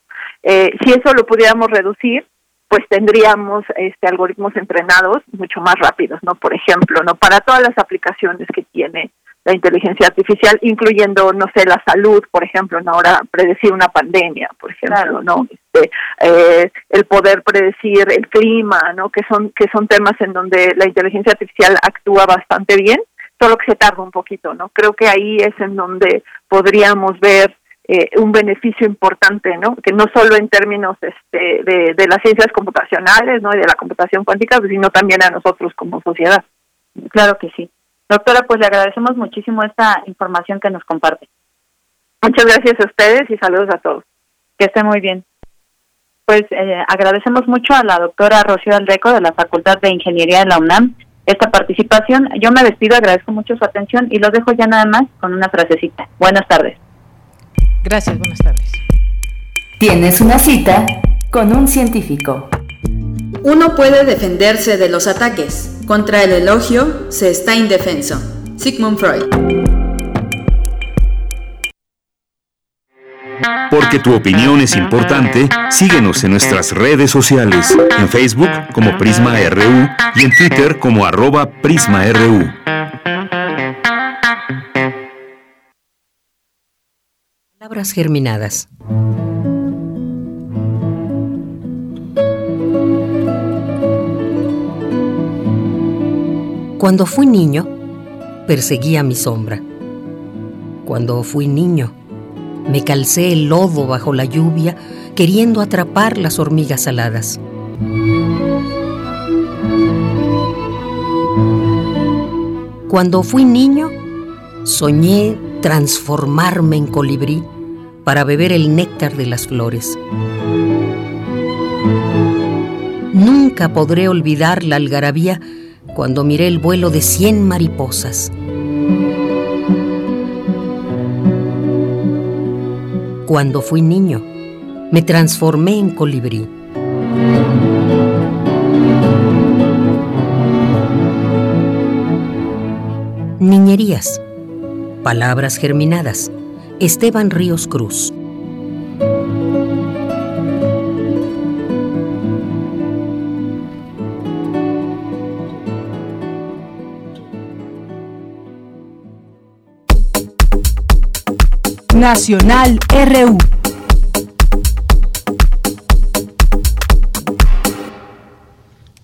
Eh, si eso lo pudiéramos reducir, pues tendríamos este algoritmos entrenados mucho más rápidos, ¿no? Por ejemplo, ¿no? Para todas las aplicaciones que tiene la inteligencia artificial, incluyendo, no sé, la salud, por ejemplo, ¿no? ahora predecir una pandemia, por ejemplo, ¿no? Este, eh, el poder predecir el clima, ¿no? Que son, que son temas en donde la inteligencia artificial actúa bastante bien solo que se tarda un poquito, ¿no? Creo que ahí es en donde podríamos ver eh, un beneficio importante, ¿no? Que no solo en términos este, de, de las ciencias computacionales, ¿no? Y de la computación cuántica, sino también a nosotros como sociedad. Claro que sí. Doctora, pues le agradecemos muchísimo esta información que nos comparte. Muchas gracias a ustedes y saludos a todos. Que esté muy bien. Pues eh, agradecemos mucho a la doctora Rocío Aldeco de la Facultad de Ingeniería de la UNAM esta participación. Yo me despido, agradezco mucho su atención y lo dejo ya nada más con una frasecita. Buenas tardes. Gracias, buenas tardes. Tienes una cita con un científico. Uno puede defenderse de los ataques. Contra el elogio se está indefenso. Sigmund Freud. Porque tu opinión es importante, síguenos en nuestras redes sociales, en Facebook como Prisma RU y en Twitter como arroba PrismaRU. Palabras germinadas. Cuando fui niño, perseguía mi sombra. Cuando fui niño, me calcé el lodo bajo la lluvia, queriendo atrapar las hormigas aladas. Cuando fui niño, soñé transformarme en colibrí para beber el néctar de las flores. Nunca podré olvidar la algarabía cuando miré el vuelo de cien mariposas. Cuando fui niño, me transformé en colibrí. Niñerías. Palabras germinadas. Esteban Ríos Cruz. Nacional RU.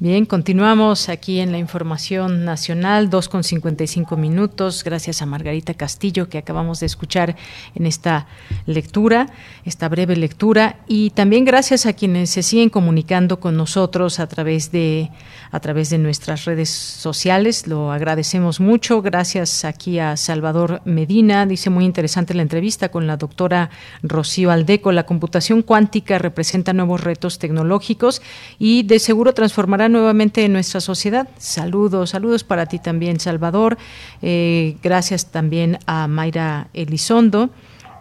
Bien, continuamos aquí en la información nacional, 2 con 55 minutos, gracias a Margarita Castillo que acabamos de escuchar en esta lectura, esta breve lectura, y también gracias a quienes se siguen comunicando con nosotros a través de, a través de nuestras redes sociales, lo agradecemos mucho, gracias aquí a Salvador Medina, dice muy interesante la entrevista con la doctora Rocío Aldeco, la computación cuántica representa nuevos retos tecnológicos y de seguro transformará nuevamente en nuestra sociedad. Saludos, saludos para ti también, Salvador. Eh, gracias también a Mayra Elizondo.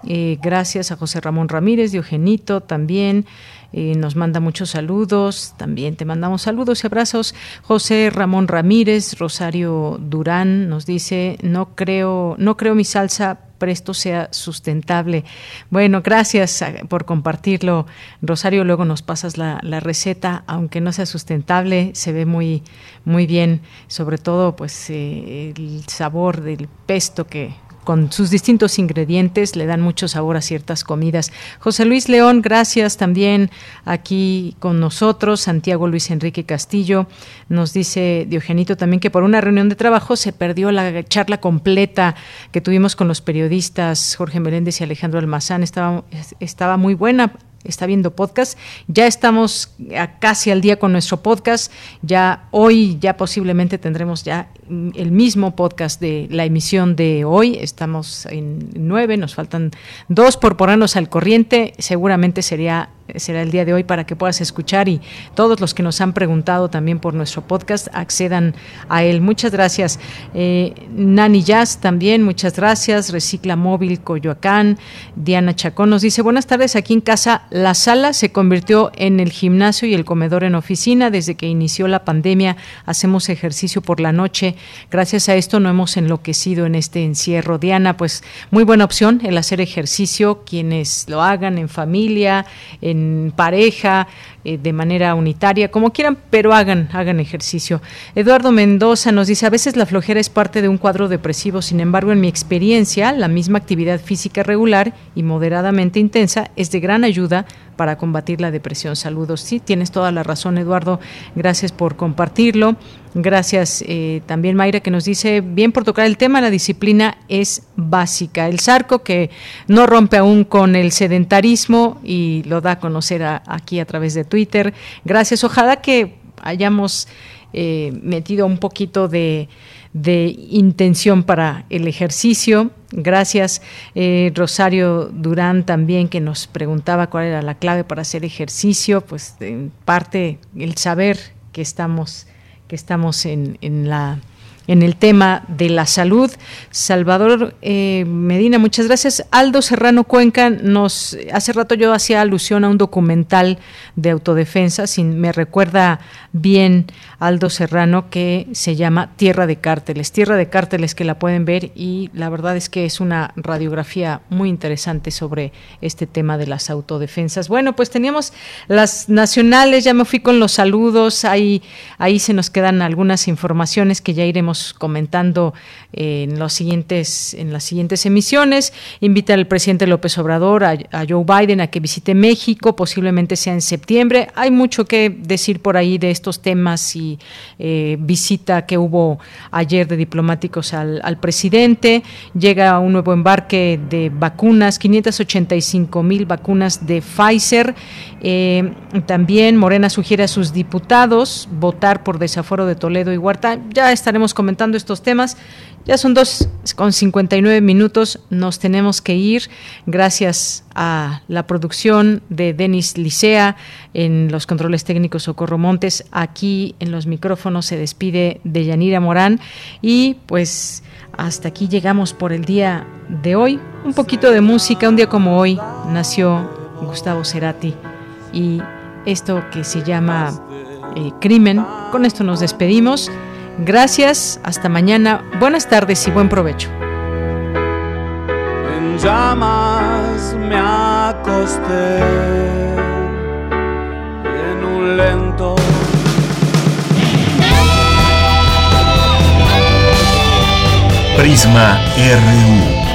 Eh, gracias a José Ramón Ramírez, Diogenito también. Eh, nos manda muchos saludos, también te mandamos saludos y abrazos. José Ramón Ramírez, Rosario Durán nos dice, no creo, no creo mi salsa presto sea sustentable. Bueno, gracias ah, por compartirlo, Rosario. Luego nos pasas la, receta, aunque no sea sustentable, se ve muy, muy bien, sobre todo pues eh, el sabor del pesto que con sus distintos ingredientes le dan mucho sabor a ciertas comidas. José Luis León, gracias también aquí con nosotros. Santiago Luis Enrique Castillo nos dice Diogenito también que por una reunión de trabajo se perdió la charla completa que tuvimos con los periodistas Jorge Meléndez y Alejandro Almazán. Estaba, estaba muy buena está viendo podcast. Ya estamos casi al día con nuestro podcast. Ya hoy, ya posiblemente tendremos ya el mismo podcast de la emisión de hoy. Estamos en nueve, nos faltan dos por ponernos al corriente. Seguramente sería será el día de hoy para que puedas escuchar y todos los que nos han preguntado también por nuestro podcast accedan a él. Muchas gracias. Eh, Nani Jazz también, muchas gracias. Recicla Móvil Coyoacán. Diana Chacón nos dice, buenas tardes, aquí en casa la sala se convirtió en el gimnasio y el comedor en oficina. Desde que inició la pandemia hacemos ejercicio por la noche. Gracias a esto no hemos enloquecido en este encierro. Diana, pues muy buena opción el hacer ejercicio, quienes lo hagan en familia, en pareja, eh, de manera unitaria, como quieran, pero hagan, hagan ejercicio. Eduardo Mendoza nos dice, a veces la flojera es parte de un cuadro depresivo, sin embargo, en mi experiencia, la misma actividad física regular y moderadamente intensa es de gran ayuda para combatir la depresión. Saludos. Sí, tienes toda la razón, Eduardo. Gracias por compartirlo. Gracias eh, también, Mayra, que nos dice, bien por tocar el tema, la disciplina es básica. El sarco que no rompe aún con el sedentarismo y lo da a conocer aquí a través de Twitter. Gracias. Ojalá que hayamos eh, metido un poquito de de intención para el ejercicio. Gracias, eh, Rosario Durán también, que nos preguntaba cuál era la clave para hacer ejercicio. Pues en parte el saber que estamos, que estamos en, en la en el tema de la salud. Salvador eh, Medina, muchas gracias. Aldo Serrano Cuenca nos hace rato yo hacía alusión a un documental de autodefensa, sin me recuerda bien Aldo Serrano que se llama Tierra de Cárteles. Tierra de Cárteles que la pueden ver y la verdad es que es una radiografía muy interesante sobre este tema de las autodefensas. Bueno, pues teníamos las nacionales, ya me fui con los saludos, ahí, ahí se nos quedan algunas informaciones que ya iremos comentando en los siguientes, en las siguientes emisiones. Invita al presidente López Obrador a, Joe Biden a que visite México, posiblemente sea en septiembre. Hay mucho que decir por ahí de estos temas y eh, visita que hubo ayer de diplomáticos al, presidente. Llega un nuevo embarque de vacunas, 585 mil vacunas de Pfizer. Eh, también Morena sugiere a sus diputados votar por desaforo de Toledo y Huerta. Ya estaremos comentando estos temas Ya son dos con 59 minutos, nos tenemos que ir. Gracias a la producción de Denis Licea en los controles técnicos Socorro Montes. Aquí en los micrófonos se despide de Yanira Morán y pues hasta aquí llegamos por el día de hoy. Un poquito de música, un día como hoy nació Gustavo Cerati y esto que se llama eh, Crimen. Con esto nos despedimos. Gracias, hasta mañana, buenas tardes y buen provecho. En llamas me acosté en un lento. Prisma RU.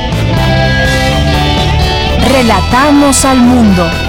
Relatamos al mundo.